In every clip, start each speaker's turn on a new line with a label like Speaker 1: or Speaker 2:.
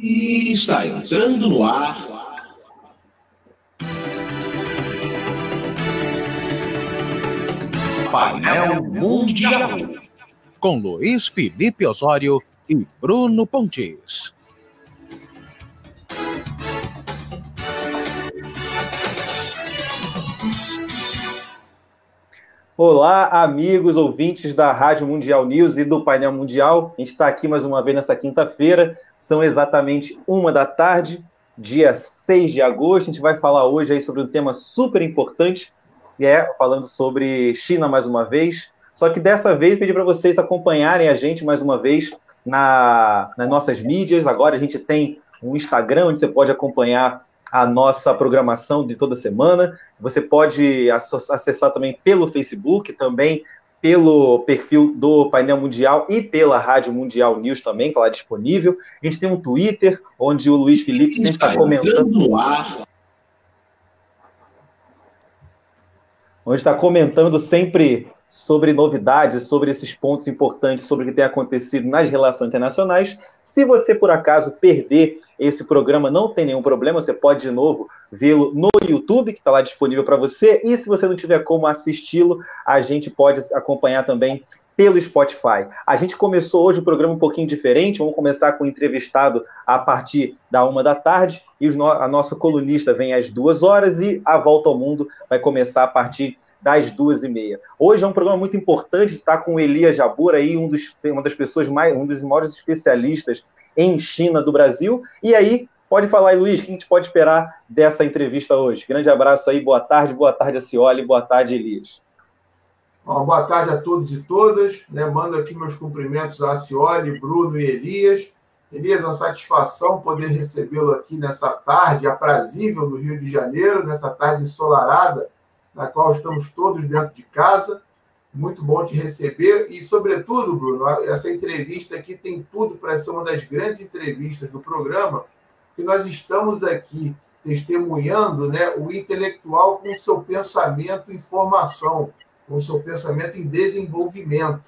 Speaker 1: E está entrando no ar. Painel Mundial.
Speaker 2: Com Luiz Felipe Osório e Bruno Pontes.
Speaker 3: Olá, amigos ouvintes da Rádio Mundial News e do Painel Mundial. A gente está aqui mais uma vez nessa quinta-feira. São exatamente uma da tarde, dia 6 de agosto. A gente vai falar hoje aí sobre um tema super importante, que é falando sobre China mais uma vez. Só que dessa vez pedi para vocês acompanharem a gente mais uma vez na, nas nossas mídias. Agora a gente tem um Instagram onde você pode acompanhar a nossa programação de toda semana. Você pode acessar também pelo Facebook, também pelo perfil do Painel Mundial e pela Rádio Mundial News também, que está lá disponível. A gente tem um Twitter, onde o Luiz Felipe sempre está comentando. Onde está comentando sempre sobre novidades, sobre esses pontos importantes, sobre o que tem acontecido nas relações internacionais. Se você, por acaso, perder esse programa, não tem nenhum problema, você pode, de novo, vê-lo no YouTube, que está lá disponível para você. E se você não tiver como assisti-lo, a gente pode acompanhar também pelo Spotify. A gente começou hoje o programa um pouquinho diferente, vamos começar com o entrevistado a partir da uma da tarde, e a nossa colunista vem às duas horas, e a Volta ao Mundo vai começar a partir das duas e meia. Hoje é um programa muito importante, está com o Elias Jabur aí, um dos, uma das pessoas mais, um dos maiores especialistas em China do Brasil. E aí, pode falar aí, Luiz, o que a gente pode esperar dessa entrevista hoje? Grande abraço aí, boa tarde, boa tarde Cioli, boa tarde, Elias.
Speaker 4: Bom, boa tarde a todos e todas. Né? Mando aqui meus cumprimentos a Cioli, Bruno e Elias. Elias, uma satisfação poder recebê-lo aqui nessa tarde aprazível no Rio de Janeiro, nessa tarde ensolarada na qual estamos todos dentro de casa. Muito bom te receber e, sobretudo, Bruno, essa entrevista aqui tem tudo para ser uma das grandes entrevistas do programa, que nós estamos aqui testemunhando né, o intelectual com seu pensamento em formação, com seu pensamento em desenvolvimento.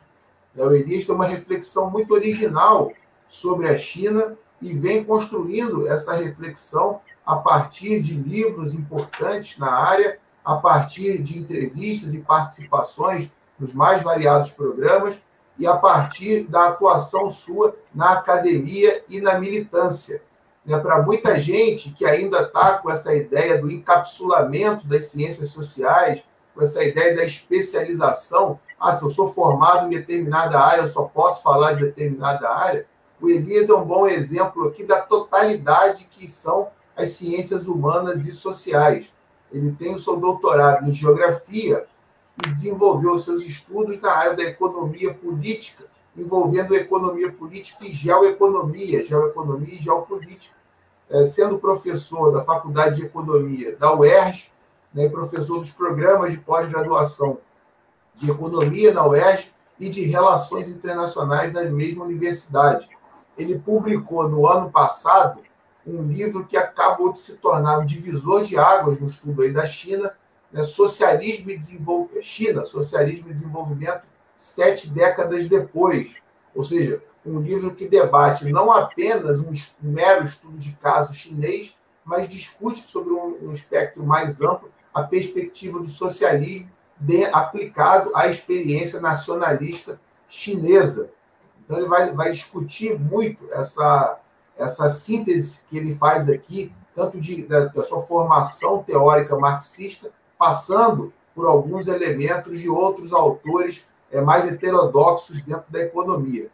Speaker 4: O Elias tem uma reflexão muito original sobre a China e vem construindo essa reflexão a partir de livros importantes na área a partir de entrevistas e participações nos mais variados programas e a partir da atuação sua na academia e na militância. Né, Para muita gente que ainda está com essa ideia do encapsulamento das ciências sociais, com essa ideia da especialização, ah, se eu sou formado em determinada área, eu só posso falar de determinada área, o Elias é um bom exemplo aqui da totalidade que são as ciências humanas e sociais ele tem o seu doutorado em geografia e desenvolveu seus estudos na área da economia política, envolvendo economia política e geoeconomia, geoeconomia e geopolítica, é, sendo professor da Faculdade de Economia da UERJ, né, professor dos programas de pós-graduação de Economia na UERJ e de Relações Internacionais na mesma universidade. Ele publicou no ano passado um livro que acabou de se tornar um divisor de águas no estudo aí da China, né? Socialismo e Desenvolvimento, China, Socialismo e Desenvolvimento sete décadas depois. Ou seja, um livro que debate não apenas um, mero estudo de caso chinês, mas discute sobre um, espectro mais amplo a perspectiva do socialismo de, aplicado à experiência nacionalista chinesa. Então, ele vai, vai discutir muito essa, essa síntese que ele faz aqui, tanto de, da, da sua formação teórica marxista, passando por alguns elementos de outros autores é, mais heterodoxos dentro da economia.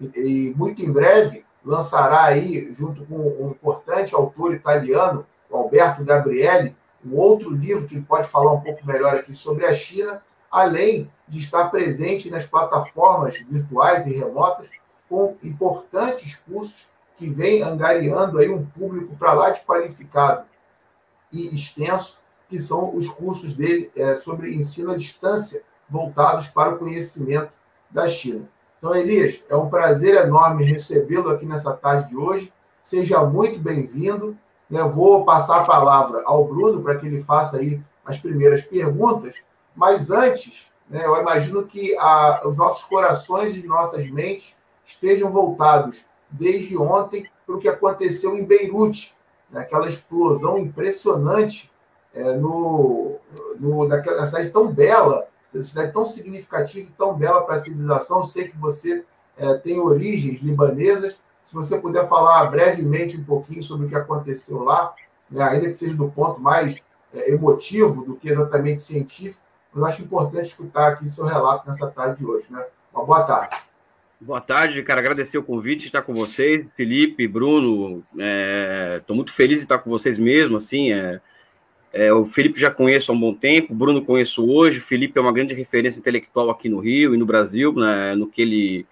Speaker 4: E, e, muito em breve lançará aí, junto com um importante autor italiano, Alberto Gabrielli, um outro livro que ele pode falar um pouco melhor aqui sobre a China, além de estar presente nas plataformas virtuais e remotas com importantes cursos que vem angariando aí um público para lá de qualificado e extenso, que são os cursos dele é, sobre ensino à distância, voltados para o conhecimento da China. Então, Elias, é um prazer enorme recebê-lo aqui nessa tarde de hoje. Seja muito bem-vindo. Né? Vou passar a palavra ao Bruno para que ele faça aí as primeiras perguntas. Mas antes, né, eu imagino que a, os nossos corações e nossas mentes estejam voltados desde ontem para o que aconteceu em Beirute, né? aquela explosão impressionante é, no, no, naquela cidade tão bela, cidade tão significativa e tão bela para a civilização. Eu sei que você é, tem origens libanesas. Se você puder falar brevemente um pouquinho sobre o que aconteceu lá, né? ainda que seja do ponto mais é, emotivo do que exatamente científico, eu acho importante escutar aqui seu relato nessa tarde de hoje. Né? Uma boa tarde.
Speaker 5: Boa tarde, cara. Agradecer o convite, estar com vocês, Felipe, Bruno. Estou é, muito feliz de estar com vocês mesmo. Assim, é, é, o Felipe já conheço há um bom tempo, o Bruno conheço hoje. O Felipe é uma grande referência intelectual aqui no Rio e no Brasil, né, no que ele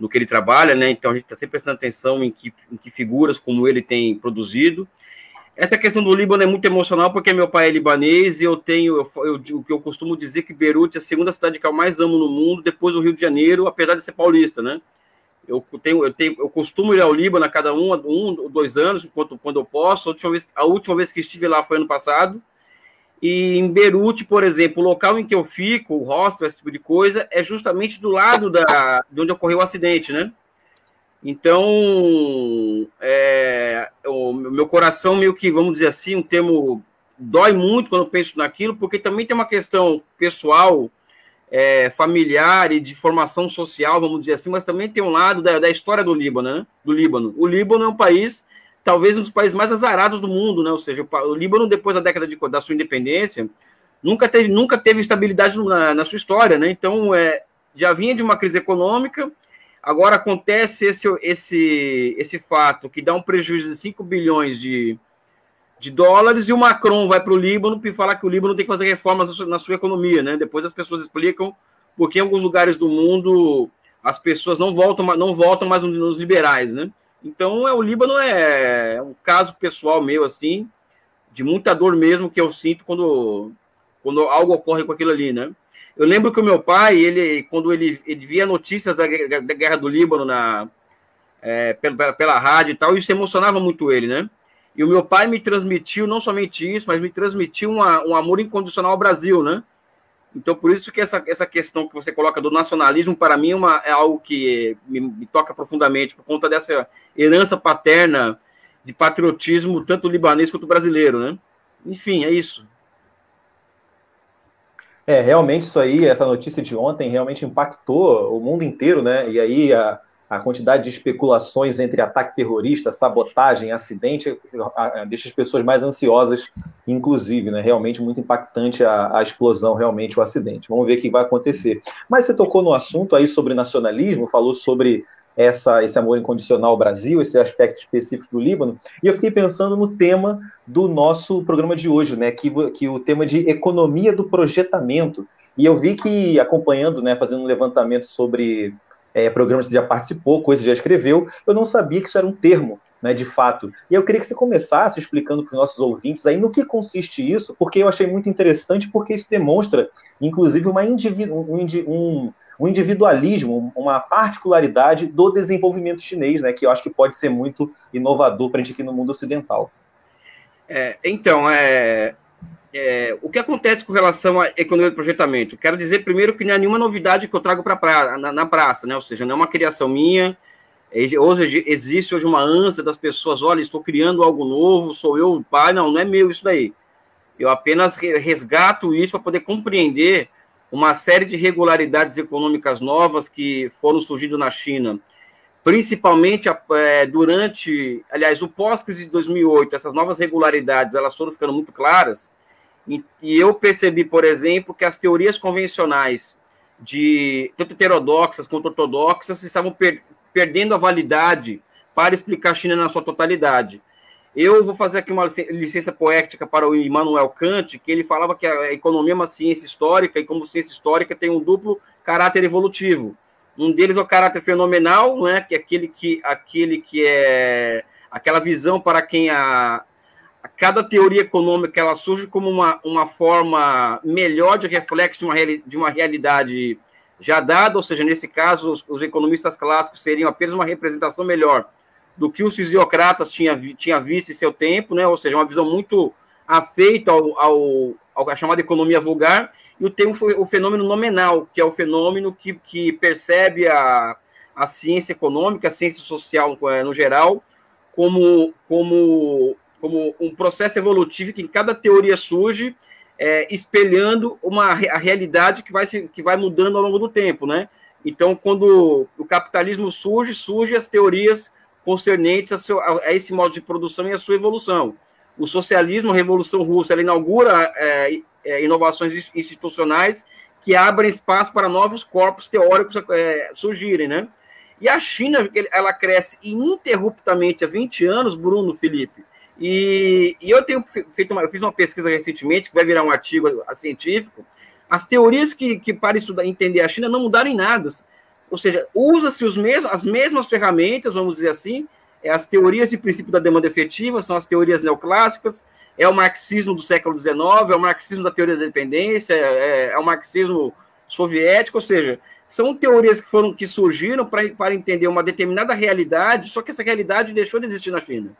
Speaker 5: no que ele trabalha, né? Então a gente está sempre prestando atenção em que, em que figuras como ele tem produzido. Essa questão do Líbano é muito emocional porque meu pai é libanês e eu tenho, eu, eu, eu costumo dizer que Beirute é a segunda cidade que eu mais amo no mundo, depois do Rio de Janeiro, apesar de ser paulista, né? Eu tenho, eu tenho, eu costumo ir ao Líbano a cada um, um dois anos, quando, quando eu posso. A última, vez, a última vez que estive lá foi ano passado. E em Beirute, por exemplo, o local em que eu fico, o hostel, esse tipo de coisa, é justamente do lado da, de onde ocorreu o acidente, né? Então, é, o meu coração meio que, vamos dizer assim, um termo dói muito quando penso naquilo, porque também tem uma questão pessoal, é, familiar e de formação social, vamos dizer assim, mas também tem um lado da, da história do Líbano, né? Do Líbano. O Líbano é um país, talvez um dos países mais azarados do mundo, né? Ou seja, o, Líbano, depois da década de, da sua independência, nunca teve, nunca teve estabilidade na, na sua história, né? Então, é, já vinha de uma crise econômica, Agora acontece esse, esse, esse fato que dá um prejuízo de 5 bilhões de, de dólares e o Macron vai para o Líbano e falar que o Líbano tem que fazer reformas na sua economia, né? Depois as pessoas explicam porque em alguns lugares do mundo as pessoas não voltam, não voltam mais nos liberais, né? Então é o Líbano é um caso pessoal meu assim, de muita dor mesmo que eu sinto quando quando algo ocorre com aquilo ali, né? Eu lembro que o meu pai, ele, quando ele, ele via notícias da, da guerra do Líbano na, é, pela, pela rádio e tal, isso emocionava muito ele, né? E o meu pai me transmitiu não somente isso, mas me transmitiu uma, um amor incondicional ao Brasil, né? Então, por isso que essa, essa questão que você coloca do nacionalismo, para mim, é, uma, é algo que me, me, toca profundamente, por conta dessa herança paterna de patriotismo, tanto libanês quanto brasileiro, né? Enfim, é isso.
Speaker 3: É, realmente isso aí, essa notícia de ontem realmente impactou o mundo inteiro, né? E aí a, a quantidade de especulações entre ataque terrorista, sabotagem, acidente, deixa as pessoas mais ansiosas, inclusive, né? Realmente muito impactante a, a, explosão, realmente o acidente. Vamos ver o que vai acontecer. Mas você tocou no assunto aí sobre nacionalismo, falou sobre essa, esse amor incondicional ao Brasil, esse aspecto específico do Líbano, e eu fiquei pensando no tema do nosso programa de hoje, né, que, que o tema de economia do projetamento. E eu vi que, acompanhando, né, fazendo um levantamento sobre é, programas que já participou, coisas que já escreveu, eu não sabia que isso era um termo, né, de fato. E eu queria que você começasse explicando para os nossos ouvintes aí no que consiste isso, porque eu achei muito interessante, porque isso demonstra, inclusive, uma um, um um individualismo, uma particularidade do desenvolvimento chinês, né, que eu acho que pode ser muito inovador para a gente aqui no mundo ocidental.
Speaker 5: É, então, é, é, o que acontece com relação à economia do projetamento? Quero dizer primeiro que não é nenhuma novidade que eu trago pra pra, na, na, praça, né? ou seja, não é uma criação minha. Hoje existe hoje uma ânsia das pessoas, olha, estou criando algo novo, sou eu o pai, não, não é meu isso daí. Eu apenas resgato isso para poder compreender uma série de regularidades econômicas novas que foram surgindo na China, principalmente é, durante, aliás, o pós-crise de 2008, essas novas regularidades, elas foram ficando muito claras, e, e eu percebi, por exemplo, que as teorias convencionais de tanto heterodoxas quanto ortodoxas estavam per, perdendo a validade para explicar a China na sua totalidade. Eu vou fazer aqui uma licença poética para o Immanuel Kant, que ele falava que a economia é uma ciência histórica, e como ciência histórica tem um duplo caráter evolutivo. Um deles é o caráter fenomenal, né, que é aquele que, aquele que é aquela visão para quem a, a cada teoria econômica ela surge como uma, uma forma melhor de reflexo de uma, de uma realidade já dada, ou seja, nesse caso, os, os economistas clássicos seriam apenas uma representação melhor do que os fisiocratas tinham tinha visto em seu tempo, né? ou seja, uma visão muito afeita ao, ao, ao chamada economia vulgar, e o termo foi o fenômeno nominal, que é o fenômeno que, que percebe a, a ciência econômica, a ciência social eh, no geral, como, como, como um processo evolutivo que em cada teoria surge é, espelhando uma a realidade que vai, se, que vai mudando ao longo do tempo, né? Então, quando o capitalismo surge, surgem as teorias concernentes a, seu, a, esse modo de produção e a sua evolução. O socialismo, a Revolução Russa, ela inaugura é, é, inovações institucionais que abrem espaço para novos corpos teóricos é, surgirem, né? E a China, ela cresce ininterruptamente há 20 anos, Bruno, Felipe, e, e eu tenho feito uma, eu fiz uma pesquisa recentemente, que vai virar um artigo científico, as teorias que, que para estudar, entender a China não mudaram em nada. Ou seja, usa-se as mesmas ferramentas, vamos dizer assim, é as teorias de princípio da demanda efetiva, são as teorias neoclássicas, é o marxismo do século XIX, é o marxismo da teoria da dependência, é, é o marxismo soviético, ou seja, são teorias que foram que surgiram para entender uma determinada realidade, só que essa realidade deixou de existir na China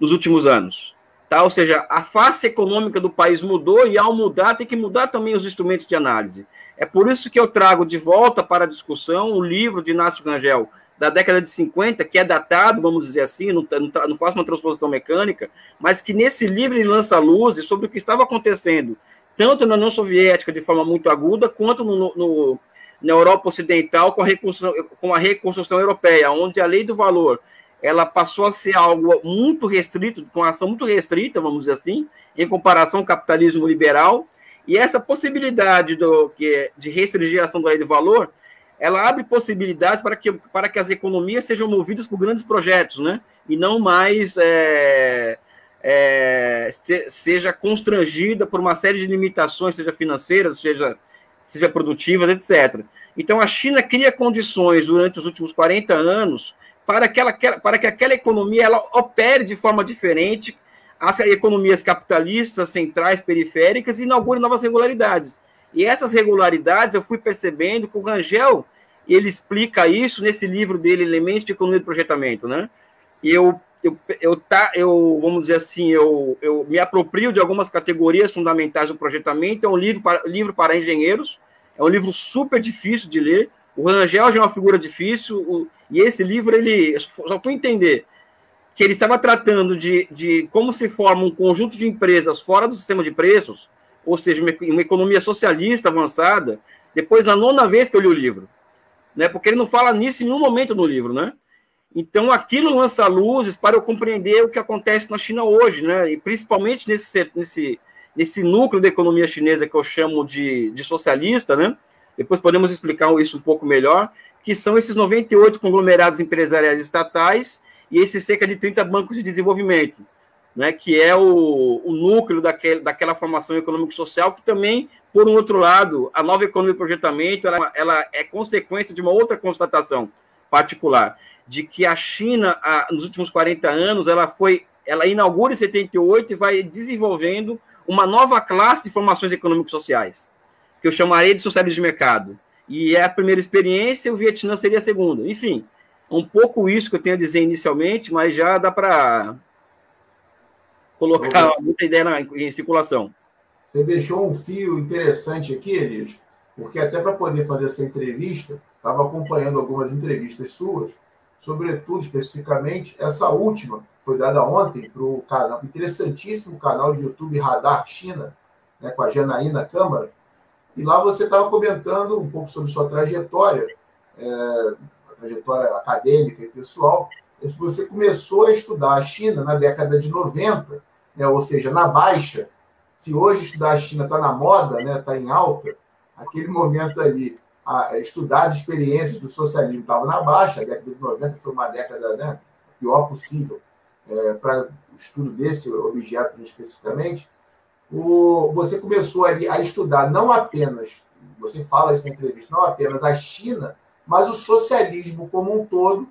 Speaker 5: nos últimos anos. Tá? Ou seja, a face econômica do país mudou e, ao mudar, tem que mudar também os instrumentos de análise. É por isso que eu trago de volta para a discussão o livro de Inácio Rangel, da década de 50, que é datado, vamos dizer assim, não, não, não faço uma transposição mecânica, mas que nesse livro ele lança luzes sobre o que estava acontecendo, tanto na União Soviética de forma muito aguda, quanto no, no, na Europa Ocidental com a, reconstrução, com a reconstrução europeia, onde a lei do valor ela passou a ser algo muito restrito, com ação muito restrita, vamos dizer assim, em comparação ao capitalismo liberal, e essa possibilidade do, que, de restringir a ação da lei de valor, ela abre possibilidades para que, para que as economias sejam movidas por grandes projetos, né? E não mais é, é, se, seja constrangida por uma série de limitações, seja financeiras, seja, seja produtivas, etc. Então, a China cria condições durante os últimos 40 anos para que, ela, para que aquela economia ela opere de forma diferente, as economias capitalistas, centrais, periféricas, inaugure novas regularidades. E essas regularidades eu fui percebendo que o Rangel ele explica isso nesse livro dele, Elementos de Economia de Projetamento, né? E eu, eu, eu, tá, eu vamos dizer assim, eu, eu me aproprio de algumas categorias fundamentais do projetamento. É um livro para, livro para engenheiros, é um livro super difícil de ler. O Rangel já é uma figura difícil, o, e esse livro, ele só fui entender que ele estava tratando de, de como se forma um conjunto de empresas fora do sistema de preços, ou seja, uma, uma economia socialista avançada, depois da nona vez que eu li o livro. Né? Porque ele não fala nisso em nenhum momento no livro, né? Então, aquilo lança luzes para eu compreender o que acontece na China hoje, né? E principalmente nesse, nesse, nesse núcleo da economia chinesa que eu chamo de, de socialista, né? Depois podemos explicar isso um pouco melhor que são esses 98 conglomerados empresariais estatais e esses cerca de 30 bancos de desenvolvimento, né, que é o, o núcleo daquele, daquela formação econômico-social, que também, por um outro lado, a nova economia de projetamento ela, ela é consequência de uma outra constatação particular, de que a China, a, nos últimos 40 anos, ela foi, ela inaugura em 78 e vai desenvolvendo uma nova classe de formações econômico-sociais, que eu chamaria de socialismo de mercado, e é a primeira experiência, o Vietnã seria a segunda. Enfim, um pouco isso que eu tenho a dizer inicialmente, mas já dá para colocar muita ideia na, em circulação.
Speaker 4: Você deixou um fio interessante aqui, Elias, porque até para poder fazer essa entrevista, estava acompanhando algumas entrevistas suas, sobretudo, especificamente, essa última, foi dada ontem para o canal, interessantíssimo canal de YouTube Radar China, né, com a Janaína Câmara, e lá você estava comentando um pouco sobre sua trajetória, é, trajetória acadêmica e pessoal. Você começou a estudar a China na década de 90, né, ou seja, na baixa. Se hoje estudar a China está na moda, está né, tá em alta, aquele momento ali, a, estudar as experiências do socialismo estava na baixa, a década de 90 foi uma década né, pior possível é, para estudo desse objeto especificamente o, você começou ali a estudar não apenas, você fala isso na entrevista, não apenas a China, mas o socialismo como um todo,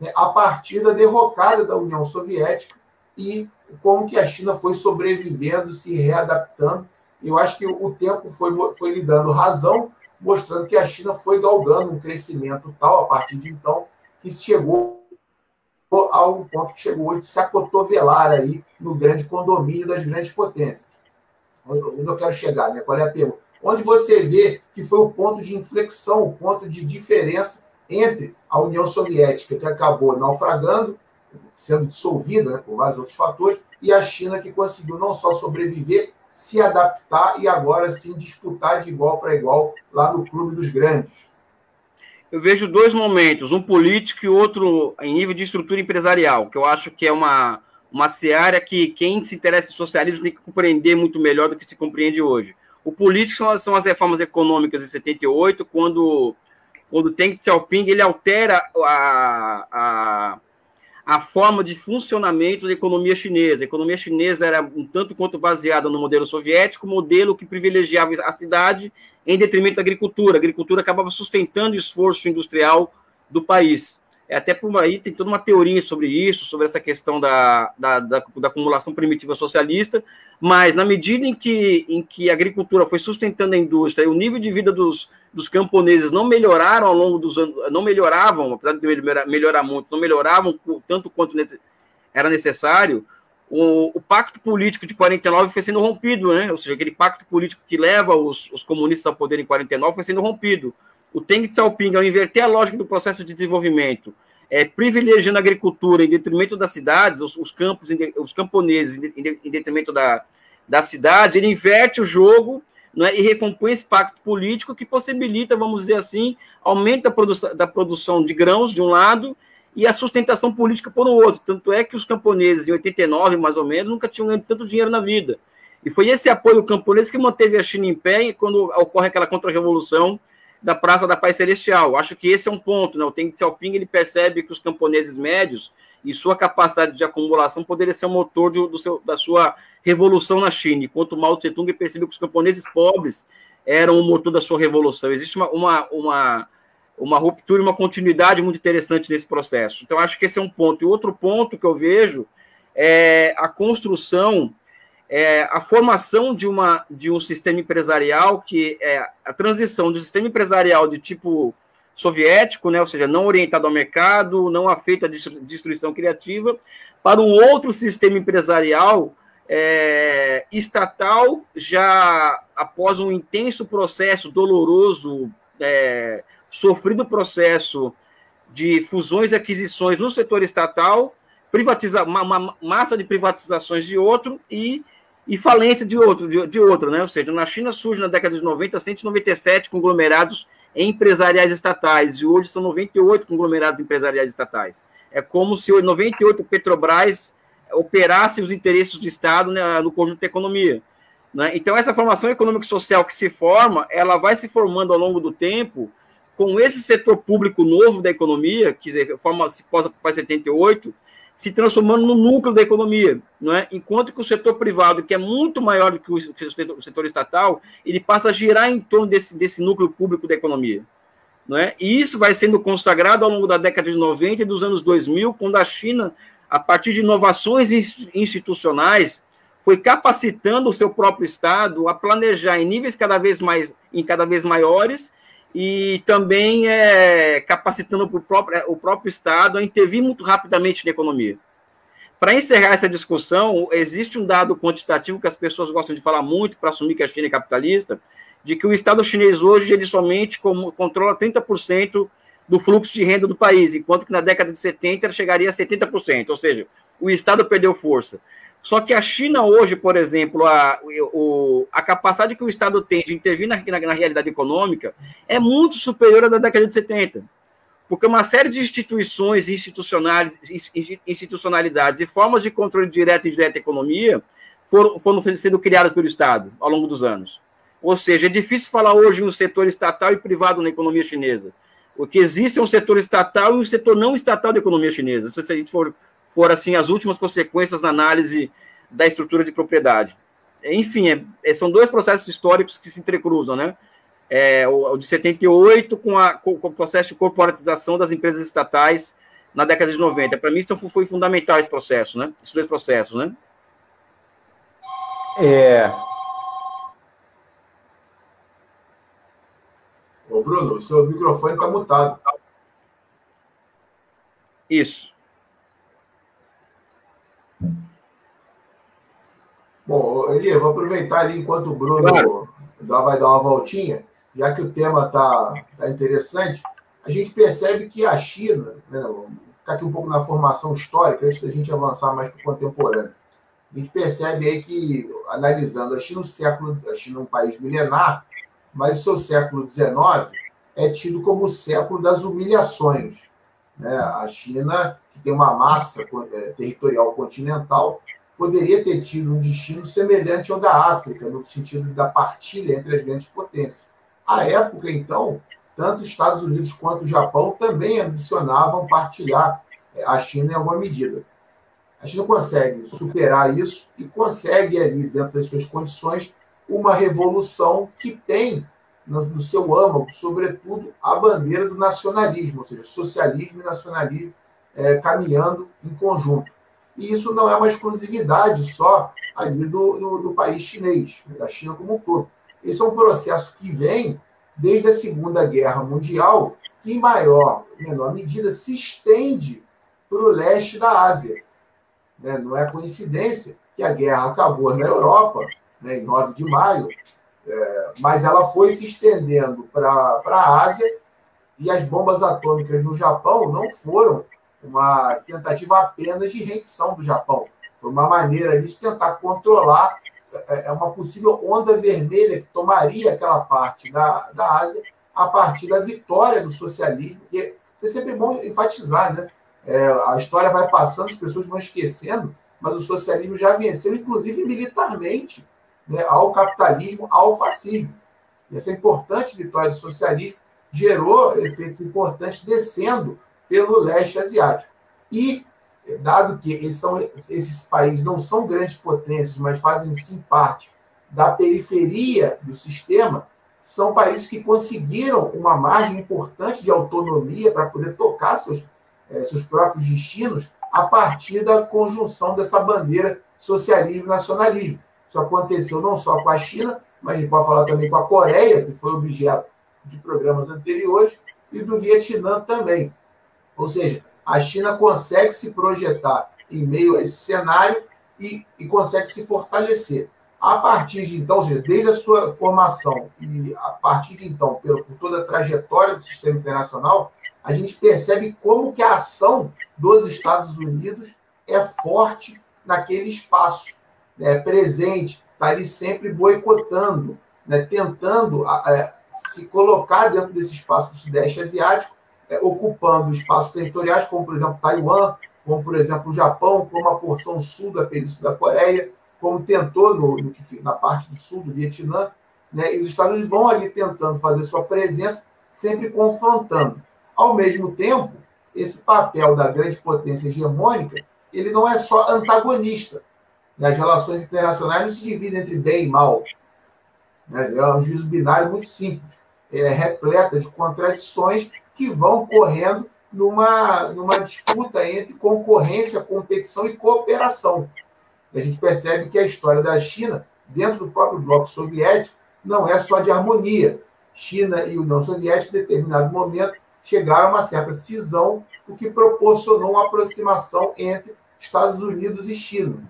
Speaker 4: né, a partir da derrocada da União Soviética e como que a China foi sobrevivendo, se readaptando. Eu acho que o tempo foi, foi lhe dando razão, mostrando que a China foi galgando um crescimento tal, a partir de então, que chegou a um ponto que chegou de se acotovelar aí no grande condomínio das grandes potências onde eu quero chegar, né? Qual é a pergunta? Onde você vê que foi o ponto de inflexão, o ponto de diferença entre a União Soviética, que acabou naufragando, sendo dissolvida né, por vários outros fatores, e a China que conseguiu não só sobreviver, se adaptar e agora sim disputar de igual para igual lá no clube dos grandes.
Speaker 5: Eu vejo dois momentos, um político e outro em nível de estrutura empresarial, que eu acho que é uma, uma seara que quem se interessa em socialismo tem que compreender muito melhor do que se compreende hoje. O político são, são as reformas econômicas de 78, quando, quando Deng Xiaoping ele altera a, a, a forma de funcionamento da economia chinesa. A economia chinesa era um tanto quanto baseada no modelo soviético, modelo que privilegiava a cidade em detrimento da agricultura. A agricultura acabava sustentando o esforço industrial do país. É, até por aí tem toda uma teoria sobre isso, sobre essa questão da, da, da, da, acumulação primitiva socialista, mas na medida em que, em que a agricultura foi sustentando a indústria e o nível de vida dos, dos camponeses não melhoraram ao longo dos anos, não melhoravam, apesar de melhorar, muito, não melhoravam tanto quanto era necessário, o, o, pacto político de 49 foi sendo rompido, né? ou seja, aquele pacto político que leva os, os comunistas ao poder em 49 foi sendo rompido o Teng Xiaoping, ao inverter a lógica do processo de desenvolvimento, é, privilegiando a agricultura em detrimento das cidades, os, os campos, os camponeses em, em detrimento da, da cidade, ele inverte o jogo né, e recompõe esse pacto político que possibilita, vamos dizer assim, aumento da, produ da produção de grãos, de um lado, e a sustentação política por outro. Tanto é que os camponeses, em 89, mais ou menos, nunca tinham ganho tanto dinheiro na vida. E foi esse apoio camponês que manteve a China em pé quando ocorre aquela contra-revolução da Praça da Paz Celestial. Acho que esse é um ponto, né? O Teng Xiaoping ele percebe que os camponeses médios e sua capacidade de acumulação poderia ser o motor de, do seu, da sua revolução na China, enquanto Mao Tse Tung percebeu que os camponeses pobres eram o motor da sua revolução. Existe uma, uma, uma, uma ruptura e uma continuidade muito interessante nesse processo. Então, acho que esse é um ponto. E outro ponto que eu vejo é a construção é, a formação de, uma, de um sistema empresarial que é a transição do sistema empresarial de tipo soviético, né, ou seja, não orientado ao mercado, não afeito à destruição criativa, para um outro sistema empresarial é, estatal, já após um intenso processo doloroso, é, sofrido processo de fusões e aquisições no setor estatal, privatiza uma, uma massa de privatizações de outro e e falência de outro, de, de outro, né? Ou seja, na China surge na década de 90 197 conglomerados empresariais estatais, e hoje são 98 conglomerados empresariais estatais. É como se 98 Petrobras operasse os interesses do Estado né, no conjunto da economia. Né? Então, essa formação econômico-social que se forma, ela vai se formando ao longo do tempo com esse setor público novo da economia, que forma se pós 78, se transformando no núcleo da economia, não é? Enquanto que o setor privado, que é muito maior do que o setor, estatal, ele passa a girar em torno desse, desse núcleo público da economia, não é? E isso vai sendo consagrado ao longo da década de 90 e dos anos 2000, quando a China, a partir de inovações institucionais, foi capacitando o seu próprio estado a planejar em níveis cada vez mais, em cada vez maiores e também é, capacitando o próprio, o próprio Estado a intervir muito rapidamente na economia. Para encerrar essa discussão, existe um dado quantitativo que as pessoas gostam de falar muito para assumir que a China é capitalista, de que o Estado chinês hoje ele somente controla 30% do fluxo de renda do país, enquanto que na década de 70 ele chegaria a 70%, ou seja, o Estado perdeu força. Só que a China hoje, por exemplo, a, o, a capacidade que o Estado tem de intervir na, na, na, realidade econômica é muito superior à da década de 70. Porque uma série de instituições, institucionalidades e formas de controle direto e indireto da economia foram, foram sendo criadas pelo Estado ao longo dos anos. Ou seja, é difícil falar hoje no setor estatal e privado na economia chinesa. O que existe é um setor estatal e um setor não estatal da economia chinesa. Se a gente for for assim as últimas consequências na análise da estrutura de propriedade. Enfim, é, é, são dois processos históricos que se entrecruzam, né? É, o, o, de 78 com, a, com, com, o processo de corporatização das empresas estatais na década de 90. Para mim, isso foi fundamental esse processo, né? Esses dois processos, né?
Speaker 3: É.
Speaker 4: Ô, Bruno, seu microfone está mutado.
Speaker 5: Isso.
Speaker 4: Bom, Elia, vou aproveitar ali enquanto o Bruno claro. vai dar uma voltinha, já que o tema está tá interessante, a gente percebe que a China, né, ficar aqui um pouco na formação histórica, antes da gente avançar mais para o contemporâneo. A gente percebe aí que, analisando a China, no século, a China é um país milenar, mas o seu século XIX é tido como o século das humilhações. Né? A China, que tem uma massa é, territorial continental, poderia ter tido um destino semelhante ao da África, no sentido da partilha entre as grandes potências. À época, então, tanto os Estados Unidos quanto o Japão também ambicionavam partilhar é, a China em alguma medida. A China consegue superar isso e consegue ali, dentro das suas condições, uma revolução que tem no seu âmago, sobretudo, a bandeira do nacionalismo, ou seja, socialismo e nacionalismo é, caminhando em conjunto. E isso não é uma exclusividade só ali do, do, do, país chinês, da China como um todo. Esse é um processo que vem desde a Segunda Guerra Mundial, que em maior ou menor medida se estende para o leste da Ásia. Né? Não é coincidência que a guerra acabou na Europa, né, em 9 de maio, é, mas ela foi se estendendo para a Ásia e as bombas atômicas no Japão não foram uma tentativa apenas de rendição do Japão. Foi uma maneira de tentar controlar é, é uma possível onda vermelha que tomaria aquela parte da, da Ásia a partir da vitória do socialismo. E isso é sempre bom enfatizar, né? É, a história vai passando, as pessoas vão esquecendo, mas o socialismo já venceu, inclusive militarmente, né, ao capitalismo, ao fascismo. E essa importante vitória do socialismo gerou efeitos importantes descendo pelo leste asiático. E, dado que esses, são, esses países não são grandes potências, mas fazem sim parte da periferia do sistema, são países que conseguiram uma margem importante de autonomia para poder tocar seus, eh, seus próprios destinos a partir da conjunção dessa bandeira socialismo-nacionalismo. Isso aconteceu não só com a China, mas a gente pode falar também com a Coreia, que foi objeto de programas anteriores, e do Vietnã também. Ou seja, a China consegue se projetar em meio a esse cenário e, e consegue se fortalecer. A partir de então, ou seja, desde a sua formação e a partir de então, pelo, por toda a trajetória do sistema internacional, a gente percebe como que a ação dos Estados Unidos é forte naquele espaço, né, presente, está ali sempre boicotando, né, tentando se colocar dentro desse espaço do Sudeste Asiático é, ocupando espaços territoriais, como, por exemplo, Taiwan, como, por exemplo, o Japão, como a porção sul da Península da Coreia, como tentou no, no, na parte do sul do Vietnã. Né? E os Estados Unidos vão ali tentando fazer sua presença, sempre confrontando. Ao mesmo tempo, esse papel da grande potência hegemônica, ele não é só antagonista. Né? As relações internacionais não se dividem entre bem e mal. Né? É um juízo binário muito simples, é repleta de contradições que vão correndo numa, numa disputa entre concorrência, competição e cooperação. a gente percebe que a história da China, dentro do próprio bloco soviético, não é só de harmonia. China e União Soviética, em determinado momento, chegaram a uma certa cisão, o que proporcionou uma aproximação entre Estados Unidos e China.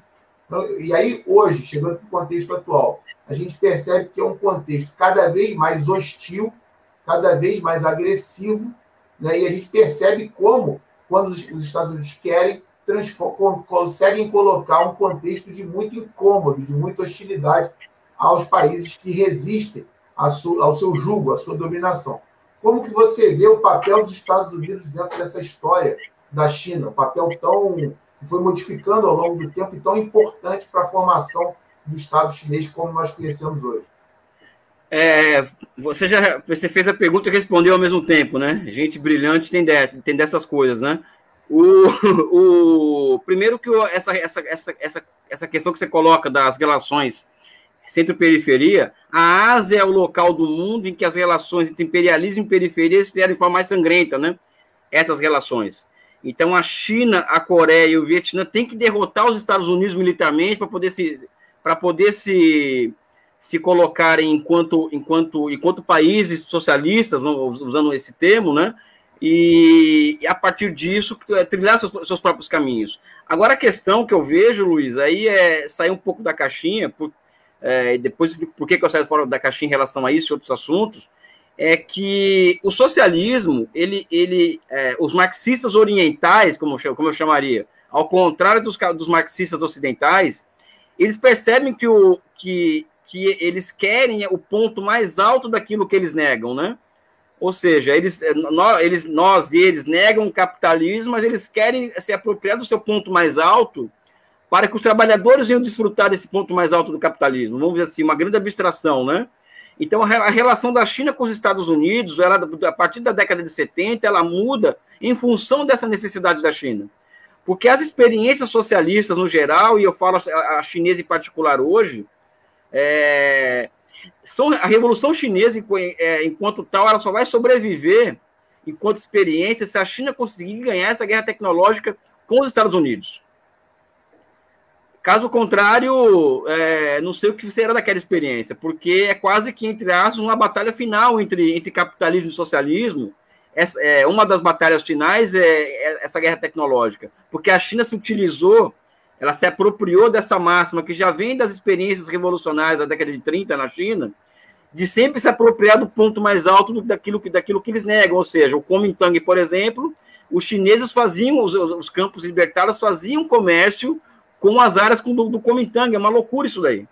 Speaker 4: Então, e aí, hoje, chegando para o contexto atual, a gente percebe que é um contexto cada vez mais hostil cada vez mais agressivo, né? e a gente percebe como, quando os, Estados Unidos querem, conseguem colocar um contexto de muito incômodo, de muita hostilidade aos países que resistem ao seu jugo, à sua dominação. Como que você vê o papel dos Estados Unidos dentro dessa história da China, um papel tão que foi modificando ao longo do tempo e tão importante para a formação do Estado chinês como nós conhecemos hoje?
Speaker 5: É, você já você fez a pergunta e respondeu ao mesmo tempo, né? Gente brilhante tem, dessa, tem dessas coisas, né? O, o primeiro que essa, essa, essa, essa, essa questão que você coloca das relações centro-periferia, a Ásia é o local do mundo em que as relações entre imperialismo e periferia se deram de forma mais sangrenta, né? Essas relações. Então a China, a Coreia e o Vietnã têm que derrotar os Estados Unidos militarmente para poder se para poder se se colocarem enquanto, enquanto, enquanto países socialistas, usando esse termo, né? E, a partir disso é, trilhar seus, seus, próprios caminhos. Agora a questão que eu vejo, Luiz, aí é sair um pouco da caixinha, por, é, depois por que eu saio fora da caixinha em relação a isso e outros assuntos, é que o socialismo, ele, ele, é, os marxistas orientais, como eu, como eu chamaria, ao contrário dos, dos marxistas ocidentais, eles percebem que, o, que, que eles querem o ponto mais alto daquilo que eles negam, né? Ou seja, eles, nós, eles, nós e eles negam o capitalismo, mas eles querem se apropriar do seu ponto mais alto para que os trabalhadores venham desfrutar desse ponto mais alto do capitalismo. Vamos dizer assim, uma grande abstração, né? Então, a relação da China com os Estados Unidos, ela, a partir da década de 70, ela muda em função dessa necessidade da China. Porque as experiências socialistas no geral, e eu falo a, chinesa em particular hoje, é, são, a Revolução Chinesa, é, enquanto tal, ela só vai sobreviver enquanto experiência se a China conseguir ganhar essa guerra tecnológica com os Estados Unidos. Caso contrário, é, não sei o que será daquela experiência, porque é quase que, entre aspas, uma batalha final entre, entre capitalismo e socialismo. Essa, é, uma das batalhas finais é, é essa guerra tecnológica, porque a China se utilizou, ela se apropriou dessa máxima que já vem das experiências revolucionárias da década de 30 na China, de sempre se apropriar do ponto mais alto daquilo que, daquilo que eles negam, ou seja, o Kuomintang, por exemplo, os chineses faziam, os, os campos libertários faziam comércio com as áreas do, do Kuomintang. É uma loucura isso daí.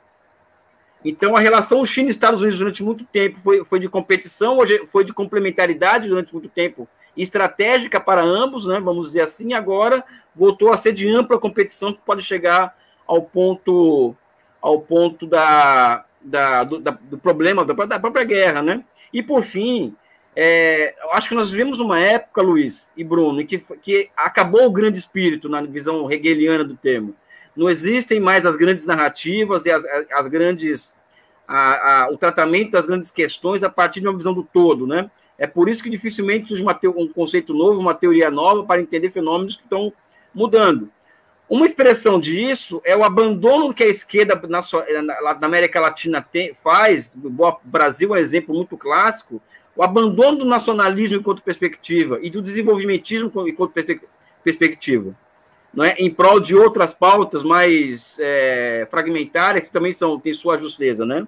Speaker 5: Então, a relação China Estados Unidos durante muito tempo foi, foi de competição, hoje foi de complementaridade durante muito tempo, estratégica para ambos, né, vamos dizer assim, agora voltou a ser de ampla competição que pode chegar ao ponto ao ponto da, da, do, da, do problema da, da, própria guerra, né? E por fim, é, acho que nós vivemos uma época, Luiz e Bruno, que, que acabou o grande espírito na visão hegeliana do termo não existem mais as grandes narrativas e as, as grandes a, a, o tratamento das grandes questões a partir de uma visão do todo, né? É por isso que dificilmente surge um conceito novo, uma teoria nova para entender fenômenos que estão mudando. Uma expressão disso é o abandono que a esquerda na, na, na América Latina tem, faz, o Brasil é um exemplo muito clássico, o abandono do nacionalismo enquanto perspectiva e do desenvolvimentismo enquanto perspectiva não é, em prol de outras pautas mais é, fragmentárias, que também são, têm sua justeza, né?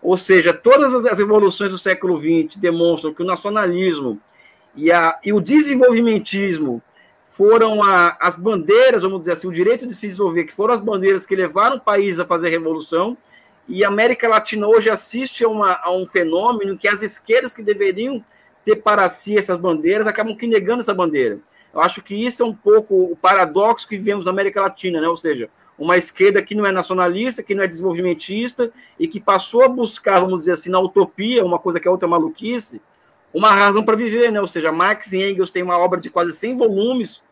Speaker 5: Ou seja, todas as evoluções do século XX demonstram que o nacionalismo e, a, e o desenvolvimentismo foram a, as bandeiras, vamos dizer assim, o direito de se desenvolver, que foram as bandeiras que levaram o país a fazer revolução, e a América Latina hoje assiste a, uma, a um fenômeno que as esquerdas que deveriam ter para si essas bandeiras acabam que negando essa bandeira. Eu acho que isso é um pouco o paradoxo que vivemos na América Latina, né? Ou seja, uma esquerda que não é nacionalista, que não é desenvolvimentista e que passou a buscar, vamos dizer assim, na utopia, uma coisa que é outra maluquice, uma razão para viver, né? Ou seja, Marx e Engels têm uma obra de quase 100 volumes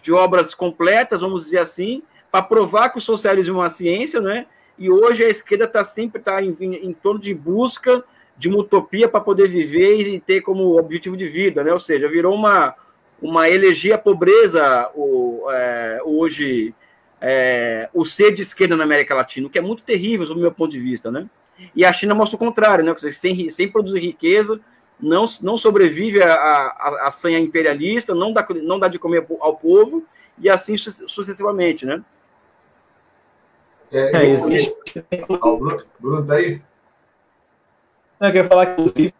Speaker 5: de obras completas, vamos dizer assim, para provar que o socialismo é uma ciência, né? E hoje a esquerda está sempre tá em, em torno de busca de uma utopia para poder viver e ter como objetivo de vida, né? Ou seja, virou uma uma elegia pobreza o, é, hoje é, o ser de esquerda na América Latina, o que é muito terrível do meu ponto de vista, né? E a China mostra o contrário, né? Sem, sem produzir riqueza, não, não sobrevive a, a, a sanha imperialista, não dá, não dá de comer ao povo, e assim sucessivamente, né?
Speaker 3: É, é existe.
Speaker 4: Bruno, Bruno tá aí?
Speaker 3: Não, eu queria falar que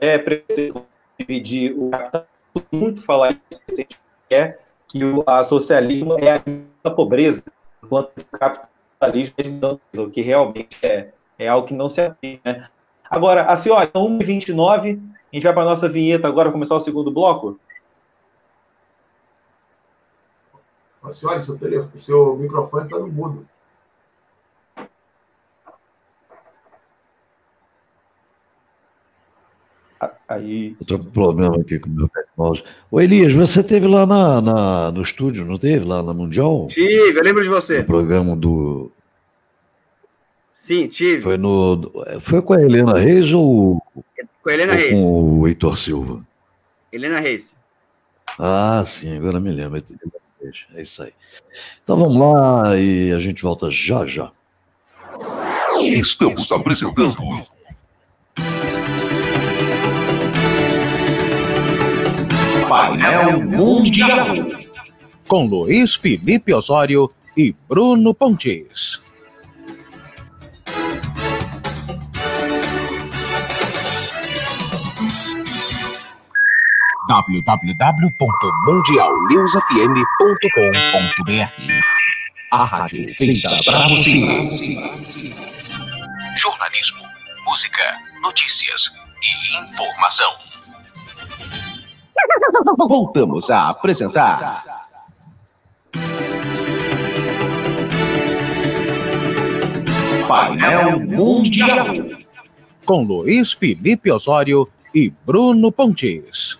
Speaker 3: é preciso dividir o capital muito falar isso, que a quer que o a socialismo é a pobreza, enquanto o capitalismo é o que realmente é, é algo que não se aplica. Né? Agora, assim, olha, 1h29, a gente vai para a nossa vinheta agora, começar o segundo bloco?
Speaker 4: Senhora, seu, telefone, seu microfone está no mudo.
Speaker 3: Aí...
Speaker 6: Eu tô com problema aqui com o meu tecnológico. Ô Elias, você teve lá na, na, no estúdio, não teve? Lá na Mundial?
Speaker 5: Tive, eu lembro de você.
Speaker 6: No programa do.
Speaker 5: Sim, tive.
Speaker 6: Foi, no, foi com a Helena Reis ou.
Speaker 5: Com a Helena ou Reis.
Speaker 6: Com o Heitor Silva.
Speaker 5: Helena Reis.
Speaker 6: Ah, sim, agora me lembro. É isso aí. Então vamos lá e a gente volta já já.
Speaker 1: Estamos apresentando Painel Mundial.
Speaker 2: Com Luiz Felipe Osório e Bruno Pontes. www.mundialnewsfm.com.br A rádio feita para você.
Speaker 1: Jornalismo, música, notícias e informação.
Speaker 2: Voltamos a apresentar. Painel Mundial. Com Luiz Felipe Osório e Bruno Pontes.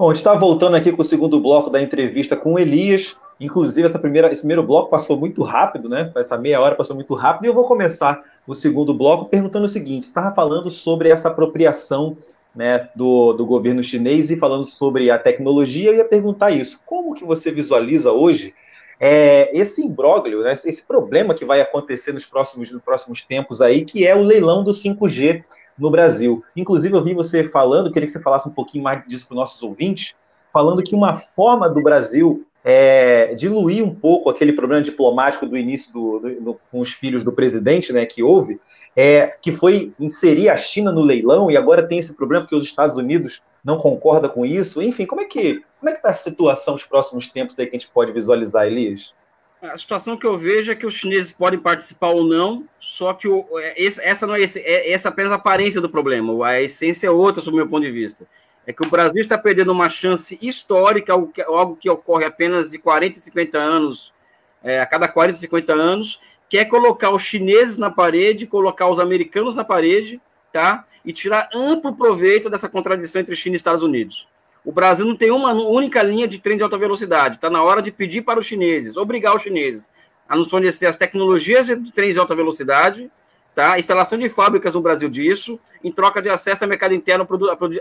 Speaker 3: Bom, a gente está voltando aqui com o segundo bloco da entrevista com o Elias. Inclusive, essa primeira, esse primeiro bloco passou muito rápido, né? Essa meia hora passou muito rápido. E eu vou começar o segundo bloco perguntando o seguinte: estava falando sobre essa apropriação né, do, do governo chinês e falando sobre a tecnologia. Eu ia perguntar isso: como que você visualiza hoje é, esse imbróglio, né, esse problema que vai acontecer nos próximos, nos próximos tempos aí, que é o leilão do 5G no Brasil. Inclusive, eu vi você falando, queria que você falasse um pouquinho mais disso para os nossos ouvintes, falando que uma forma do Brasil é, diluir um pouco aquele problema diplomático do início do, do, do, com os filhos do presidente, né, que houve, é, que foi inserir a China no leilão e agora tem esse problema porque os Estados Unidos não concorda com isso. Enfim, como é que como é que está a situação nos próximos tempos aí que a gente pode visualizar, Elias?
Speaker 5: A situação que eu vejo é que os chineses podem participar ou não, só que o, é, essa não é, é essa apenas a aparência do problema, a essência é outra, sob o meu ponto de vista. É que o Brasil está perdendo uma chance histórica, algo que, algo que ocorre apenas de 40 e 50 anos, é, a cada 40 e 50 anos, que é colocar os chineses na parede, colocar os americanos na parede, tá? E tirar amplo proveito dessa contradição entre China e Estados Unidos. O Brasil não tem uma única linha de trem de alta velocidade. Está na hora de pedir para os chineses, obrigar os chineses a nos fornecer as tecnologias de trens de alta velocidade, tá? instalação de fábricas no Brasil disso, em troca de acesso ao mercado interno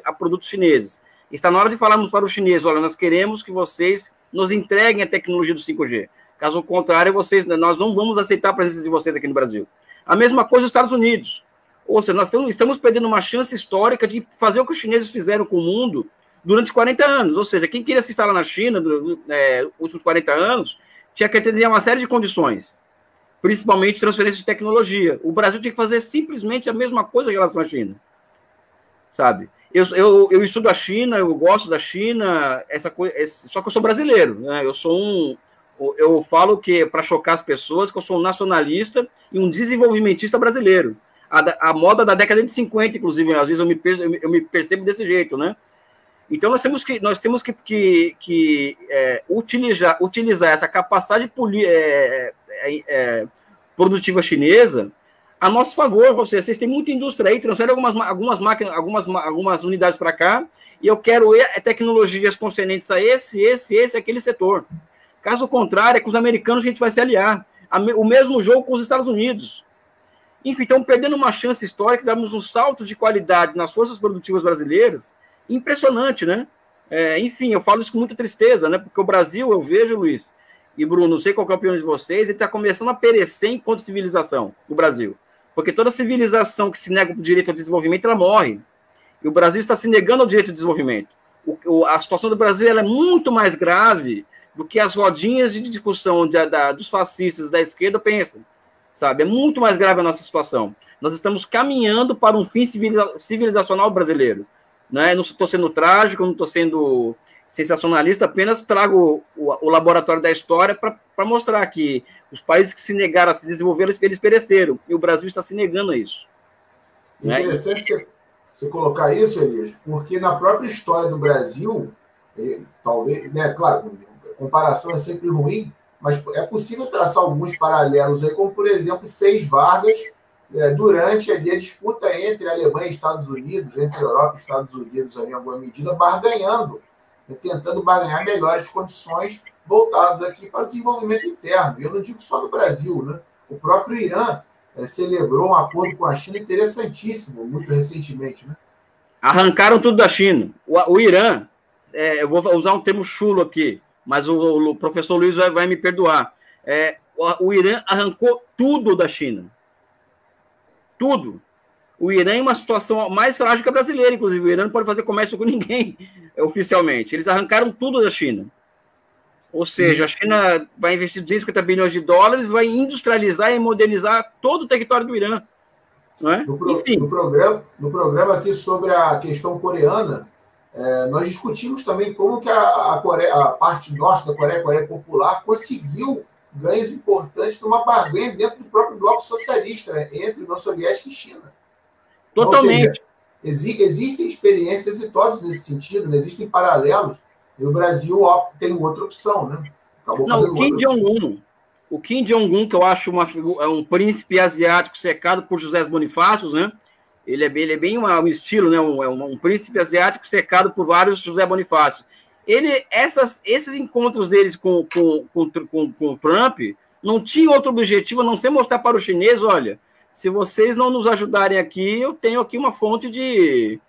Speaker 5: a produtos chineses. Está na hora de falarmos para os chineses, olha, nós queremos que vocês nos entreguem a tecnologia do 5G. Caso contrário, vocês, nós não vamos aceitar a presença de vocês aqui no Brasil. A mesma coisa nos Estados Unidos. Ou seja, nós estamos perdendo uma chance histórica de fazer o que os chineses fizeram com o mundo durante 40 anos. Ou seja, quem queria se instalar na China nos é, últimos 40 anos tinha que atender a uma série de condições, principalmente transferência de tecnologia. O Brasil tinha que fazer simplesmente a mesma coisa em relação à China. Sabe? Eu, eu, eu estudo a China, eu gosto da China, essa coisa, só que eu sou brasileiro, né? Eu sou um. Eu falo que, para chocar as pessoas, que eu sou um nacionalista e um desenvolvimentista brasileiro. A, a moda da década de 50, inclusive, às vezes eu me, eu me percebo desse jeito, né? Então nós temos que, nós temos que, que, que é, utilizar, utilizar essa capacidade é, é, produtiva chinesa a nosso favor. Seja, vocês têm muita indústria aí, transferem algumas, algumas máquinas, algumas, algumas unidades para cá, e eu quero é, tecnologias concernentes a esse, esse, esse, aquele setor. Caso contrário, é com os americanos que a gente vai se aliar. O mesmo jogo com os Estados Unidos. Enfim, estamos perdendo uma chance histórica, damos um salto de qualidade nas forças produtivas brasileiras impressionante, né? É, enfim, eu falo isso com muita tristeza, né? Porque o Brasil, eu vejo, Luiz e Bruno, não sei qual é a opinião de vocês, ele está começando a perecer enquanto civilização, o Brasil. Porque toda civilização que se nega o direito ao desenvolvimento, ela morre. E o Brasil está se negando ao direito ao desenvolvimento. O, a situação do Brasil é muito mais grave do que as rodinhas de discussão de, da, dos fascistas da esquerda pensam. Sabe? É muito mais grave a nossa situação. Nós estamos caminhando para um fim civiliza civilizacional brasileiro. Né? Não estou sendo trágico, não estou sendo sensacionalista, apenas trago o, o laboratório da história para mostrar que os países que se negaram a se desenvolver, eles pereceram, e o Brasil está se negando a isso.
Speaker 4: Né? Interessante você, você colocar isso, Elias, porque na própria história do Brasil, talvez, né, claro, a comparação é sempre ruim, mas é possível traçar alguns paralelos aí, como por exemplo fez Vargas é, durante a disputa entre Alemanha e Estados Unidos, entre Europa e Estados Unidos, em alguma medida, barganhando, né, tentando barganhar melhores condições voltadas aqui para o desenvolvimento interno. Eu não digo só no Brasil, né? O próprio Irã é, celebrou um acordo com a China interessantíssimo, muito recentemente, né?
Speaker 5: Arrancaram tudo da China. O, o Irã, é, eu vou usar um termo chulo aqui, mas o, o professor Luiz vai, vai me perdoar. É, o, o Irã arrancou tudo da China tudo. O Irã é uma situação mais frágil que a brasileira, inclusive. O Irã não pode fazer comércio com ninguém oficialmente. Eles arrancaram tudo da China. Ou seja, a China vai investir 250 bilhões de dólares, vai industrializar e modernizar todo o território do Irã. Não é?
Speaker 4: no, pro, no, programa, no programa aqui sobre a questão coreana, é, nós discutimos também como que a, a, Coreia, a parte norte da Coreia, a Coreia Popular, conseguiu ganhos importantes numa barganha dentro do próprio bloco socialista, né, entre União Soviética e China.
Speaker 5: Totalmente.
Speaker 4: Seja, exi existem experiências exitosas nesse sentido, né? existem paralelos, e o Brasil tem outra opção, né?
Speaker 5: Acabou Não, o Kim Jong-un, o Kim Jong-un, que eu acho uma, é um príncipe asiático secado por José Bonifácios, né? Ele é bem, ele é bem uma, um estilo, né? Um, é um, um, príncipe asiático cercado por vários José Bonifácio. Ele, essas, esses encontros deles com, com, com, com, com Trump não tinham outro objetivo a não ser mostrar para os chineses, olha, se vocês não nos ajudarem aqui, eu tenho aqui uma fonte de.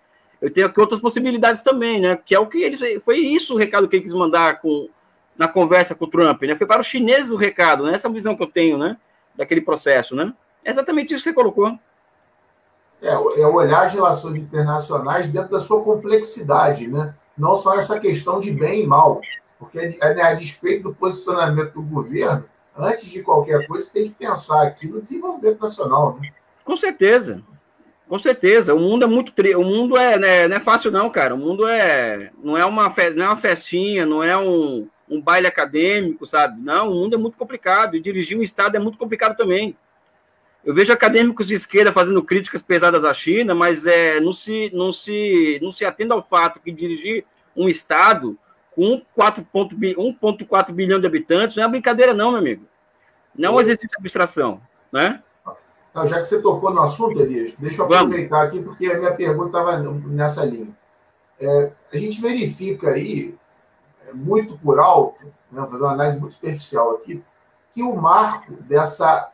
Speaker 5: Eu tenho aqui outras possibilidades também, né? Que é o que eles. Foi isso o recado que ele quis mandar com, na conversa com o Trump, né? Foi para os chineses o recado, né? Essa visão que eu tenho, né? Daquele processo, né? É exatamente isso que você colocou
Speaker 4: é, é olhar as relações internacionais dentro da sua complexidade, né? não só essa questão de bem e mal. Porque, a despeito do posicionamento do governo, antes de qualquer coisa, você tem que pensar aqui no desenvolvimento nacional. Né?
Speaker 5: Com certeza. Com certeza. O mundo é muito. Tri... O mundo é, né, não é fácil, não, cara. O mundo é. Não é uma, fe... não é uma festinha, não é um, um baile acadêmico, sabe? Não, o mundo é muito complicado. E dirigir um Estado é muito complicado também. Eu vejo acadêmicos de esquerda fazendo críticas pesadas à China, mas é, não, se, não, se, não se atenda ao fato que dirigir um Estado com 1,4 bilhão de habitantes não é brincadeira, não, meu amigo. Não existe abstração, né?
Speaker 4: Então, já que você tocou no assunto, Elias, deixa eu aproveitar aqui, porque a minha pergunta estava nessa linha. É, a gente verifica aí, é, muito por alto, né, fazer uma análise muito superficial aqui, que o marco dessa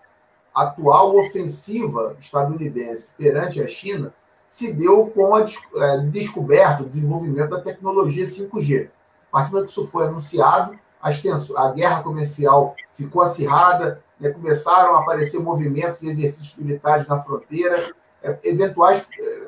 Speaker 4: atual ofensiva estadunidense perante a China se deu com a é, descoberta, o desenvolvimento da tecnologia 5G. A partir do que isso foi anunciado, a guerra comercial ficou acirrada, né, começaram a aparecer movimentos e exercícios militares na fronteira, é, eventuais é,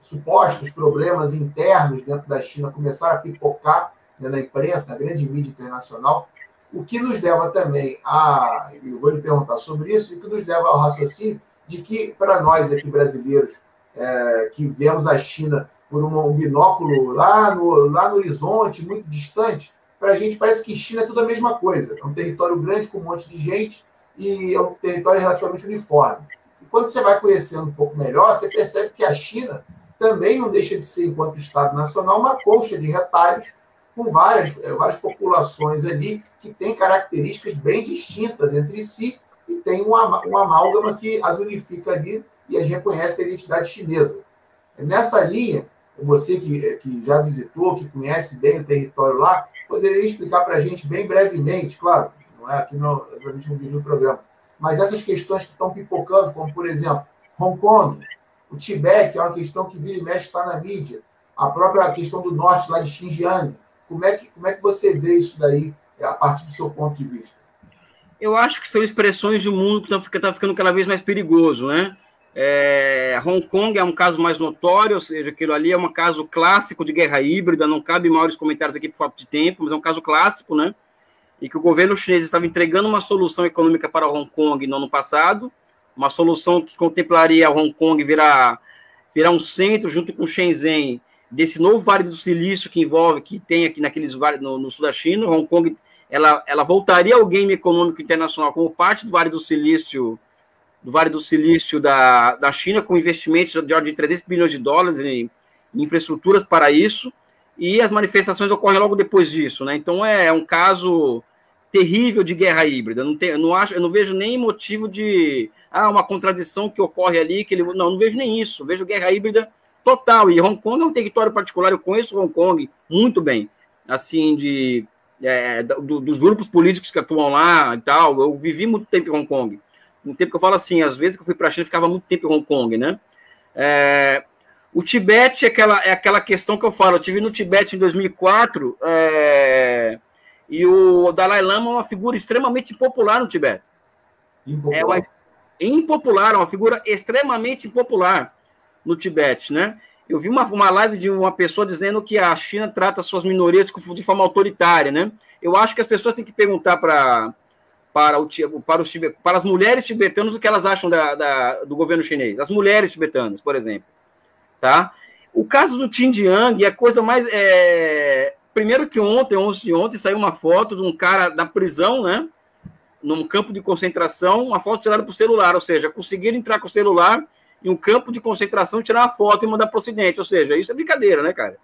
Speaker 4: supostos problemas internos dentro da China começaram a pipocar né, na imprensa, na grande mídia internacional. O que nos leva também a. Eu vou lhe perguntar sobre isso, o que nos leva ao raciocínio de que, para nós aqui brasileiros, é, que vemos a China por um binóculo lá no, lá no horizonte, muito distante, para a gente parece que China é tudo a mesma coisa. É um território grande com um monte de gente e é um território relativamente uniforme. E quando você vai conhecendo um pouco melhor, você percebe que a China também não deixa de ser, enquanto Estado nacional, uma colcha de retalhos com várias, eh, várias populações ali que têm características bem distintas entre si e tem uma, uma amálgama que as unifica ali e as reconhece a identidade chinesa. Nessa linha, você que, eh, que já visitou, que conhece bem o território lá, poderia explicar para a gente bem brevemente, claro, não é aqui no, exatamente no vídeo do programa, mas essas questões que estão pipocando, como por exemplo, Hong Kong, o Tibete, é uma questão que vira e mexe está na mídia, a própria questão do norte, lá de Xinjiang, como é que, como é que você vê isso daí a partir do seu ponto de vista?
Speaker 5: Eu acho que são expressões de um mundo que está tá ficando cada vez mais perigoso, né? É, Hong Kong é um caso mais notório, ou seja, aquilo ali é um caso clássico de guerra híbrida, não cabe maiores comentários aqui por falta de tempo, mas é um caso clássico, né? E que o governo chinês estava entregando uma solução econômica para Hong Kong no ano passado, uma solução que contemplaria Hong Kong virar, virar um centro junto com Shenzhen desse novo Vale do Silício que envolve, que tem aqui naqueles no, no, sul da China, Hong Kong, ela, ela voltaria ao game econômico internacional como parte do Vale do Silício, do Vale do Silício da, da China, com investimentos de ordem de 300 bilhões de dólares em, em infraestruturas para isso, e as manifestações ocorrem logo depois disso, né? Então é, é um caso terrível de guerra híbrida. Não tem, não acho, eu não vejo nem motivo de ah, uma contradição que ocorre ali que ele não, não vejo nem isso. Vejo guerra híbrida total. E Hong Kong é um território particular, eu conheço Hong Kong muito bem, assim, de, é, do, dos grupos políticos que atuam lá e tal. Eu vivi muito tempo em Hong Kong. Um tempo que eu falo assim, às vezes que eu fui para a China, eu ficava muito tempo em Hong Kong, né? É, o Tibete é aquela, é aquela questão que eu falo. Eu tive no Tibete em 2004 é, e o Dalai Lama é uma figura extremamente popular no Tibete. Impopular. É uma, impopular, é uma figura extremamente popular no Tibete, né? Eu vi uma, uma live de uma pessoa dizendo que a China trata suas minorias de forma autoritária, né? Eu acho que as pessoas têm que perguntar para para, o, para, os, para as mulheres tibetanas o que elas acham da, da, do governo chinês. As mulheres tibetanas, por exemplo. Tá? O caso do Xinjiang é a coisa mais. É... Primeiro que ontem, 11 de ontem, saiu uma foto de um cara da prisão, né? Num campo de concentração, uma foto tirada por celular, ou seja, conseguiram entrar com o celular em um campo de concentração, tirar uma foto e mandar para o Ocidente. Ou seja, isso é brincadeira, né, cara?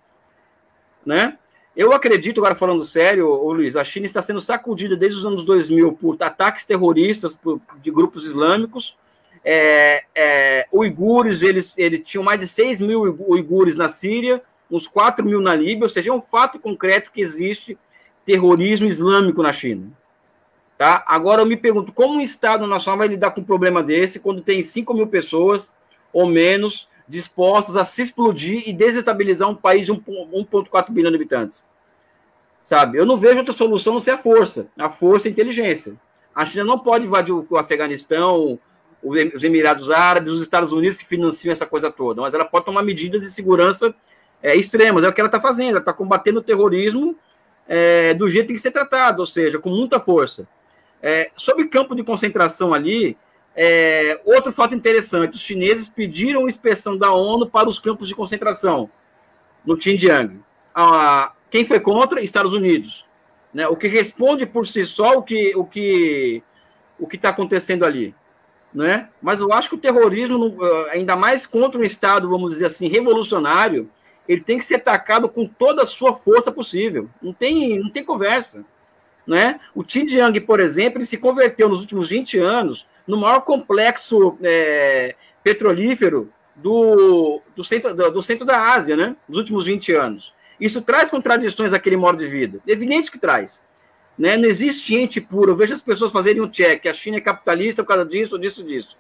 Speaker 5: Né? Eu acredito, agora falando sério, ô Luiz, a China está sendo sacudida desde os anos 2000 por ataques terroristas de grupos islâmicos. É, é, uigures, eles, eles tinham mais de 6 mil uigures na Síria, uns 4 mil na Líbia, ou seja, é um fato concreto que existe terrorismo islâmico na China. Tá? Agora eu me pergunto, como um Estado nacional vai lidar com um problema desse quando tem 5 mil pessoas ou menos dispostos a se explodir e desestabilizar um país de 1,4 bilhão de habitantes. Sabe? Eu não vejo outra solução ser a força. A força e a inteligência. A China não pode invadir o Afeganistão, os Emirados Árabes, os Estados Unidos que financiam essa coisa toda, mas ela pode tomar medidas de segurança é, extremas. É o que ela está fazendo. Ela está combatendo o terrorismo é, do jeito que tem que ser tratado, ou seja, com muita força. É, sobre campo de concentração ali, é, outro fato interessante: os chineses pediram inspeção da ONU para os campos de concentração no Xinjiang. Ah, quem foi contra? Estados Unidos. Né? O que responde por si só o que o que o que está acontecendo ali, né? Mas eu acho que o terrorismo, ainda mais contra um Estado, vamos dizer assim, revolucionário, ele tem que ser atacado com toda a sua força possível. Não tem, não tem conversa. Né? O Xinjiang, por exemplo, ele se converteu nos últimos 20 anos no maior complexo é, petrolífero do, do, centro, do, do, centro da Ásia, né? Nos últimos 20 anos. Isso traz contradições àquele modo de vida. Evidente que traz. Né? Não existe ente puro. Eu vejo as pessoas fazerem um check. A China é capitalista por causa disso, disso, disso.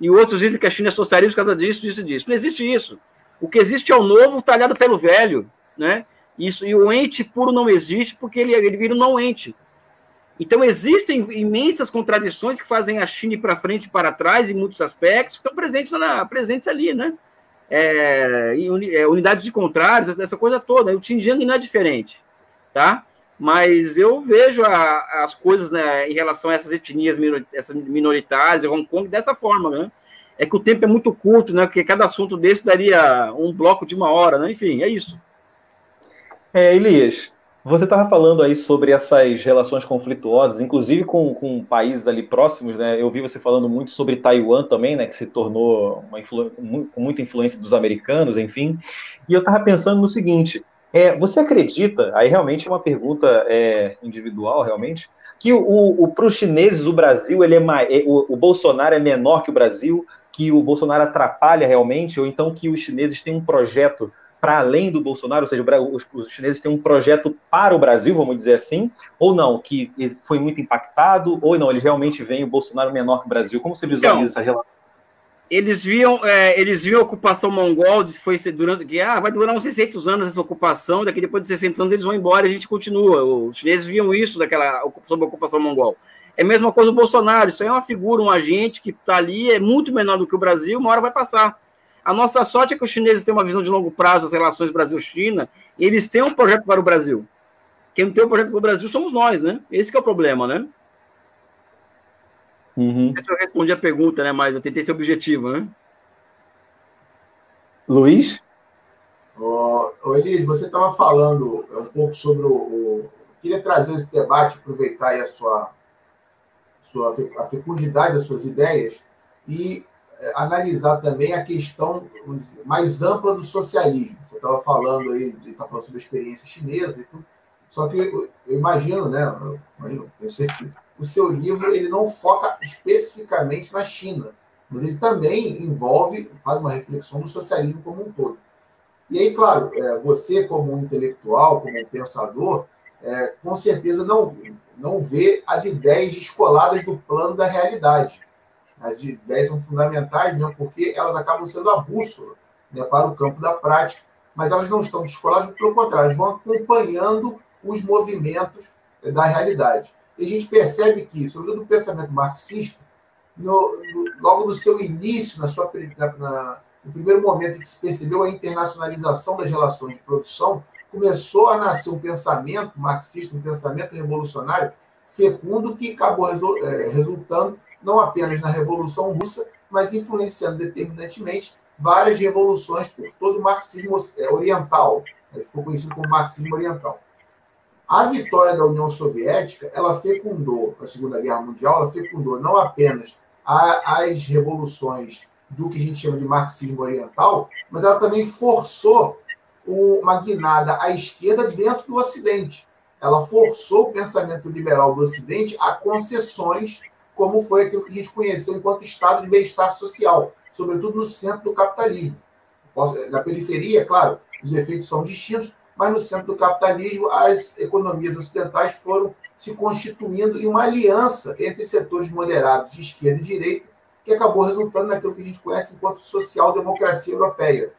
Speaker 5: E outros dizem que a China é socialista por causa disso, disso, disso. Não existe isso. O que existe é o novo talhado pelo velho. Né? Isso, e o ente puro não existe porque ele, ele vira um não ente. Então, existem imensas contradições que fazem a China ir para frente e para trás em muitos aspectos, que estão presentes, na, presentes ali, né? É, é, unidades de contrários, essa coisa toda. O Xinjiang não é diferente, tá? Mas eu vejo a, as coisas né, em relação a essas etnias minoritárias, Hong Kong, dessa forma, né? É que o tempo é muito curto, né? Porque cada assunto desse daria um bloco de uma hora, né? Enfim, é isso.
Speaker 3: É, Elias, você estava falando aí sobre essas relações conflituosas, inclusive com, com países ali próximos, né? Eu vi você falando muito sobre Taiwan também, né? Que se tornou uma com muita influência dos americanos, enfim. E eu estava pensando no seguinte: é, você acredita? Aí realmente é uma pergunta é, individual, realmente, que o, o para os chineses o Brasil ele é, mais, é, o, o Bolsonaro é menor que o Brasil, que o Bolsonaro atrapalha realmente, ou então que os chineses têm um projeto para além do Bolsonaro, ou seja, os, os, chineses têm um projeto para o Brasil, vamos dizer assim, ou não, que foi muito impactado, ou não, eles realmente veem o Bolsonaro menor que o Brasil. Como você visualiza então, essa relação?
Speaker 5: Eles viam, é, eles viam a ocupação mongol, foi durante que ah, vai durar uns 600 anos essa ocupação, daqui depois de 600 anos eles vão embora e a gente continua. Os chineses viam isso daquela sobre a ocupação mongol. É a mesma coisa o Bolsonaro, isso aí é uma figura, um agente que está ali, é muito menor do que o Brasil, uma hora vai passar. A nossa sorte é que os chineses têm uma visão de longo prazo das relações Brasil-China e eles têm um projeto para o Brasil. Quem não tem um projeto para o Brasil somos nós, né? Esse é o problema, né? Uhum. Eu respondi a pergunta, né? Mas eu tentei ser objetivo, né?
Speaker 3: Luiz?
Speaker 4: Oh, Elias, você estava falando um pouco sobre o, o, Queria trazer esse debate, aproveitar aí a sua, sua a fecundidade das suas ideias e é, analisar também a questão mais ampla do socialismo. Você estava falando aí, está falando sobre a experiência chinesa e tudo. Só que eu, eu imagino, né? Eu imagino, tenho certeza. O seu livro ele não foca especificamente na China, mas ele também envolve, faz uma reflexão do socialismo como um todo. E aí, claro, é, você como um intelectual, como um pensador, é, com certeza não não vê as ideias descoladas do plano da realidade as ideias são fundamentais, mesmo porque elas acabam sendo a bússola né, para o campo da prática, mas elas não estão descoladas, pelo contrário, elas vão acompanhando os movimentos eh, da realidade. E a gente percebe que, sobretudo no pensamento marxista, no, no, logo no seu início, na sua, na, no primeiro momento que se percebeu a internacionalização das relações de produção, começou a nascer um pensamento marxista, um pensamento revolucionário fecundo que acabou é, resultando não apenas na Revolução Russa, mas influenciando determinantemente várias revoluções por todo o marxismo é, oriental, né, ficou conhecido como marxismo oriental. A vitória da União Soviética, ela fecundou, a Segunda Guerra Mundial, ela fecundou não apenas a, as revoluções do que a gente chama de marxismo oriental, mas ela também forçou uma guinada à esquerda dentro do Ocidente. Ela forçou o pensamento liberal do Ocidente a concessões, como foi aquilo que a gente conheceu enquanto estado de bem-estar social, sobretudo no centro do capitalismo. Na periferia, claro, os efeitos são distintos, mas no centro do capitalismo, as economias ocidentais foram se constituindo em uma aliança entre setores moderados de esquerda e direita, que acabou resultando naquilo que a gente conhece enquanto social-democracia europeia.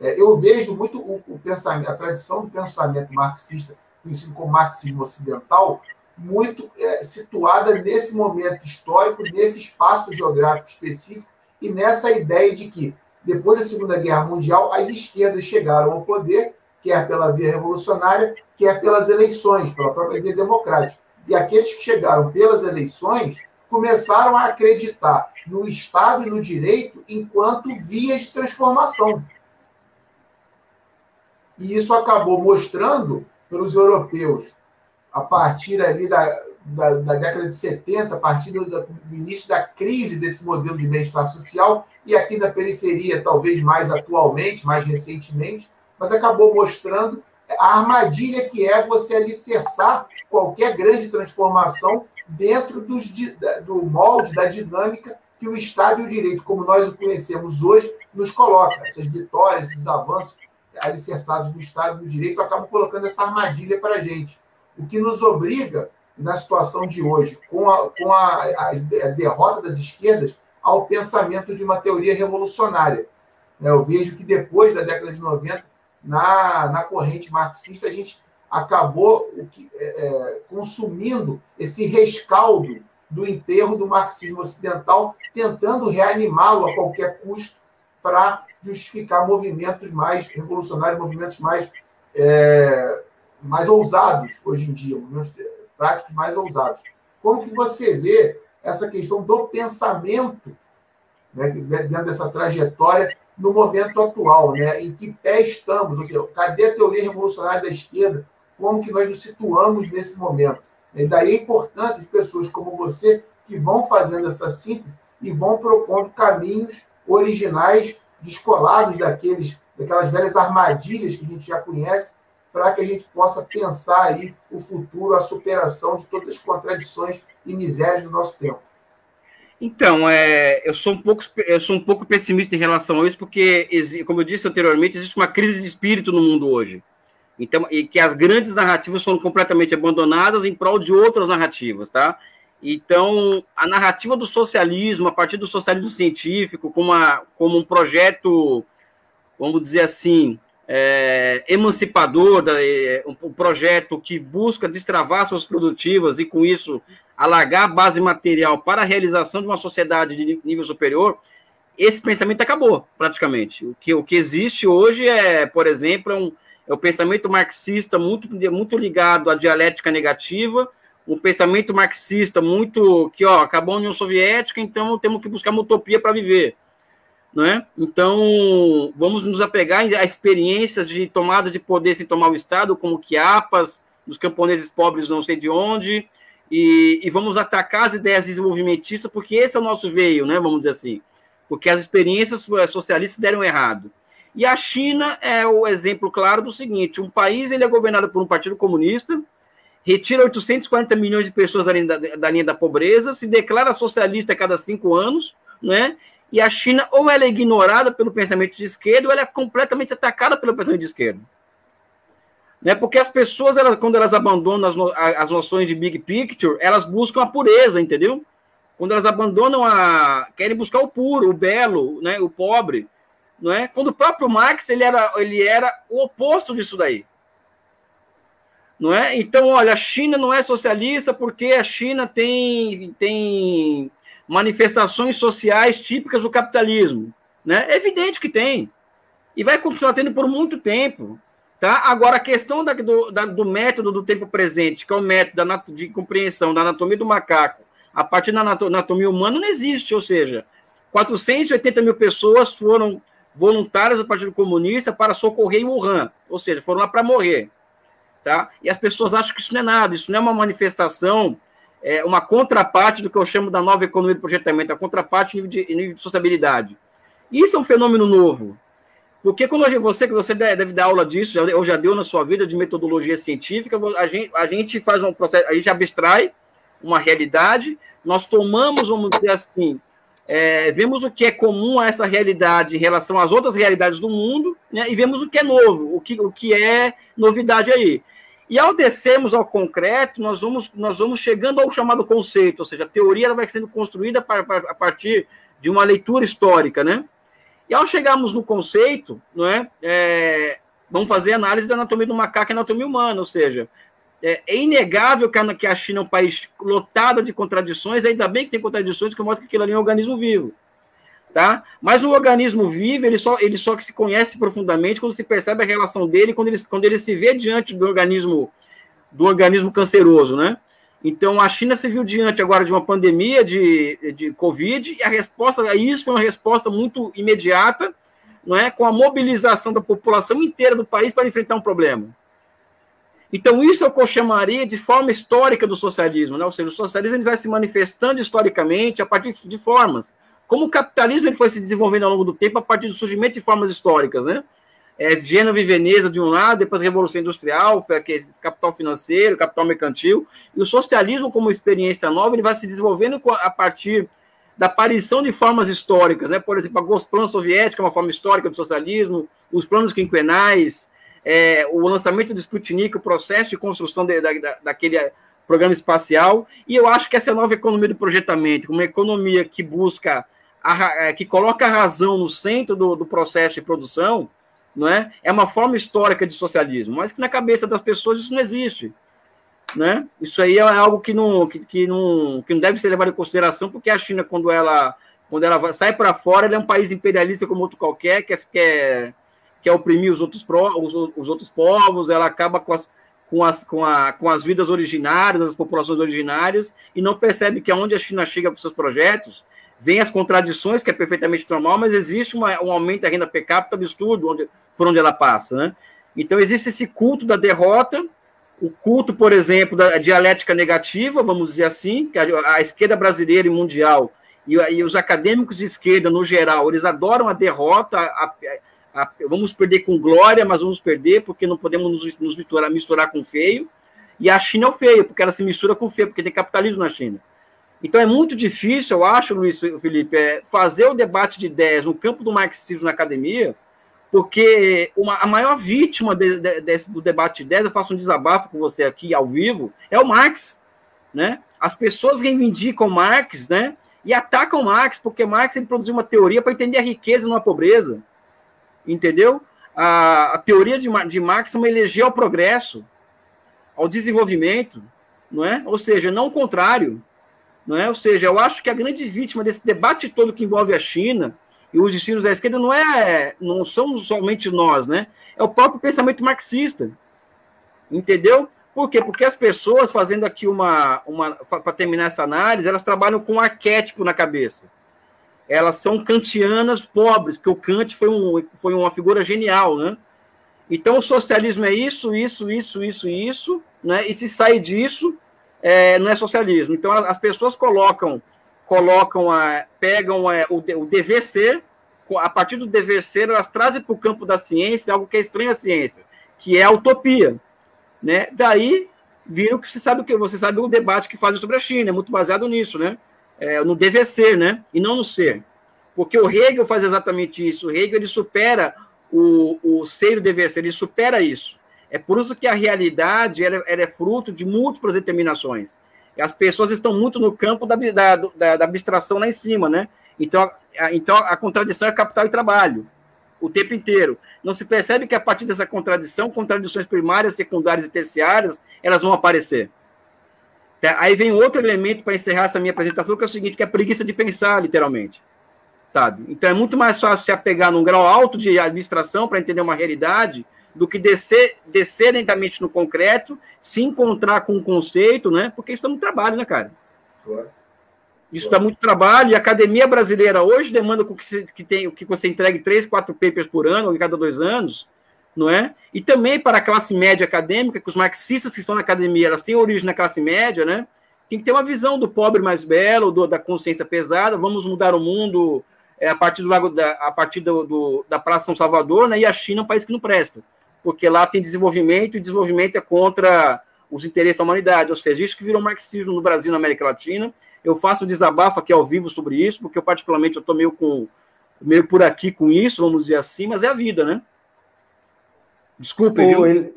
Speaker 4: É, eu vejo muito o, pensamento, a tradição do pensamento marxista, conhecido como marxismo ocidental, muito é, situada nesse momento histórico, nesse espaço geográfico específico e nessa ideia de que, depois da Segunda Guerra Mundial, as esquerdas chegaram ao poder, quer pela via revolucionária, quer pelas eleições, pela própria via democrática. E aqueles que chegaram pelas eleições começaram a acreditar no Estado e no direito enquanto vias de transformação. E isso acabou mostrando para os europeus, a partir ali da, da, da, década de 70, a partir do, do, início da crise desse modelo de bem-estar social, e aqui na periferia, talvez mais atualmente, mais recentemente, mas acabou mostrando a armadilha que é você alicerçar qualquer grande transformação dentro dos, do molde, da dinâmica que o Estado e o direito, como nós o conhecemos hoje, nos coloca. Essas vitórias, esses avanços alicerçados do Estado e do direito acabam colocando essa armadilha para a gente. O que nos obriga, na situação de hoje, com, a, com a, a, derrota das esquerdas, ao pensamento de uma teoria revolucionária. Eu vejo que depois da década de 90, na, na corrente marxista, a gente acabou é, é, consumindo esse rescaldo do enterro do marxismo ocidental, tentando reanimá-lo a qualquer custo para justificar movimentos mais revolucionários, movimentos mais, é, mais ousados hoje em dia, movimentos práticos mais ousados. Como que você vê essa questão do pensamento né, dentro dessa trajetória no momento atual, né, em que pé estamos, ou seja, cadê a teoria revolucionária da esquerda, como que nós nos situamos nesse momento. E daí a importância de pessoas como você que vão fazendo essa síntese e vão propondo caminhos originais, descolados daqueles, daquelas velhas armadilhas que a gente já conhece, para que a gente possa pensar aí o futuro, a superação de todas as contradições e misérias do nosso tempo.
Speaker 5: Então, é, eu, sou um pouco, eu sou um pouco pessimista em relação a isso, porque, como eu disse anteriormente, existe uma crise de espírito no mundo hoje. Então, e que as grandes narrativas foram completamente abandonadas em prol de outras narrativas, tá? Então, a narrativa do socialismo, a partir do socialismo científico, como, como um projeto, vamos dizer assim, é, emancipador, é, um projeto que busca destravar suas produtivas e, com isso, alargar a base material para a realização de uma sociedade de nível superior, esse pensamento acabou, praticamente. O que, o que existe hoje é, por exemplo, é, um, é o pensamento marxista muito, muito ligado à dialética negativa, um pensamento marxista muito que, ó, acabou a União Soviética, então temos que buscar uma utopia para viver. Não é? Então, vamos nos apegar a experiências de tomada de poder sem tomar o Estado, como Chiapas, dos camponeses pobres não sei de onde, e, e, vamos atacar as ideias desenvolvimentistas, porque esse é o nosso veio, né? Vamos dizer assim. Porque as experiências socialistas deram errado. E a China é o exemplo claro do seguinte: um país ele é governado por um partido comunista, retira 840 milhões de pessoas da linha da, da, linha da pobreza, se declara socialista a cada cinco anos, né? E a China ou ela é ignorada pelo pensamento de esquerda ou ela é completamente atacada pelo pensamento de esquerda. Né? Porque as pessoas, elas, quando elas abandonam as, no, as noções de big picture, elas buscam a pureza, entendeu? Quando elas abandonam a. querem buscar o puro, o belo, né? o pobre. Não é? Quando o próprio Marx ele era, ele era o oposto disso daí. Não é? Então, olha, a China não é socialista porque a China tem, tem manifestações sociais típicas do capitalismo. Né? É evidente que tem. E vai continuar tendo por muito tempo. Tá? Agora, a questão da, do, da, do método do tempo presente, que é o método da, de compreensão da anatomia do macaco, a partir da anatomia humana, não existe. Ou seja, 480 mil pessoas foram voluntárias do Partido Comunista para socorrer em Wuhan. Ou seja, foram lá para morrer. Tá? E as pessoas acham que isso não é nada, isso não é uma manifestação, é uma contraparte do que eu chamo da nova economia do projetamento, a contraparte nível de, nível de sociabilidade. Isso é um fenômeno novo. Porque quando você, que você deve dar aula disso, ou já deu na sua vida de metodologia científica, a gente, a gente faz um processo, a gente abstrai uma realidade, nós tomamos, vamos dizer assim, é, vemos o que é comum a essa realidade em relação às outras realidades do mundo, né, e vemos o que é novo, o que, o que é novidade aí. E ao descermos ao concreto, nós vamos, nós vamos chegando ao chamado conceito, ou seja, a teoria ela vai sendo construída a partir de uma leitura histórica, né? E ao chegarmos no conceito, não é, é vamos fazer análise da anatomia do macaco e anatomia humana, ou seja, é, é inegável que a, que a China é um país lotado de contradições, ainda bem que tem contradições que mostram que aquilo ali é um organismo vivo. Tá? Mas o organismo vivo, ele só, ele só se conhece profundamente quando se percebe a relação dele, quando ele, quando ele se vê diante do organismo do organismo canceroso, né? Então, a China se viu diante agora de uma pandemia de, de Covid, e a resposta a isso foi uma resposta muito imediata, não é? com a mobilização da população inteira do país para enfrentar um problema. Então, isso é o que eu chamaria de forma histórica do socialismo, né? ou seja, o socialismo ele vai se manifestando historicamente a partir de formas. Como o capitalismo ele foi se desenvolvendo ao longo do tempo a partir do surgimento de formas históricas, né? é, Gênova e Veneza de um lado, depois a Revolução Industrial, é capital financeiro, capital mercantil, e o socialismo como experiência nova, ele vai se desenvolvendo a partir da aparição de formas históricas, né? por exemplo, a Gosplan soviética é uma forma histórica do socialismo, os planos quinquenais, é, o lançamento do Sputnik, o processo de construção de, da, daquele programa espacial, e eu acho que essa é nova economia do projetamento, uma economia que busca, a, é, que coloca a razão no centro do, do processo de produção, não é? É uma forma histórica de socialismo, mas que na cabeça das pessoas isso não existe, né? Isso aí é algo que não, que, que não, que não deve ser levado em consideração, porque a China, quando ela, quando ela sai para fora, ela é um país imperialista como outro qualquer, que quer, quer oprimir os outros, os, os outros povos, ela acaba com as, com as, com, a, com as vidas originárias, as populações originárias, e não percebe que aonde a China chega com seus projetos, vem as contradições, que é perfeitamente normal, mas existe uma, um aumento da renda per capita absurdo onde, por onde ela passa. Né? Então, existe esse culto da derrota, o culto, por exemplo, da dialética negativa, vamos dizer assim, que a, a esquerda brasileira e mundial, e, e, os acadêmicos de esquerda, no geral, eles adoram a derrota, a, a, vamos perder com glória, mas vamos perder porque não podemos nos, nos misturar, misturar com feio, e a China é o feio, porque ela se mistura com feio, porque tem capitalismo na China. Então é muito difícil, eu acho, Luiz Felipe, é, fazer o debate de ideias no campo do marxismo na academia, porque uma, a maior vítima de, de, desse, do debate de ideias, eu faço um desabafo com você aqui ao vivo, é o Marx. Né? As pessoas reivindicam Marx né? e atacam Marx, porque Marx ele produziu uma teoria para entender a riqueza não a pobreza. Entendeu? A, a teoria de, de Marx é uma elegia ao progresso, ao desenvolvimento, não é? ou seja, não o contrário. Não é? Ou seja, eu acho que a grande vítima desse debate todo que envolve a China e os destinos da esquerda não é, não somos somente nós, né? É o próprio pensamento marxista. Entendeu? Por quê? Porque as pessoas, fazendo aqui uma. uma para terminar essa análise, elas trabalham com um arquétipo na cabeça. Elas são kantianas pobres, porque o Kant foi, um, foi uma figura genial, né? Então, o socialismo é isso, isso, isso, isso, isso, né? E se sair disso, é, não é socialismo. Então, as pessoas colocam, colocam a, pegam a, o, o dever ser, a partir do dever ser, elas trazem para o campo da ciência algo que é estranho à ciência, que é a utopia. Né? Daí, viram que você sabe o que você sabe o debate que fazem sobre a China, é muito baseado nisso, né? É, no dever ser, né? E não no ser. Porque o Hegel faz exatamente isso. O Hegel ele supera o, o ser e o dever ser, ele supera isso. É por isso que a realidade ela, ela é fruto de múltiplas determinações. As pessoas estão muito no campo da, da, da, da abstração lá em cima, né? Então a, então, a contradição é capital e trabalho, o tempo inteiro. Não se percebe que a partir dessa contradição, contradições primárias, secundárias e terciárias, elas vão aparecer. Tá? Aí vem outro elemento para encerrar essa minha apresentação, que é o seguinte, que é a preguiça de pensar, literalmente. sabe? Então é muito mais fácil se apegar num grau alto de administração para entender uma realidade do que descer, descer lentamente no concreto, se encontrar com um conceito, né? Porque isso é muito trabalho, né, cara? Claro. Isso dá muito trabalho, e a academia brasileira hoje demanda que, você, que, tem, que você entregue três, quatro papers por ano, ou cada dois anos, não é? E também para a classe média acadêmica, que os marxistas que estão na academia, elas têm origem na classe média, né? Tem que ter uma visão do pobre mais belo, do, da consciência pesada, vamos mudar o mundo é, a partir do lago da, a partir do, do, da Praça São Salvador, né? E a China é um país que não presta, porque lá tem desenvolvimento e desenvolvimento é contra os interesses da humanidade, ou seja, isso que virou marxismo no Brasil, na América Latina, eu faço desabafo aqui ao vivo sobre isso, porque eu, particularmente, eu estou meio, com, meio por aqui com isso, vamos dizer assim, mas é a vida, né? Desculpe, viu?
Speaker 3: Ele...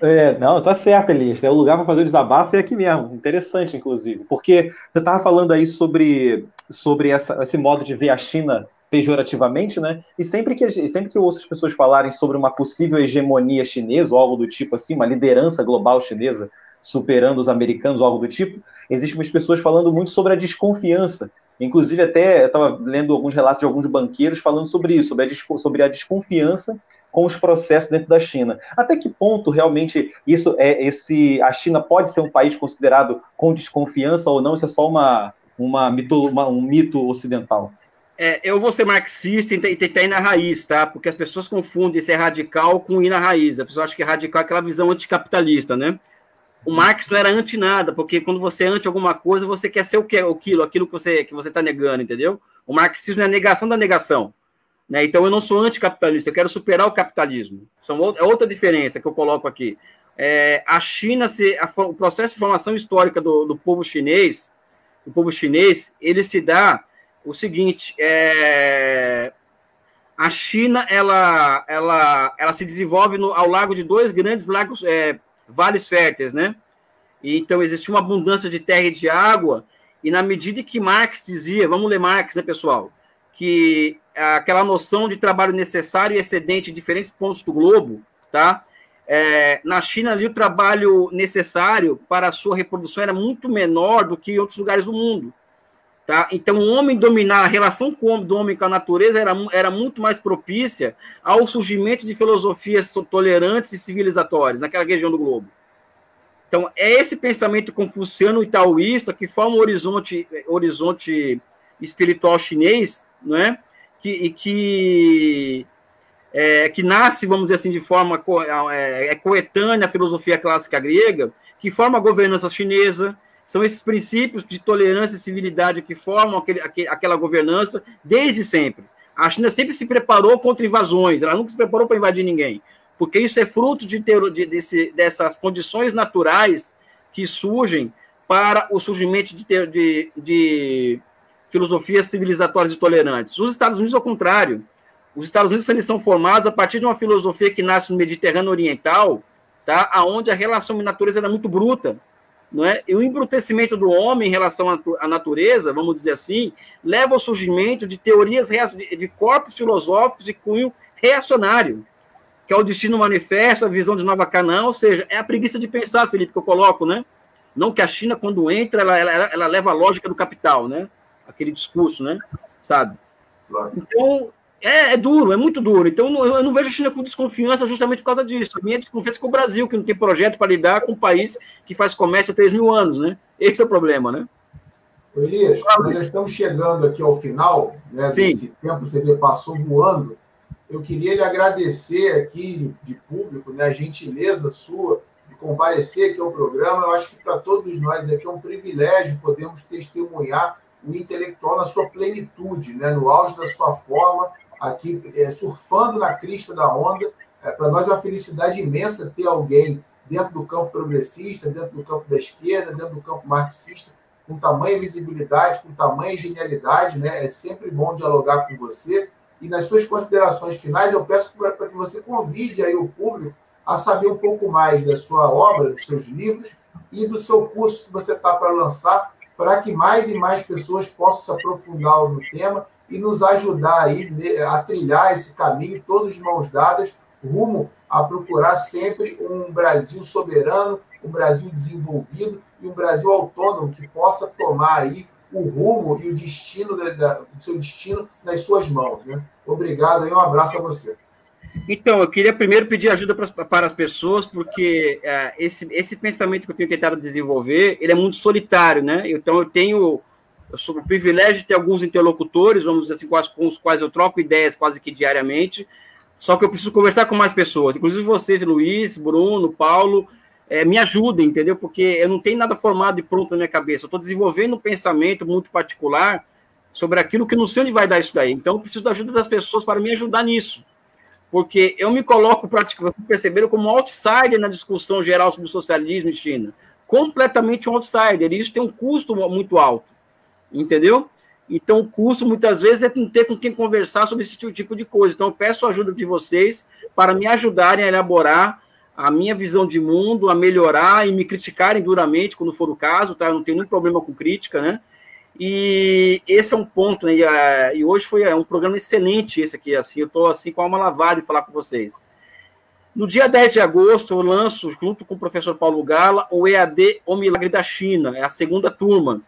Speaker 3: É, não, tá certo, Elias. É o lugar para fazer o desabafo é aqui mesmo. Interessante, inclusive. Porque você estava falando aí sobre, sobre essa, esse modo de ver a China pejorativamente, né? E sempre que, sempre que eu ouço as pessoas falarem sobre uma possível hegemonia chinesa, ou algo do tipo assim, uma liderança global chinesa, superando os americanos, algo do tipo, existem umas pessoas falando muito sobre a desconfiança. Inclusive, até eu estava lendo alguns relatos de alguns banqueiros falando sobre isso, sobre a, sobre a desconfiança com os processos dentro da China. Até que ponto realmente isso é esse a China pode ser um país considerado com desconfiança ou não? Isso é só uma, uma, mito, uma um mito ocidental?
Speaker 5: É, eu vou ser marxista e tentar ir na raiz, tá? Porque as pessoas confundem ser radical com ir na raiz. A pessoa acha que radical é aquela visão anticapitalista, né? O Marx não era anti nada, porque quando você é anti alguma coisa, você quer ser o que, aquilo, aquilo que você que você está negando, entendeu? O marxismo é a negação da negação. Né? Então eu não sou anticapitalista, eu quero superar o capitalismo. São é outra diferença que eu coloco aqui. É, a China, se, a, o processo de formação histórica do, do povo chinês, do povo chinês, ele se dá o seguinte: é, a China ela, ela, ela se desenvolve no, ao largo de dois grandes lagos é, vales férteis, né? E, então existia uma abundância de terra e de água, e na medida que Marx dizia, vamos ler Marx, né, pessoal, que aquela noção de trabalho necessário e excedente em diferentes pontos do globo, tá? É, na China ali o trabalho necessário para a sua reprodução era muito menor do que em outros lugares do mundo. Tá? Então, o homem dominar, a relação do homem com a natureza era, era muito mais propícia ao surgimento de filosofias tolerantes e civilizatórias naquela região do globo. Então, é esse pensamento confuciano e taoísta que forma o horizonte, horizonte espiritual chinês, não é? que, e que, é, que nasce, vamos dizer assim, de forma co, é, é coetânea à filosofia clássica grega, que forma a governança chinesa, são esses princípios de tolerância e civilidade que formam aquele, aquele, aquela governança desde sempre. A China sempre se preparou contra invasões, ela nunca se preparou para invadir ninguém, porque isso é fruto de, ter, de desse, dessas condições naturais que surgem para o surgimento de, ter, de, de filosofias civilizatórias e tolerantes. Os Estados Unidos, ao contrário, os Estados Unidos eles são formados a partir de uma filosofia que nasce no Mediterrâneo Oriental, tá? aonde a relação a natureza era muito bruta não é? E o embrutecimento do homem em relação à natureza, vamos dizer assim, leva ao surgimento de teorias de corpos filosóficos de cunho reacionário, que é o destino manifesto, a visão de Nova Canaã, ou seja, é a preguiça de pensar, Felipe, que eu coloco, né? Não que a China, quando entra, ela, ela, ela leva a lógica do capital, né? Aquele discurso, né? Sabe? Então, é, é, duro, é muito duro. Então, eu não vejo a China com desconfiança justamente por causa disso. A minha desconfiança é com o Brasil, que não tem projeto para lidar com um país que faz comércio há 3 mil anos, né? Esse é o problema, né?
Speaker 4: Elias, nós já estamos chegando aqui ao final né, desse tempo, você vê, passou voando. Eu queria lhe agradecer aqui de público, né, a gentileza sua de comparecer aqui ao programa. Eu acho que para todos nós aqui é um privilégio podermos testemunhar o intelectual na sua plenitude, né, no auge da sua forma, aqui é, surfando na crista da onda. É, Para nós é uma felicidade imensa ter alguém dentro do campo progressista, dentro do campo da esquerda, dentro do campo marxista, com tamanha visibilidade, com tamanha genialidade. Né? É sempre bom dialogar com você. E nas suas considerações finais, eu peço para que você convide aí o público a saber um pouco mais da sua obra, dos seus livros e do seu curso que você está para lançar, para que mais e mais pessoas possam se aprofundar no tema e nos ajudar aí a trilhar esse caminho, todos de mãos dadas, rumo a procurar sempre um Brasil soberano, um Brasil desenvolvido e um Brasil autônomo que possa tomar aí o rumo e o destino da, da, o seu destino nas suas mãos. Né? Obrigado e um abraço a você.
Speaker 5: Então, eu queria primeiro pedir ajuda para, as pessoas, porque é, esse, esse pensamento que eu tenho tentado desenvolver, ele é muito solitário, né? Então, eu tenho eu sou o privilégio de ter alguns interlocutores, vamos dizer assim, com, as, com os quais eu troco ideias quase que diariamente, só que eu preciso conversar com mais pessoas, inclusive vocês, Luiz, Bruno, Paulo, é, me ajudem, entendeu? Porque eu não tenho nada formado e pronto na minha cabeça. Eu estou desenvolvendo um pensamento muito particular sobre aquilo que não sei onde vai dar isso daí. Então, eu preciso da ajuda das pessoas para me ajudar nisso. Porque eu me coloco, praticamente, perceberam, como outsider na discussão geral sobre socialismo em China. Completamente um outsider. E isso tem um custo muito alto. Entendeu? Então, o custo, muitas vezes, é ter com quem conversar sobre esse tipo de coisa. Então, eu peço a ajuda de vocês para me ajudarem a elaborar a minha visão de mundo, a melhorar e me criticarem duramente quando for o caso, tá? Eu não tenho nenhum problema com crítica, né? E esse é um ponto, né? E, hoje foi é, um programa excelente esse aqui, assim, eu estou assim com a alma lavada de falar com vocês. No dia 10 de agosto, eu lanço, junto com o professor Paulo Gala, o EAD O Milagre da China, é a segunda turma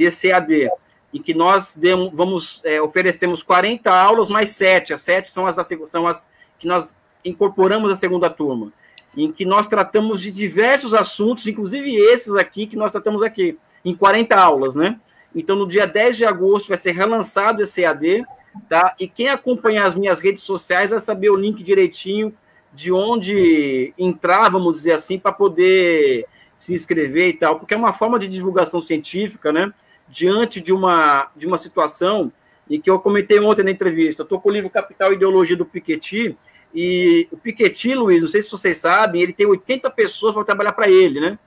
Speaker 5: EAD, em que nós demos, vamos, é, oferecemos 40 aulas mais 7, as 7 são as, são as que nós incorporamos a segunda turma em que nós tratamos de diversos assuntos, inclusive esses aqui que nós tratamos aqui, em 40 aulas, né? Então, no dia 10 de agosto vai ser relançado esse EAD, tá? E quem acompanhar as minhas redes sociais vai saber o link direitinho de onde entrar, vamos dizer assim, para poder se inscrever e tal, porque é uma forma de divulgação científica, né? Diante de uma, de uma situação em que eu comentei ontem na entrevista. Estou com o livro Capital e Ideologia do Piketty, e o Piketty, Luiz, não sei se vocês sabem, ele tem 80 pessoas para trabalhar para ele, né?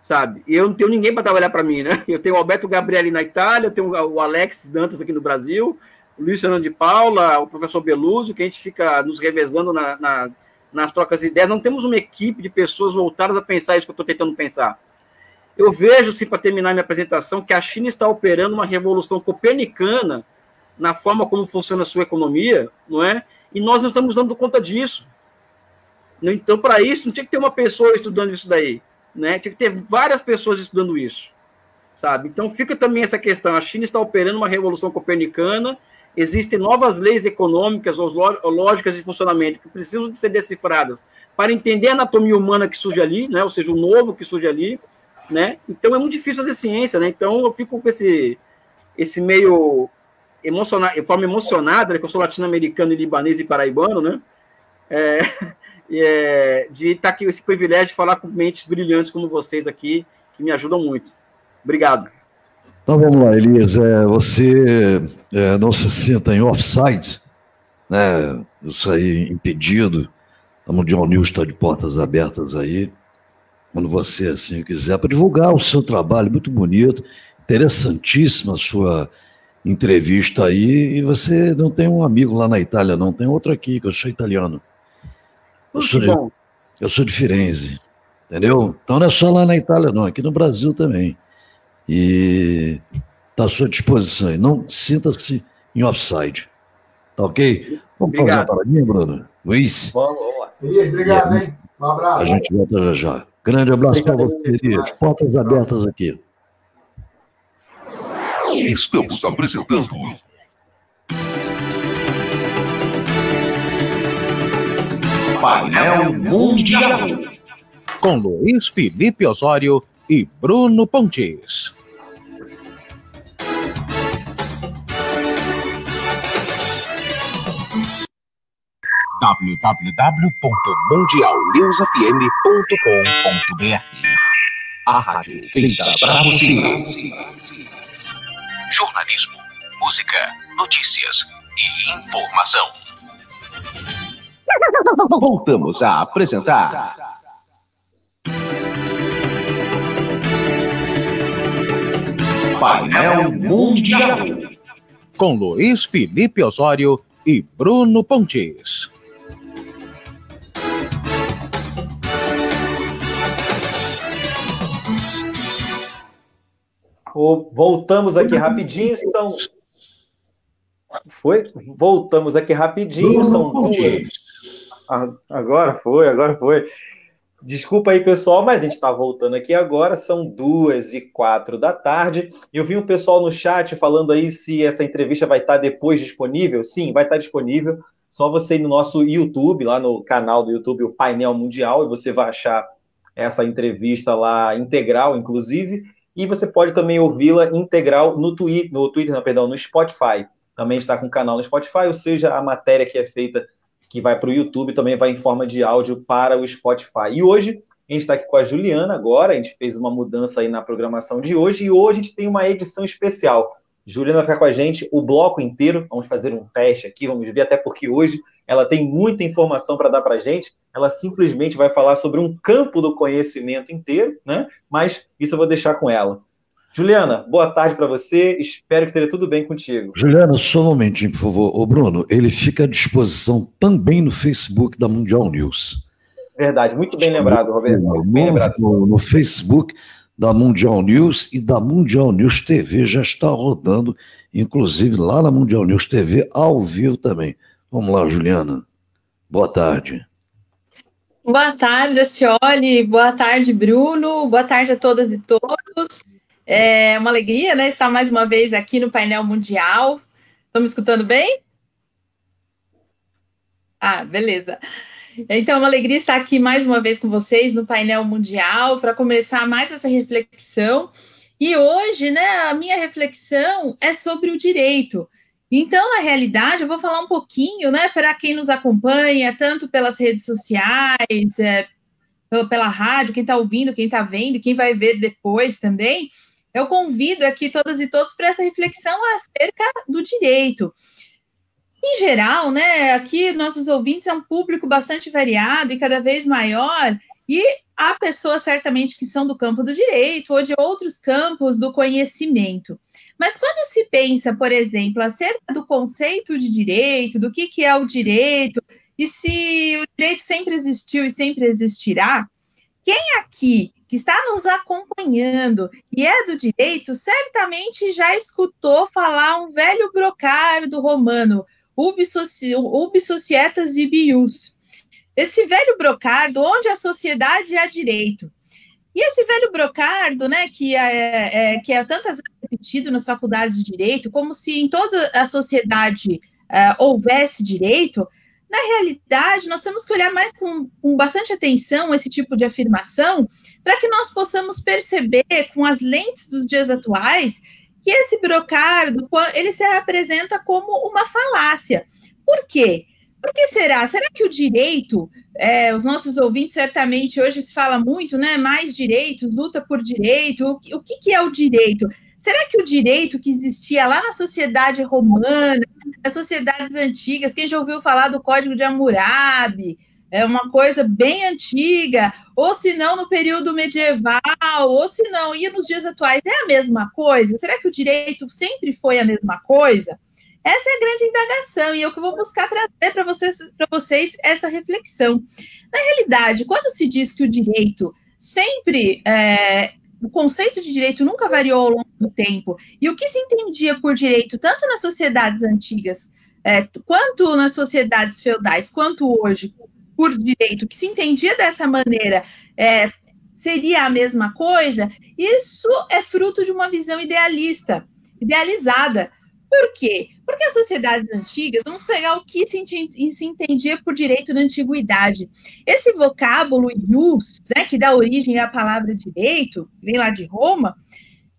Speaker 5: Sabe? E eu não tenho ninguém para trabalhar para mim, né? Eu tenho o Alberto Gabrieli na Itália, eu tenho o Alex Dantas aqui no Brasil, o Luiz Fernando de Paula, o professor Beluso, que a gente fica nos revezando na, na, nas trocas de ideias. Não temos uma equipe de pessoas voltadas a pensar isso que eu estou tentando pensar. Eu vejo, sim, para terminar minha apresentação, que a China está operando uma revolução copernicana na forma como funciona a sua economia, não é? E nós não estamos dando conta disso. Então, para isso, não tinha que ter uma pessoa estudando isso daí. Né? Tinha que ter várias pessoas estudando isso. Sabe? Então, fica também essa questão. A China está operando uma revolução copernicana. Existem novas leis econômicas ou lógicas de funcionamento que precisam ser decifradas para entender a anatomia humana que surge ali, né? ou seja, o novo que surge ali. Né? Então, é muito difícil fazer ciência. Né? Então, eu fico com esse, esse meio emocionar, de forma emocionada, né, que eu sou latino-americano, libanês e paraibano, né? É, é, de estar aqui, esse privilégio de falar com mentes brilhantes como vocês aqui, que me ajudam muito. Obrigado.
Speaker 6: Então vamos lá, Elias. É, você é, não se sinta em offside, né? Isso aí impedido. A Mundial News está de portas abertas aí. Quando você assim quiser, para divulgar o seu trabalho, muito bonito, interessantíssima a sua entrevista aí e você não tem um amigo lá na Itália, não. Tem outro aqui, que eu sou italiano. Eu sou, de, eu sou de Firenze, entendeu? Então não é só lá na Itália, não, aqui no Brasil também. E está à sua disposição. Não sinta-se em offside. Tá ok? Vamos obrigado. fazer uma paradinha, Bruno? Luiz?
Speaker 4: Vamos, vamos lá. Obrigado, hein? Um abraço.
Speaker 6: A gente volta já já. Grande abraço para você, Elias. Portas abertas aqui.
Speaker 1: Estamos apresentando. Painel Mundial.
Speaker 2: Com Luiz Felipe Osório e Bruno Pontes. www.mundialnewsfm.com.br A rádio feita para você
Speaker 1: jornalismo, música, notícias e informação.
Speaker 2: Voltamos a apresentar.
Speaker 1: Painel Mundial.
Speaker 2: Com Luiz Felipe Osório e Bruno Pontes.
Speaker 3: Voltamos aqui rapidinho, então. Foi? Voltamos aqui rapidinho, são duas. Agora foi, agora foi. Desculpa aí, pessoal, mas a gente está voltando aqui agora. São duas e quatro da tarde. Eu vi o pessoal no chat falando aí se essa entrevista vai estar depois disponível. Sim, vai estar disponível. Só você ir no nosso YouTube, lá no canal do YouTube, o Painel Mundial, e você vai achar essa entrevista lá integral, inclusive. E você pode também ouvi-la integral no Twitter, no Twitter, não, perdão, no Spotify. Também está com o canal no Spotify, ou seja, a matéria que é feita que vai para o YouTube também vai em forma de áudio para o Spotify. E hoje a gente está aqui com a Juliana agora, a gente fez uma mudança aí na programação de hoje e hoje a gente tem uma edição especial. Juliana vai ficar com a gente o bloco inteiro, vamos fazer um teste aqui, vamos ver, até porque hoje ela tem muita informação para dar para a gente, ela simplesmente vai falar sobre um campo do conhecimento inteiro, né? Mas isso eu vou deixar com ela. Juliana, boa tarde para você. Espero que esteja tudo bem contigo.
Speaker 6: Juliana, só um momentinho, por favor. O Bruno, ele fica à disposição também no Facebook da Mundial News.
Speaker 3: Verdade, muito bem lembrado, Roberto. Bem lembrado.
Speaker 6: No, no, Facebook da Mundial News e da Mundial News TV já está rodando, inclusive lá na Mundial News TV, ao vivo também. Vamos lá, Juliana. Boa tarde.
Speaker 7: Boa tarde, Acioli. Boa tarde, Bruno. Boa tarde a todas e todos. É uma alegria, né, estar mais uma vez aqui no painel mundial. Estão me escutando bem? Ah, beleza. Então, é uma alegria estar aqui mais uma vez com vocês no painel mundial para começar mais essa reflexão. E hoje, né, a minha reflexão é sobre o direito. Então, na realidade, eu vou falar um pouquinho, né, para quem nos acompanha, tanto pelas redes sociais, é, pela rádio, quem está ouvindo, quem está vendo, quem vai ver depois também eu convido aqui todas e todos para essa reflexão acerca do direito. Em geral, né, aqui nossos ouvintes é um público bastante variado e cada vez maior, e há pessoas certamente que são do campo do direito ou de outros campos do conhecimento. Mas quando se pensa, por exemplo, acerca do conceito de direito, do que, que é o direito, e se o direito sempre existiu e sempre existirá, quem aqui que está nos acompanhando e é do direito, certamente já escutou falar um velho brocário romano, ubi, societas ibius. Esse velho brocardo, onde a sociedade é direito. E esse velho brocardo, né, que é, é, que é tantas vezes repetido nas faculdades de direito, como se em toda a sociedade é, houvesse direito, na realidade, nós temos que olhar mais com, com bastante atenção esse tipo de afirmação, para que nós possamos perceber com as lentes dos dias atuais que esse brocardo ele se apresenta como uma falácia. Por quê? Por que será? Será que o direito, é, os nossos ouvintes certamente hoje se fala muito, né? Mais direitos, luta por direito. O, o que, que é o direito? Será que o direito que existia lá na sociedade romana, nas sociedades antigas, quem já ouviu falar do Código de Hammurabi, é uma coisa bem antiga, ou se não no período medieval, ou se não, e nos dias atuais é a mesma coisa? Será que o direito sempre foi a mesma coisa? Essa é a grande indagação, e eu que vou buscar trazer para vocês, vocês essa reflexão. Na realidade, quando se diz que o direito sempre é, o conceito de direito nunca variou ao longo do tempo. E o que se entendia por direito, tanto nas sociedades antigas, é, quanto nas sociedades feudais, quanto hoje, por direito, que se entendia dessa maneira, é, seria a mesma coisa, isso é fruto de uma visão idealista, idealizada. Por quê? Porque as sociedades antigas, vamos pegar o que se, entendia por direito na antiguidade. Esse vocábulo ius, né, que dá origem à palavra direito, vem lá de Roma,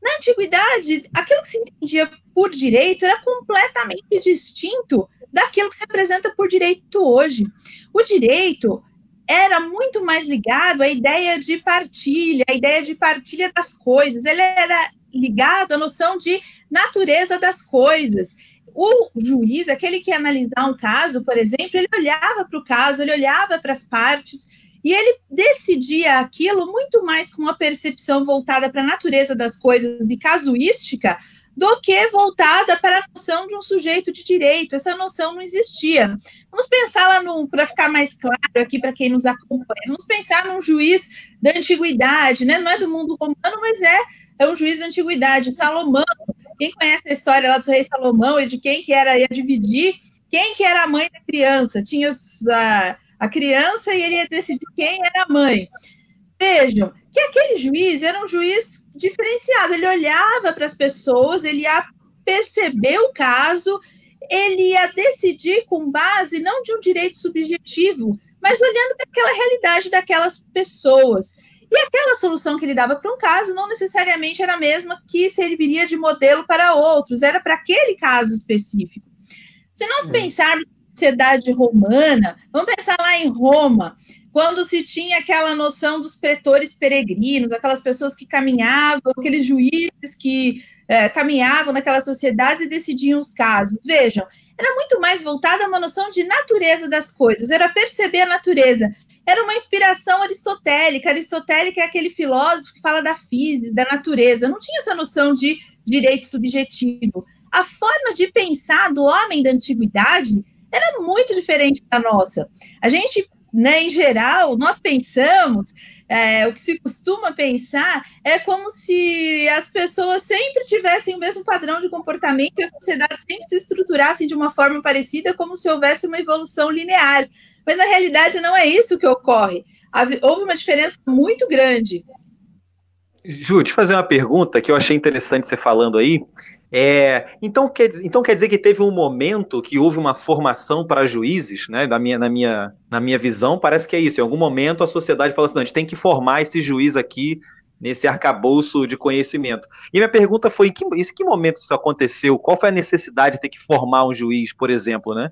Speaker 7: na antiguidade, aquilo que se entendia por direito era completamente distinto daquilo que se apresenta por direito hoje. O direito era muito mais ligado à ideia de partilha, à ideia de partilha das coisas. Ele era ligado à noção de natureza das coisas. O juiz, aquele que ia analisar um caso, por exemplo, ele olhava para o caso, ele olhava para as partes e ele decidia aquilo muito mais com uma percepção voltada para a natureza das coisas e casuística do que voltada para a noção de um sujeito de direito. Essa noção não existia. Vamos pensar lá para ficar mais claro aqui para quem nos acompanha. Vamos pensar num juiz da antiguidade, né? Não é do mundo romano, mas é, é um juiz da antiguidade. Salomão, quem conhece a história lá do rei Salomão e de quem que era ia dividir, quem que era a mãe da criança? Tinha a, a criança e ele ia decidir quem era a mãe. vejam que aquele juiz era um juiz diferenciado, ele olhava para as pessoas, ele ia perceber o caso, ele ia decidir com base não de um direito subjetivo, mas olhando para aquela realidade daquelas pessoas. E aquela solução que ele dava para um caso não necessariamente era a mesma que serviria de modelo para outros, era para aquele caso específico. Se nós é. pensarmos na sociedade romana, vamos pensar lá em Roma, quando se tinha aquela noção dos pretores peregrinos, aquelas pessoas que caminhavam, aqueles juízes que é, caminhavam naquelas sociedades e decidiam os casos. Vejam, era muito mais voltada a uma noção de natureza das coisas, era perceber a natureza. Era uma inspiração aristotélica. Aristotélica é aquele filósofo que fala da física, da natureza. Não tinha essa noção de direito subjetivo. A forma de pensar do homem da antiguidade era muito diferente da nossa. A gente né, em geral, nós pensamos, é, o que se costuma pensar é como se as pessoas sempre tivessem o mesmo padrão de comportamento e a sociedade sempre se estruturasse de uma forma parecida, como se houvesse uma evolução linear. Mas na realidade não é isso que ocorre. Houve uma diferença muito grande.
Speaker 3: Ju, te fazer uma pergunta que eu achei interessante você falando aí. É, então, quer, então quer dizer que teve um momento que houve uma formação para juízes, né? Na minha, na, minha, na minha visão, parece que é isso. Em algum momento a sociedade falou assim: não, a gente tem que formar esse juiz aqui nesse arcabouço de conhecimento. E minha pergunta foi: em que, em que momento isso aconteceu? Qual foi a necessidade de ter que formar um juiz, por exemplo, né?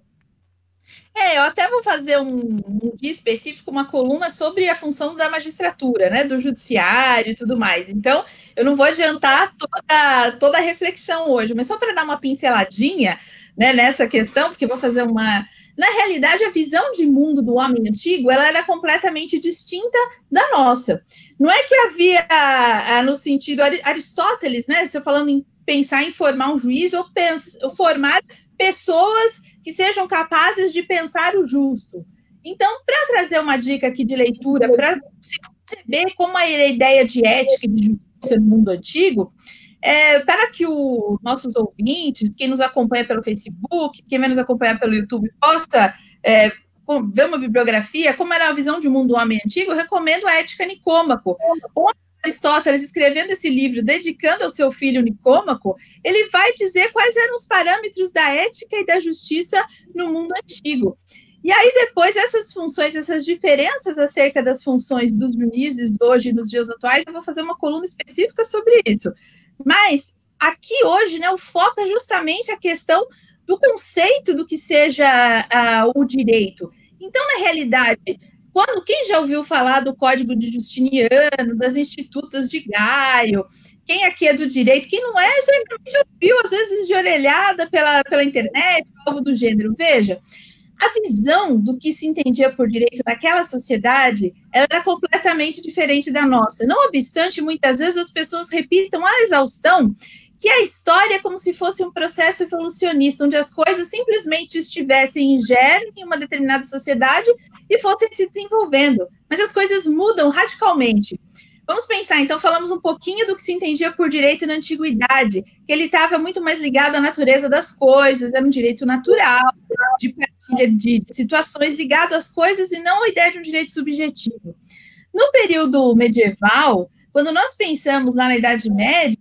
Speaker 7: É, eu até vou fazer um, um guia específico, uma coluna sobre a função da magistratura, né, do judiciário e tudo mais. Então, eu não vou adiantar toda, toda a reflexão hoje, mas só para dar uma pinceladinha né, nessa questão, porque vou fazer uma. Na realidade, a visão de mundo do homem antigo ela era completamente distinta da nossa. Não é que havia, ah, no sentido Aristóteles, né? Se eu falando em pensar em formar um juiz ou, ou formar pessoas que sejam capazes de pensar o justo. Então, para trazer uma dica aqui de leitura, para se perceber como a ideia de ética e de justiça no mundo antigo, é, para que os nossos ouvintes, quem nos acompanha pelo Facebook, quem vai nos acompanhar pelo YouTube, possa é, ver uma bibliografia, como era a visão de mundo do homem antigo, eu recomendo a Ética Nicômaco, onde Aristóteles escrevendo esse livro, dedicando ao seu filho Nicômaco, ele vai dizer quais eram os parâmetros da ética e da justiça no mundo antigo. E aí, depois, essas funções, essas diferenças acerca das funções dos juízes hoje, nos dias atuais, eu vou fazer uma coluna específica sobre isso. Mas, aqui hoje, né, o foco é justamente a questão do conceito do que seja uh, o direito. Então, na realidade, quando quem já ouviu falar do Código de Justiniano, das institutas de Gaio, quem aqui é do direito, quem não é, certamente ouviu, às vezes, de orelhada pela, pela internet, algo do gênero. Veja, a visão do que se entendia por direito naquela sociedade era completamente diferente da nossa. Não obstante, muitas vezes as pessoas repitam a exaustão que a história é como se fosse um processo evolucionista, onde as coisas simplesmente estivessem em germe em uma determinada sociedade e fossem se desenvolvendo. Mas as coisas mudam radicalmente. Vamos pensar, então, falamos um pouquinho do que se entendia por direito na antiguidade, que ele estava muito mais ligado à natureza das coisas, era um direito natural, de partilha de, situações ligado às coisas e não a ideia de um direito subjetivo. No período medieval, quando nós pensamos lá na Idade Média,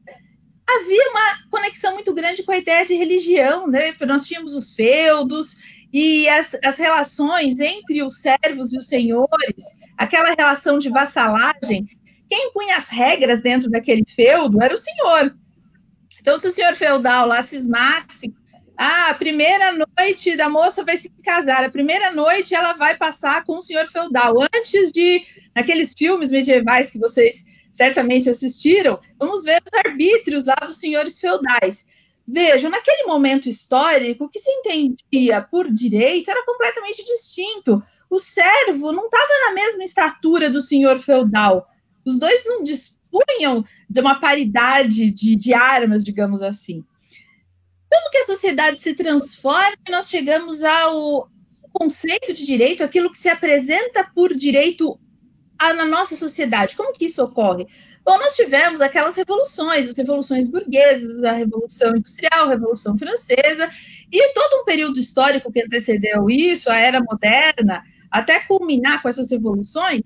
Speaker 7: havia uma conexão muito grande com a ideia de religião, né? Nós tínhamos os feudos e as, as relações entre os servos e os senhores, aquela relação de vassalagem. Quem punha as regras dentro daquele feudo era o senhor. Então, se o senhor feudal lá cismasse, ah, a primeira noite da moça vai se casar, a primeira noite ela vai passar com o senhor feudal. Antes de, naqueles filmes medievais que vocês certamente assistiram, vamos ver os arbítrios lá dos senhores feudais. Vejam, naquele momento histórico, o que se entendia por direito era completamente distinto. O servo não estava na mesma estatura do senhor feudal. Os dois não dispunham de uma paridade de, de armas, digamos assim. Como que a sociedade se transforma nós chegamos ao conceito de direito, aquilo que se apresenta por direito na nossa sociedade. Como que isso ocorre? Bom, nós tivemos aquelas revoluções, as revoluções burguesas, a Revolução Industrial, a Revolução Francesa, e todo um período histórico que antecedeu isso, a Era Moderna, até culminar com essas revoluções,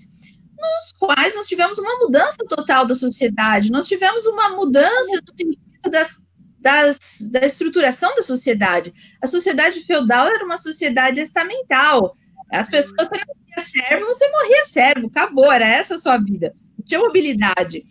Speaker 7: nos quais nós tivemos uma mudança total da sociedade, nós tivemos uma mudança no sentido das, das, da estruturação da sociedade. A sociedade feudal era uma sociedade estamental. As pessoas, você morria servo, você morria servo, acabou, era essa a sua vida. Não tinha mobilidade.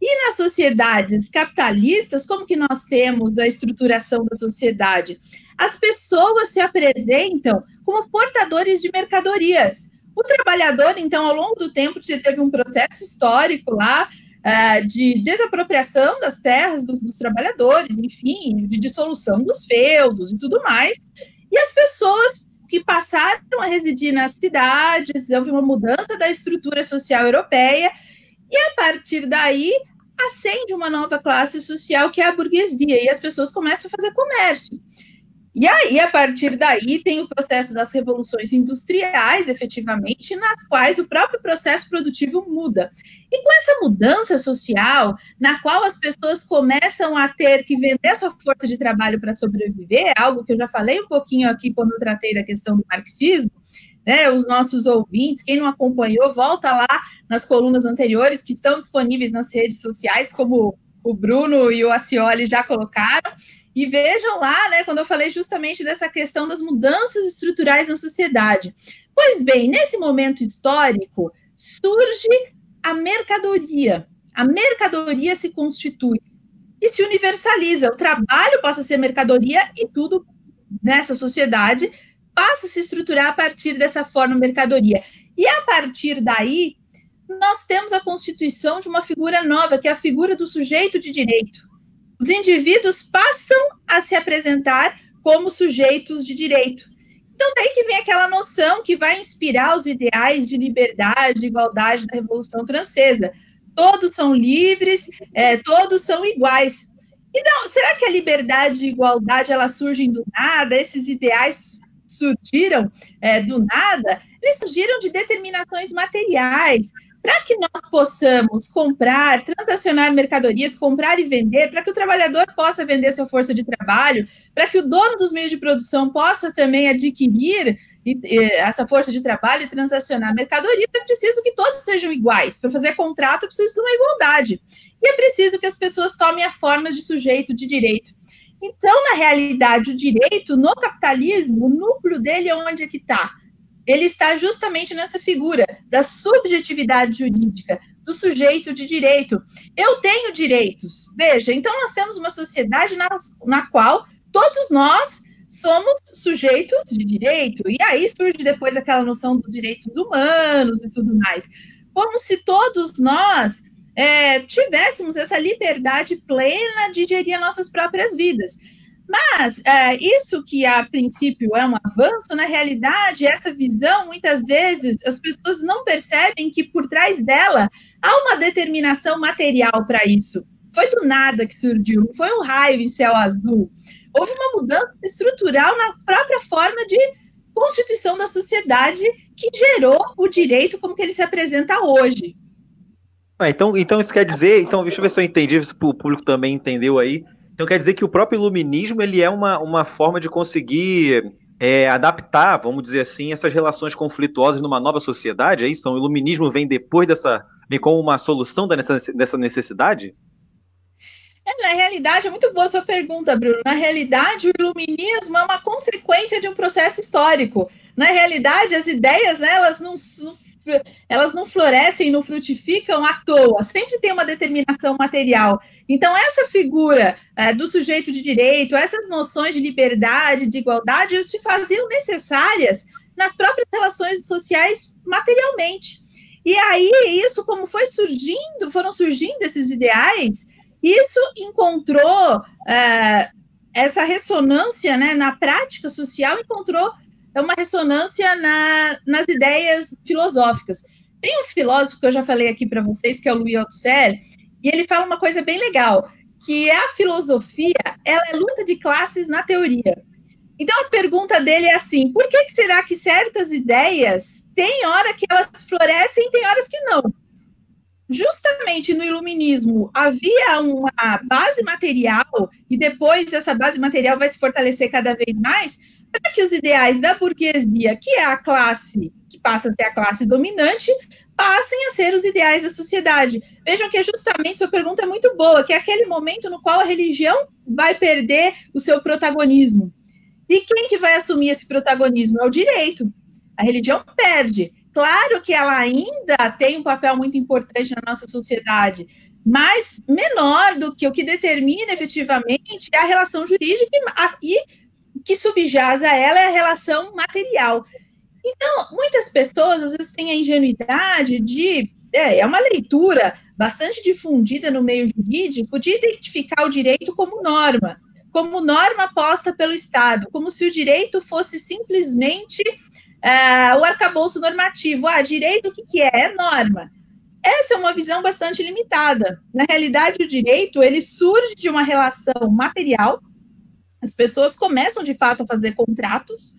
Speaker 7: E nas sociedades capitalistas, como que nós temos a estruturação da sociedade? As pessoas se apresentam como portadores de mercadorias. O trabalhador, então, ao longo do tempo, teve um processo histórico lá uh, de desapropriação das terras dos, dos trabalhadores, enfim, de dissolução dos feudos e tudo mais. E as pessoas que passaram a residir nas cidades, houve uma mudança da estrutura social europeia, e a partir daí acende uma nova classe social que é a burguesia, e as pessoas começam a fazer comércio. E aí, a partir daí, tem o processo das revoluções industriais, efetivamente, nas quais o próprio processo produtivo muda. E com essa mudança social, na qual as pessoas começam a ter que vender sua força de trabalho para sobreviver, algo que eu já falei um pouquinho aqui quando eu tratei da questão do marxismo, né, os nossos ouvintes, quem não acompanhou, volta lá nas colunas anteriores que estão disponíveis nas redes sociais, como o Bruno e o Acioli já colocaram. E vejam lá, né, quando eu falei justamente dessa questão das mudanças estruturais na sociedade. Pois bem, nesse momento histórico, surge a mercadoria. A mercadoria se constitui e se universaliza. O trabalho passa a ser mercadoria e tudo nessa sociedade passa a se estruturar a partir dessa forma mercadoria. E a partir daí, nós temos a constituição de uma figura nova, que é a figura do sujeito de direito os indivíduos passam a se apresentar como sujeitos de direito. Então, daí que vem aquela noção que vai inspirar os ideais de liberdade e igualdade da Revolução Francesa. Todos são livres, é, todos são iguais. Então, será que a liberdade e igualdade elas surgem do nada? Esses ideais surgiram é, do nada? Eles surgiram de determinações materiais, para que nós possamos comprar, transacionar mercadorias, comprar e vender, para que o trabalhador possa vender sua força de trabalho, para que o dono dos meios de produção possa também adquirir essa força de trabalho e transacionar mercadoria, é preciso que todos sejam iguais. Para fazer contrato, é preciso de uma igualdade. E é preciso que as pessoas tomem a forma de sujeito de direito. Então, na realidade, o direito no capitalismo, o núcleo dele é onde é que está? Ele está justamente nessa figura da subjetividade jurídica, do sujeito de direito. Eu tenho direitos. Veja, então nós temos uma sociedade na, na qual todos nós somos sujeitos de direito. E aí surge depois aquela noção dos direitos humanos e tudo mais. Como se todos nós é, tivéssemos essa liberdade plena de gerir nossas próprias vidas. Mas é, isso que a princípio é um avanço, na realidade, essa visão, muitas vezes, as pessoas não percebem que por trás dela há uma determinação material para isso. Foi do nada que surgiu, foi um raio em céu azul. Houve uma mudança estrutural na própria forma de constituição da sociedade que gerou o direito como que ele se apresenta hoje.
Speaker 3: Ah, então, então isso quer dizer, então deixa eu ver se eu entendi, se o público também entendeu aí. Então quer dizer que o próprio iluminismo ele é uma, uma forma de conseguir é, adaptar, vamos dizer assim, essas relações conflituosas numa nova sociedade, é isso? Então o iluminismo vem depois dessa, vem como uma solução dessa necessidade?
Speaker 7: É, na realidade, é muito boa sua pergunta, Bruno. Na realidade, o iluminismo é uma consequência de um processo histórico. Na realidade, as ideias, né, elas não, elas não florescem, não frutificam à toa. Sempre tem uma determinação material. Então, essa figura é, do sujeito de direito, essas noções de liberdade, de igualdade, se faziam necessárias nas próprias relações sociais materialmente. E aí, isso, como foi surgindo, foram surgindo esses ideais, isso encontrou é, essa ressonância né, na prática social, encontrou uma ressonância na, nas ideias filosóficas. Tem um filósofo que eu já falei aqui para vocês, que é o Louis Althusser, e ele fala uma coisa bem legal, que a filosofia ela é luta de classes na teoria. Então a pergunta dele é assim: por que, que será que certas ideias têm hora que elas florescem e tem horas que não? Justamente no iluminismo havia uma base material e depois essa base material vai se fortalecer cada vez mais, para que os ideais da burguesia, que é a classe que passa a ser a classe dominante, passem a ser os ideais da sociedade. Vejam que é justamente sua pergunta é muito boa, que é aquele momento no qual a religião vai perder o seu protagonismo. E quem que vai assumir esse protagonismo? É o direito. A religião perde. Claro que ela ainda tem um papel muito importante na nossa sociedade, mas menor do que o que determina efetivamente é a relação jurídica e que subjaz a ela é a relação material. Então, muitas pessoas às vezes têm a ingenuidade de. É, é uma leitura bastante difundida no meio jurídico de identificar o direito como norma, como norma posta pelo Estado, como se o direito fosse simplesmente é, o arcabouço normativo. Ah, direito o que, que é? É norma. Essa é uma visão bastante limitada. Na realidade, o direito ele surge de uma relação material. As pessoas começam de fato a fazer contratos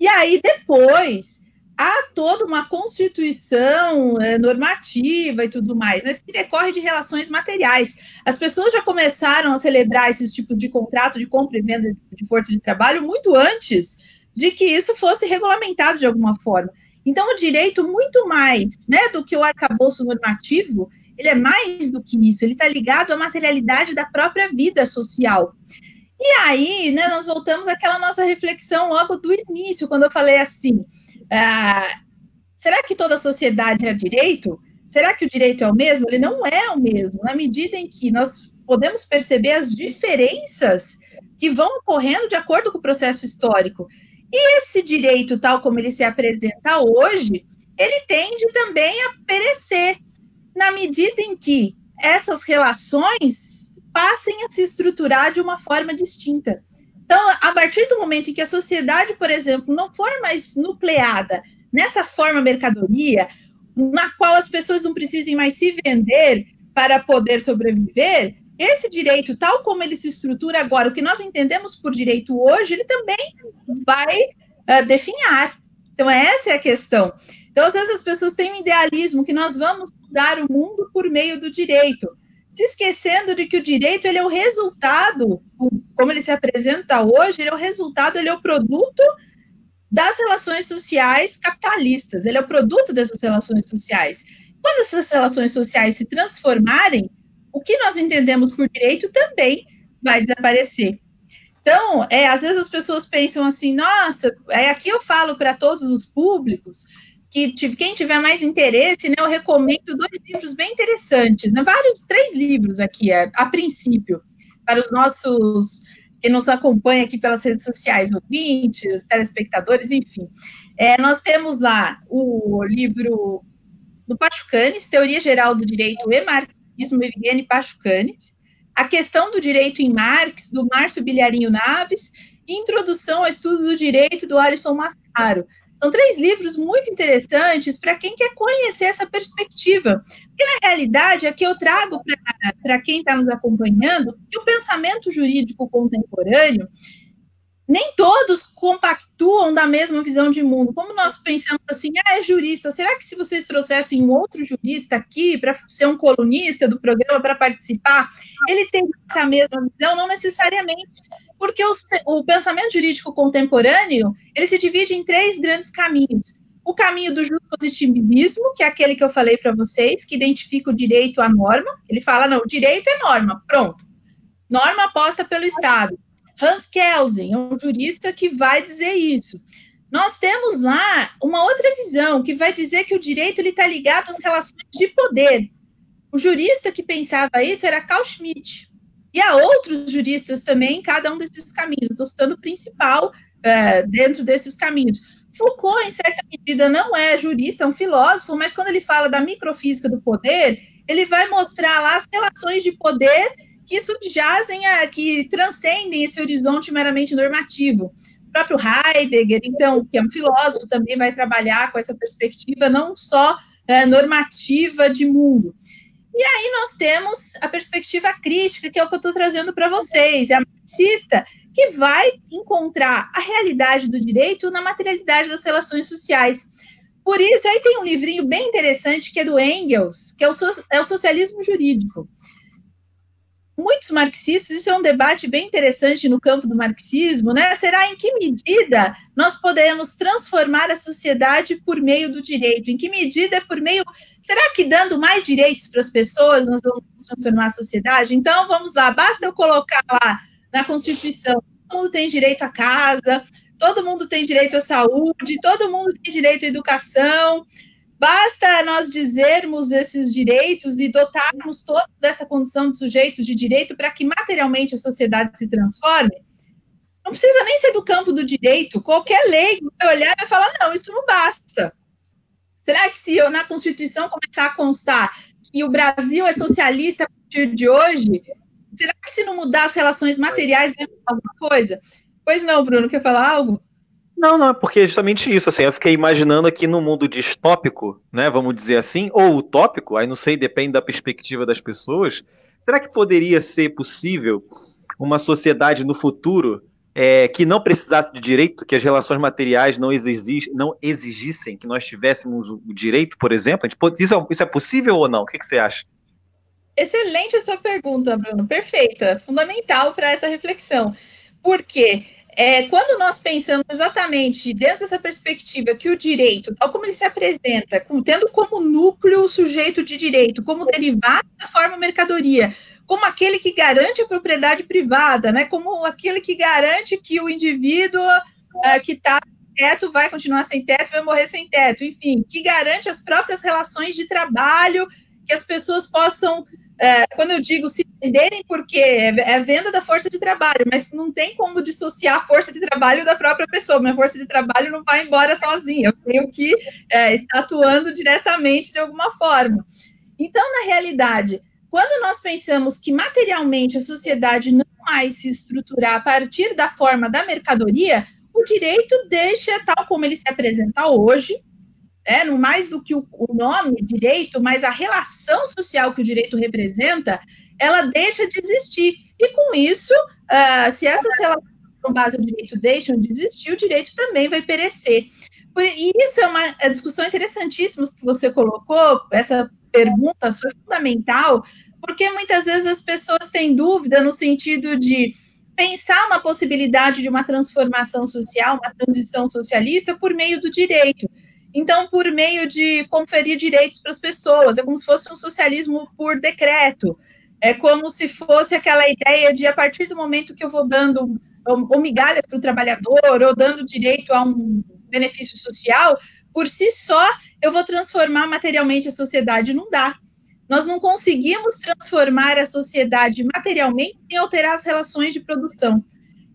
Speaker 7: e aí, depois, há toda uma constituição é, normativa e tudo mais, mas que decorre de relações materiais. As pessoas já começaram a celebrar esse tipo de contrato de compra e venda de força de trabalho muito antes de que isso fosse regulamentado de alguma forma. Então, o direito, muito mais né, do que o arcabouço normativo, ele é mais do que isso, ele está ligado à materialidade da própria vida social. E aí, né, nós voltamos àquela nossa reflexão logo do início, quando eu falei assim: ah, será que toda sociedade é direito? Será que o direito é o mesmo? Ele não é o mesmo, na medida em que nós podemos perceber as diferenças que vão ocorrendo de acordo com o processo histórico. E esse direito, tal como ele se apresenta hoje, ele tende também a perecer, na medida em que essas relações passem a se estruturar de uma forma distinta. Então, a partir do momento em que a sociedade, por exemplo, não for mais nucleada nessa forma mercadoria, na qual as pessoas não precisem mais se vender para poder sobreviver, esse direito, tal como ele se estrutura agora, o que nós entendemos por direito hoje, ele também vai uh, definhar. Então, essa é a questão. Então, às vezes as pessoas têm um idealismo que nós vamos mudar o mundo por meio do direito se esquecendo de que o direito ele é o resultado, como ele se apresenta hoje, ele é o resultado, ele é o produto das relações sociais capitalistas, ele é o produto dessas relações sociais. Quando essas relações sociais se transformarem, o que nós entendemos por direito também vai desaparecer. Então, é, às vezes as pessoas pensam assim, nossa, é, aqui eu falo para todos os públicos, que quem tiver mais interesse, né, eu recomendo dois livros bem interessantes, né, vários, três livros aqui, a, a princípio, para os nossos, que nos acompanha aqui pelas redes sociais, ouvintes, telespectadores, enfim. É, nós temos lá o livro do Pachucanes, Teoria Geral do Direito e Marxismo, Evgeny Pachucanes, A Questão do Direito em Marx, do Márcio Bilharinho Naves, Introdução ao Estudo do Direito, do Alisson Mascaro. São três livros muito interessantes para quem quer conhecer essa perspectiva. Porque, na realidade, aqui eu trago para quem está nos acompanhando que o pensamento jurídico contemporâneo nem todos compactuam da mesma visão de mundo. Como nós pensamos assim, ah, é jurista, será que se vocês trouxessem um outro jurista aqui para ser um colunista do programa para participar, ele tem essa mesma visão? Não necessariamente porque os, o pensamento jurídico contemporâneo ele se divide em três grandes caminhos. O caminho do positivismo, que é aquele que eu falei para vocês, que identifica o direito à norma. Ele fala, não, o direito é norma, pronto. Norma posta pelo Estado. Hans Kelsen é um jurista que vai dizer isso. Nós temos lá uma outra visão que vai dizer que o direito está ligado às relações de poder. O jurista que pensava isso era Carl Schmitt. E há outros juristas também em cada um desses caminhos. Estou citando o principal é, dentro desses caminhos. Foucault, em certa medida, não é jurista, é um filósofo, mas quando ele fala da microfísica do poder, ele vai mostrar lá as relações de poder que subjazem, a, que transcendem esse horizonte meramente normativo. O próprio Heidegger, então, que é um filósofo, também vai trabalhar com essa perspectiva não só é, normativa de mundo. E aí nós temos a perspectiva crítica, que é o que eu estou trazendo para vocês, é a marxista, que vai encontrar a realidade do direito na materialidade das relações sociais. Por isso, aí tem um livrinho bem interessante que é do Engels, que é o, so é o socialismo jurídico. Muitos marxistas, isso é um debate bem interessante no campo do marxismo, né? Será em que medida nós podemos transformar a sociedade por meio do direito? Em que medida é por meio. Será que dando mais direitos para as pessoas nós vamos transformar a sociedade? Então, vamos lá, basta eu colocar lá na Constituição: todo mundo tem direito à casa, todo mundo tem direito à saúde, todo mundo tem direito à educação. Basta nós dizermos esses direitos e dotarmos todos essa condição de sujeitos de direito para que materialmente a sociedade se transforme? Não precisa nem ser do campo do direito. Qualquer lei vai olhar e vai falar: não, isso não basta. Será que se eu na Constituição começar a constar que o Brasil é socialista a partir de hoje, será que se não mudar as relações materiais vai mudar alguma coisa? Pois não, Bruno, quer falar algo?
Speaker 3: Não, não, porque é justamente isso, assim, eu fiquei imaginando aqui no mundo distópico, né, vamos dizer assim, ou utópico, aí não sei, depende da perspectiva das pessoas, será que poderia ser possível uma sociedade no futuro é, que não precisasse de direito, que as relações materiais não, exigis, não exigissem que nós tivéssemos o direito, por exemplo? Isso é, isso é possível ou não? O que, que você acha?
Speaker 7: Excelente a sua pergunta, Bruno. Perfeita. Fundamental para essa reflexão. Por quê? É, quando nós pensamos exatamente dentro dessa perspectiva que o direito, tal como ele se apresenta, tendo como núcleo o sujeito de direito, como derivado da forma mercadoria, como aquele que garante a propriedade privada, né, como aquele que garante que o indivíduo uh, que está sem teto vai continuar sem teto, vai morrer sem teto, enfim, que garante as próprias relações de trabalho, que as pessoas possam é, quando eu digo se venderem, porque é, é venda da força de trabalho, mas não tem como dissociar a força de trabalho da própria pessoa. Minha força de trabalho não vai embora sozinha, eu tenho que é, estar atuando diretamente de alguma forma. Então, na realidade, quando nós pensamos que materialmente a sociedade não vai se estruturar a partir da forma da mercadoria, o direito deixa, tal como ele se apresenta hoje, é, no mais do que o, o nome direito, mas a relação social que o direito representa, ela deixa de existir. E com isso, uh, se essas relações com base no direito deixam de existir, o direito também vai perecer. E isso é uma discussão interessantíssima que você colocou, essa pergunta foi fundamental, porque muitas vezes as pessoas têm dúvida no sentido de pensar uma possibilidade de uma transformação social, uma transição socialista por meio do direito. Então, por meio de conferir direitos para as pessoas, é como se fosse um socialismo por decreto. É como se fosse aquela ideia de, a partir do momento que eu vou dando ou migalhas para o trabalhador, ou dando direito a um benefício social, por si só, eu vou transformar materialmente a sociedade. Não dá. Nós não conseguimos transformar a sociedade materialmente sem alterar as relações de produção.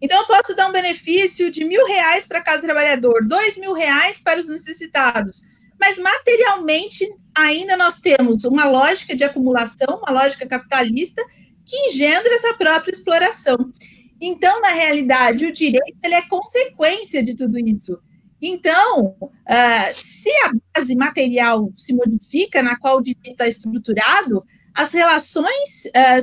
Speaker 7: Então, eu posso dar um benefício de mil reais para cada trabalhador, dois mil reais para os necessitados. Mas materialmente, ainda nós temos uma lógica de acumulação, uma lógica capitalista, que engendra essa própria exploração. Então, na realidade, o direito ele é consequência de tudo isso. Então, uh, se a base material se modifica, na qual o direito está estruturado, as relações uh,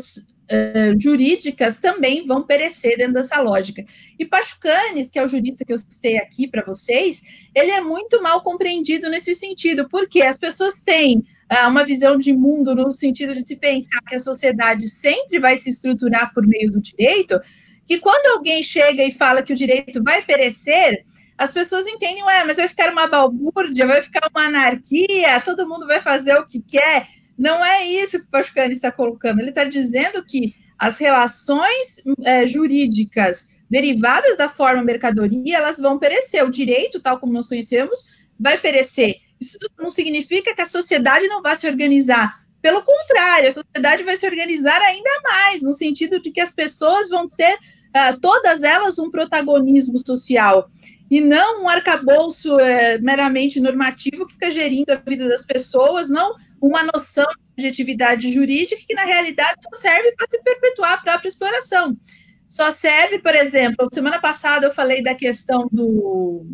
Speaker 7: jurídicas também vão perecer dentro dessa lógica. E Pachucanes, que é o jurista que eu citei aqui para vocês, ele é muito mal compreendido nesse sentido, porque as pessoas têm uh, uma visão de mundo no sentido de se pensar que a sociedade sempre vai se estruturar por meio do direito, que quando alguém chega e fala que o direito vai perecer, as pessoas entendem, ué, mas vai ficar uma balbúrdia, vai ficar uma anarquia, todo mundo vai fazer o que quer. Não é isso que o Pascani está colocando. Ele está dizendo que as relações é, jurídicas derivadas da forma mercadoria, elas vão perecer. O direito, tal como nós conhecemos, vai perecer. Isso não significa que a sociedade não vai se organizar. Pelo contrário, a sociedade vai se organizar ainda mais, no sentido de que as pessoas vão ter, uh, todas elas, um protagonismo social e não um arcabouço é, meramente normativo que fica gerindo a vida das pessoas, não uma noção de objetividade jurídica que, na realidade, só serve para se perpetuar a própria exploração. Só serve, por exemplo, semana passada eu falei da questão do,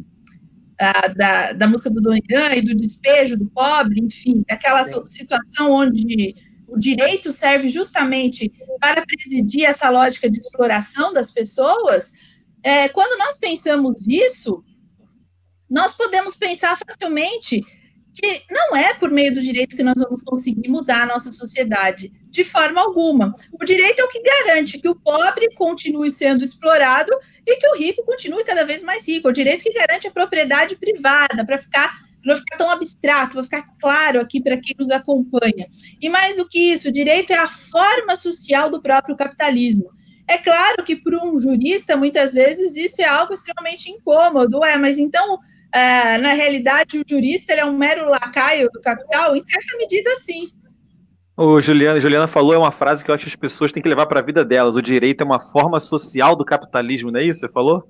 Speaker 7: da, da, da música do Dom Irã e do despejo do pobre, enfim, daquela situação onde o direito serve justamente para presidir essa lógica de exploração das pessoas, é, quando nós pensamos isso, nós podemos pensar facilmente que não é por meio do direito que nós vamos conseguir mudar a nossa sociedade, de forma alguma. O direito é o que garante que o pobre continue sendo explorado e que o rico continue cada vez mais rico. É o direito que garante a propriedade privada, para ficar não ficar tão abstrato, para ficar claro aqui para quem nos acompanha. E mais do que isso, o direito é a forma social do próprio capitalismo. É claro que para um jurista, muitas vezes, isso é algo extremamente incômodo. É, mas então é, na realidade, o jurista é um mero lacaio do capital? Em certa medida, sim.
Speaker 3: O Juliana, Juliana falou é uma frase que eu acho que as pessoas têm que levar para a vida delas. O direito é uma forma social do capitalismo, não é isso? Você falou?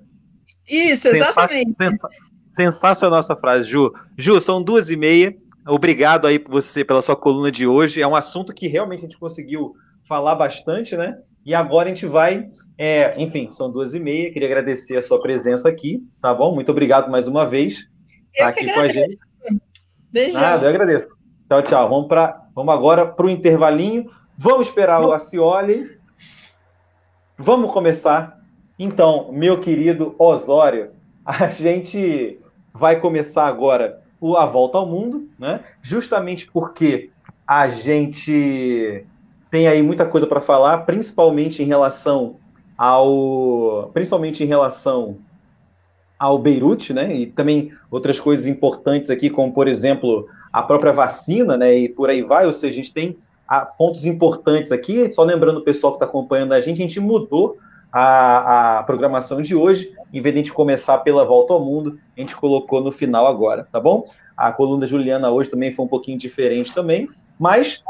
Speaker 7: Isso, exatamente.
Speaker 3: Sensa sensacional essa frase, Ju. Ju, são duas e meia. Obrigado aí por você pela sua coluna de hoje. É um assunto que realmente a gente conseguiu falar bastante, né? E agora a gente vai, é, enfim, são duas e meia. Queria agradecer a sua presença aqui, tá bom? Muito obrigado mais uma vez.
Speaker 7: Tá aqui com a gente.
Speaker 3: Beijão. Nada, eu agradeço. Tchau, tchau. Vamos, pra, vamos agora para o intervalinho. Vamos esperar o Acioli. Vamos começar. Então, meu querido Osório, a gente vai começar agora a volta ao mundo, né? Justamente porque a gente tem aí muita coisa para falar, principalmente em relação ao, principalmente em relação ao Beirute, né? E também outras coisas importantes aqui, como por exemplo a própria vacina, né? E por aí vai. Ou seja, a gente tem ah, pontos importantes aqui. Só lembrando o pessoal que está acompanhando a gente, a gente mudou a, a programação de hoje. Em vez de a gente começar pela volta ao mundo, a gente colocou no final agora, tá bom? A coluna Juliana hoje também foi um pouquinho diferente também, mas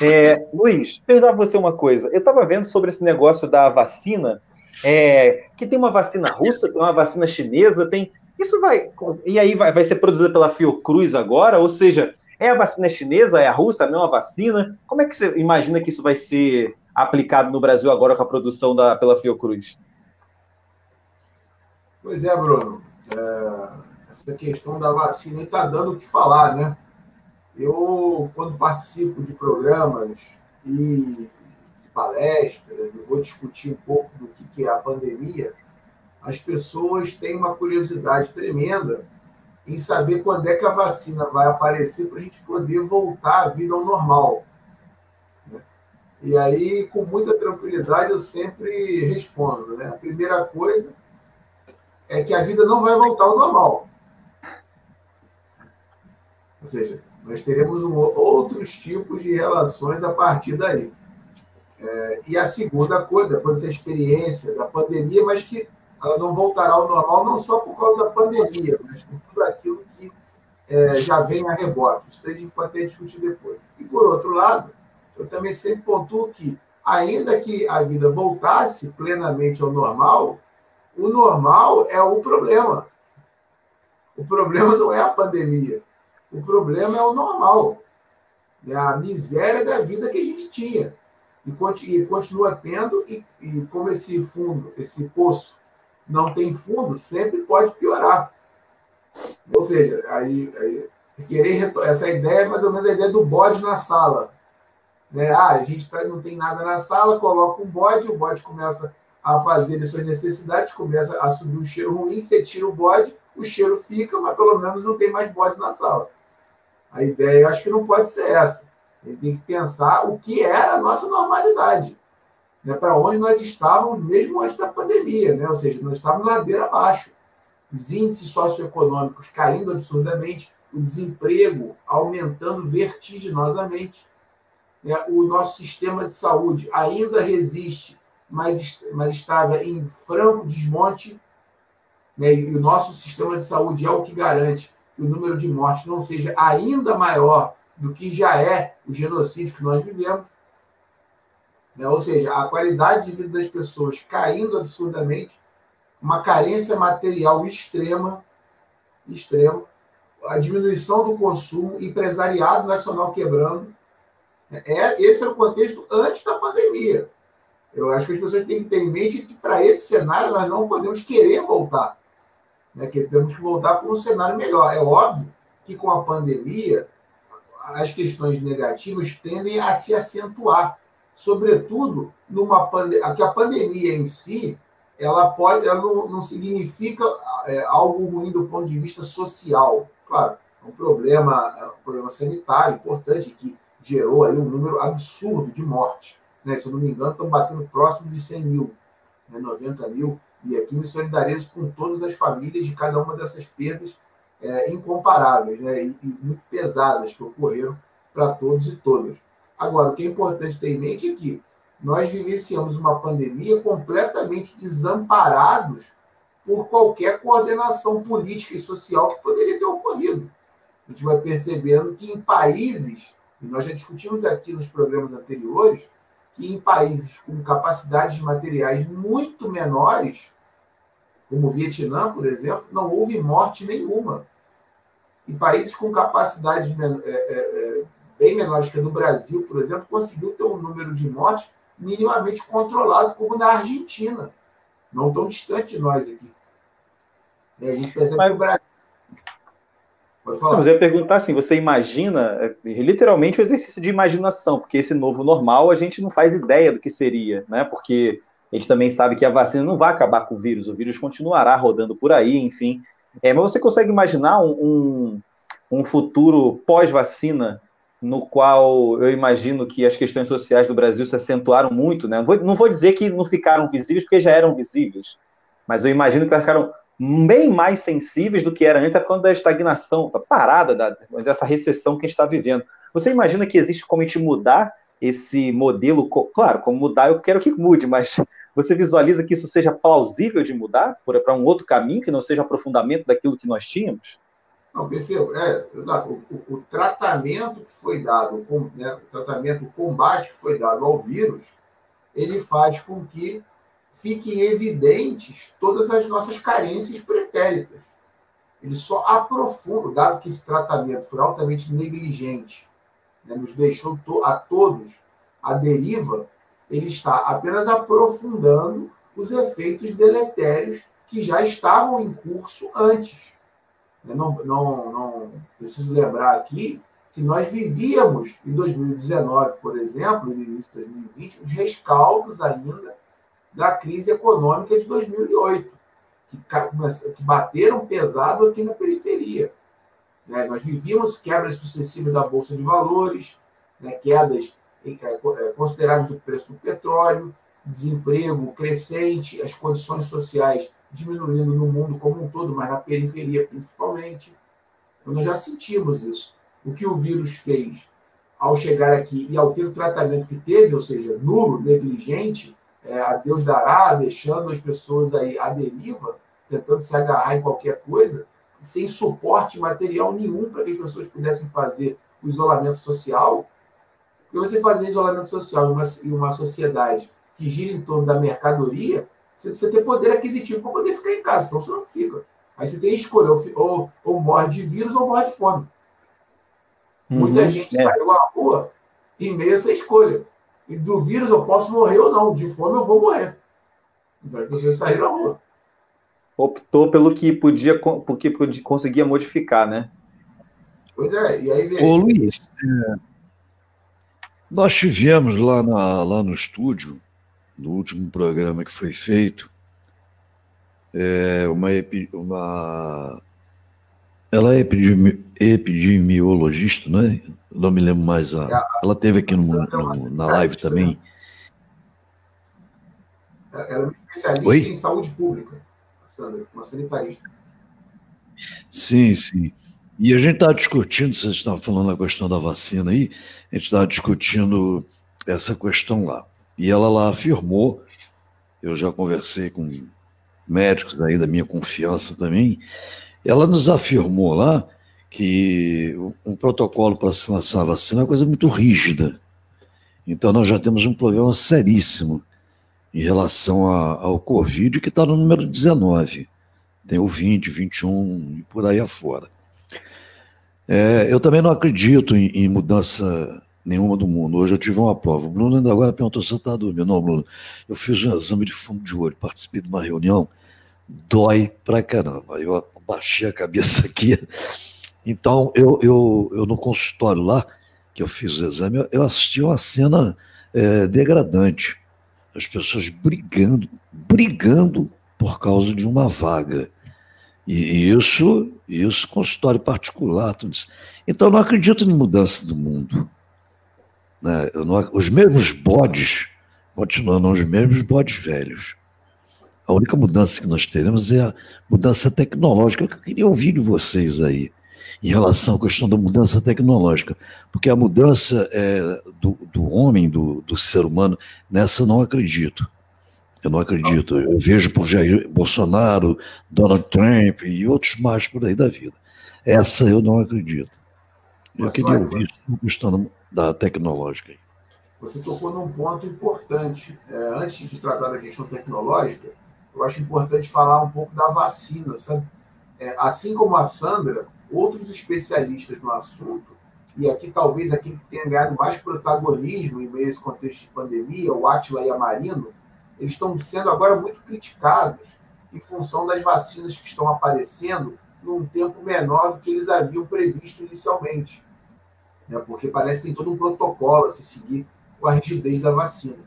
Speaker 3: é, Luiz, perguntar você uma coisa. Eu estava vendo sobre esse negócio da vacina, é, que tem uma vacina russa, tem uma vacina chinesa, tem. Isso vai. E aí vai, vai ser produzida pela Fiocruz agora? Ou seja, é a vacina chinesa, é a russa, a mesma vacina? Como é que você imagina que isso vai ser aplicado no Brasil agora com a produção da, pela Fiocruz?
Speaker 4: Pois é, Bruno. É, essa questão da vacina está dando o que falar, né? Eu, quando participo de programas e de palestras, eu vou discutir um pouco do que é a pandemia, as pessoas têm uma curiosidade tremenda em saber quando é que a vacina vai aparecer para a gente poder voltar à vida ao normal. Né? E aí, com muita tranquilidade, eu sempre respondo. Né? A primeira coisa é que a vida não vai voltar ao normal. Ou seja, nós teremos um, outros tipos de relações a partir daí. É, e a segunda coisa, depois dessa experiência da pandemia, mas que ela não voltará ao normal não só por causa da pandemia, mas por tudo aquilo que é, já vem a rebote. Isso a gente pode até discutir depois. E, por outro lado, eu também sempre pontuo que, ainda que a vida voltasse plenamente ao normal, o normal é o problema. O problema não é a pandemia. O problema é o normal, é a miséria da vida que a gente tinha e continua tendo, e, e como esse fundo, esse poço não tem fundo, sempre pode piorar. Ou seja, aí, aí querer essa ideia é mais ou menos a ideia do bode na sala. Né? Ah, a gente tá, não tem nada na sala, coloca um bode, o bode começa a fazer as suas necessidades, começa a subir um cheiro ruim, você tira o bode, o cheiro fica, mas pelo menos não tem mais bode na sala. A ideia, eu acho que não pode ser essa. Ele tem que pensar o que era a nossa normalidade. Né? Para onde nós estávamos mesmo antes da pandemia. Né? Ou seja, nós estávamos ladeira abaixo. Os índices socioeconômicos caindo absurdamente, o desemprego aumentando vertiginosamente. Né? O nosso sistema de saúde ainda resiste, mas, mas estava em franco desmonte. Né? E o nosso sistema de saúde é o que garante que o número de mortes não seja ainda maior do que já é o genocídio que nós vivemos. Né? Ou seja, a qualidade de vida das pessoas caindo absurdamente, uma carência material extrema, extrema, a diminuição do consumo, empresariado nacional quebrando. É, esse é o contexto antes da pandemia. Eu acho que as pessoas têm que ter em mente que, para esse cenário, nós não podemos querer voltar né, que temos que voltar para um cenário melhor. É óbvio que com a pandemia as questões negativas tendem a se acentuar, sobretudo numa pande que a pandemia em si ela pode, ela não, não significa é, algo ruim do ponto de vista social. Claro, um problema, é um problema sanitário importante que gerou aí um número absurdo de mortes. Né? Se eu não me engano, estão batendo próximo de 100 mil, né? 90 mil. E aqui me solidarizo com todas as famílias de cada uma dessas perdas é, incomparáveis né? e, e muito pesadas que ocorreram para todos e todas. Agora, o que é importante ter em mente é que nós vivenciamos uma pandemia completamente desamparados por qualquer coordenação política e social que poderia ter ocorrido. A gente vai percebendo que em países, e nós já discutimos aqui nos programas anteriores, que em países com capacidades materiais muito menores, como o Vietnã, por exemplo, não houve morte nenhuma. Em países com capacidades é, é, é, bem menores que a do Brasil, por exemplo, conseguiu ter um número de mortes minimamente controlado, como na Argentina, não tão distante de nós aqui. E a gente percebe Mas... que o Brasil.
Speaker 3: Falar. Mas eu ia perguntar assim: você imagina, é, literalmente, o exercício de imaginação, porque esse novo normal a gente não faz ideia do que seria, né? Porque a gente também sabe que a vacina não vai acabar com o vírus, o vírus continuará rodando por aí, enfim. É, mas você consegue imaginar um, um, um futuro pós-vacina no qual eu imagino que as questões sociais do Brasil se acentuaram muito, né? Não vou, não vou dizer que não ficaram visíveis, porque já eram visíveis, mas eu imagino que elas ficaram bem mais sensíveis do que era antes, quando da estagnação, da parada, da, dessa recessão que a gente está vivendo. Você imagina que existe como a gente mudar esse modelo? Claro, como mudar, eu quero que mude, mas você visualiza que isso seja plausível de mudar para um outro caminho, que não seja aprofundamento daquilo que nós tínhamos?
Speaker 4: Não, percebo, é, exato. O, o, o, tratamento que foi dado, o, né, o tratamento, o combate que foi dado ao vírus, ele faz com que fiquem evidentes todas as nossas carências pretéritas. Ele só aprofunda, dado que esse tratamento foi altamente negligente, né, nos deixou a todos à deriva, ele está apenas aprofundando os efeitos deletérios que já estavam em curso antes. Não, não, não preciso lembrar aqui que nós vivíamos em 2019, por exemplo, no início de 2020, os rescaldos ainda da crise econômica de 2008, que, bateram pesado aqui na periferia. Né? Nós vivíamos quebras sucessivas da Bolsa de Valores, né? quedas é, é, consideráveis do preço do petróleo, desemprego crescente, as condições sociais diminuindo no mundo como um todo, mas na periferia principalmente. Então, nós já sentimos isso. O que o vírus fez ao chegar aqui e ao ter o tratamento que teve, ou seja, nulo, negligente, é, a Deus dará, deixando as pessoas aí à deriva, tentando se agarrar em qualquer coisa, sem suporte material nenhum para que as pessoas pudessem fazer o isolamento social. Porque você fazer isolamento social em uma, em uma sociedade que gira em torno da mercadoria, você precisa ter poder aquisitivo para poder ficar em casa, senão você não fica. Aí você tem que escolher, ou, ou, ou morre de vírus ou morre de fome. Uhum, Muita gente é. saiu à rua em meio a essa escolha. E do vírus eu posso morrer ou não, de fome eu vou morrer. Então é você sair à rua.
Speaker 3: Optou pelo que podia, porque conseguia modificar, né?
Speaker 4: Pois é, e aí vem.
Speaker 6: Ô Luiz, é... nós tivemos lá, na, lá no estúdio no último programa que foi feito, é uma, uma ela é epidemi, epidemiologista, não é? Não me lembro mais. A, é, ela teve aqui no, no, na live também.
Speaker 4: Ela é uma especialista Oi? em saúde pública, Sandra, uma sanitarista.
Speaker 6: Sim, sim. E a gente estava discutindo, você estava falando da questão da vacina aí, a gente estava discutindo essa questão lá. E ela lá afirmou, eu já conversei com médicos aí da minha confiança também, ela nos afirmou lá que um protocolo para assinação da vacina é uma coisa muito rígida. Então nós já temos um problema seríssimo em relação a, ao Covid, que está no número 19. Tem o 20, 21 e por aí afora. É, eu também não acredito em, em mudança nenhuma do mundo. Hoje eu tive uma prova. O Bruno ainda agora perguntou se eu estava dormindo. Não, Bruno, eu fiz um exame de fundo de olho, participei de uma reunião, dói pra caramba. Eu baixei a cabeça aqui. Então, eu, eu, eu no consultório lá, que eu fiz o exame, eu assisti uma cena é, degradante. As pessoas brigando, brigando por causa de uma vaga. E, isso Isso, consultório particular, tudo isso. Então, eu não acredito em mudança do mundo. Né? Não, os mesmos bodes continuando os mesmos bodes velhos. A única mudança que nós teremos é a mudança tecnológica, que eu queria ouvir de vocês aí, em relação à questão da mudança tecnológica. Porque a mudança é, do, do homem, do, do ser humano, nessa eu não acredito. Eu não acredito. Eu vejo por Jair Bolsonaro, Donald Trump e outros mais por aí da vida. Essa eu não acredito. Eu queria ouvir sobre a questão da tecnológica.
Speaker 4: Você tocou num ponto importante. É, antes de tratar da questão tecnológica, eu acho importante falar um pouco da vacina, sabe? É, assim como a Sandra, outros especialistas no assunto, e aqui talvez aquele que tenha ganhado mais protagonismo em meio a esse contexto de pandemia, o Atila Yamarino, eles estão sendo agora muito criticados em função das vacinas que estão aparecendo num tempo menor do que eles haviam previsto inicialmente. Né? Porque parece que tem todo um protocolo a se seguir com a rigidez da vacina.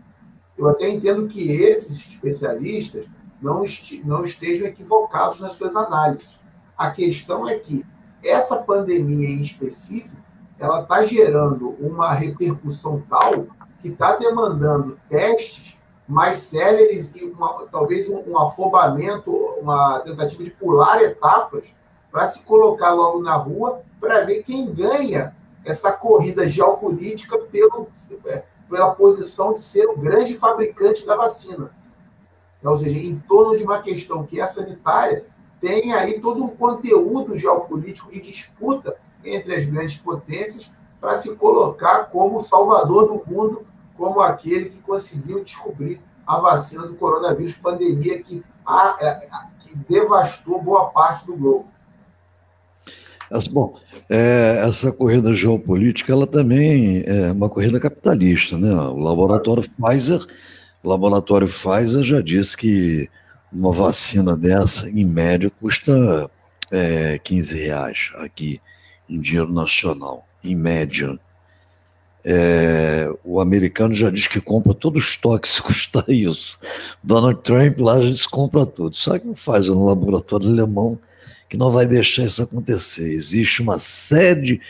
Speaker 4: Eu até entendo que esses especialistas não, est não estejam equivocados nas suas análises. A questão é que essa pandemia em específico, ela está gerando uma repercussão tal que está demandando testes mais céleres e uma, talvez um, um afobamento, uma tentativa de pular etapas para se colocar logo na rua para ver quem ganha essa corrida geopolítica pelo, é, pela posição de ser o grande fabricante da vacina. Ou seja, em torno de uma questão que é sanitária, tem aí todo um conteúdo geopolítico de disputa entre as grandes potências para se colocar como salvador do mundo, como aquele que conseguiu descobrir a vacina do coronavírus, pandemia que, a, é, que devastou boa parte do globo.
Speaker 6: Bom, é, essa corrida geopolítica, ela também é uma corrida capitalista, né? O laboratório Pfizer, o laboratório Pfizer já disse que uma vacina dessa, em média, custa é, 15 reais aqui, em dinheiro nacional, em média. É, o americano já diz que compra todos os estoque se custar isso. Donald Trump lá já diz que compra tudo. Só que faz um laboratório alemão que não vai deixar isso acontecer. Existe uma série de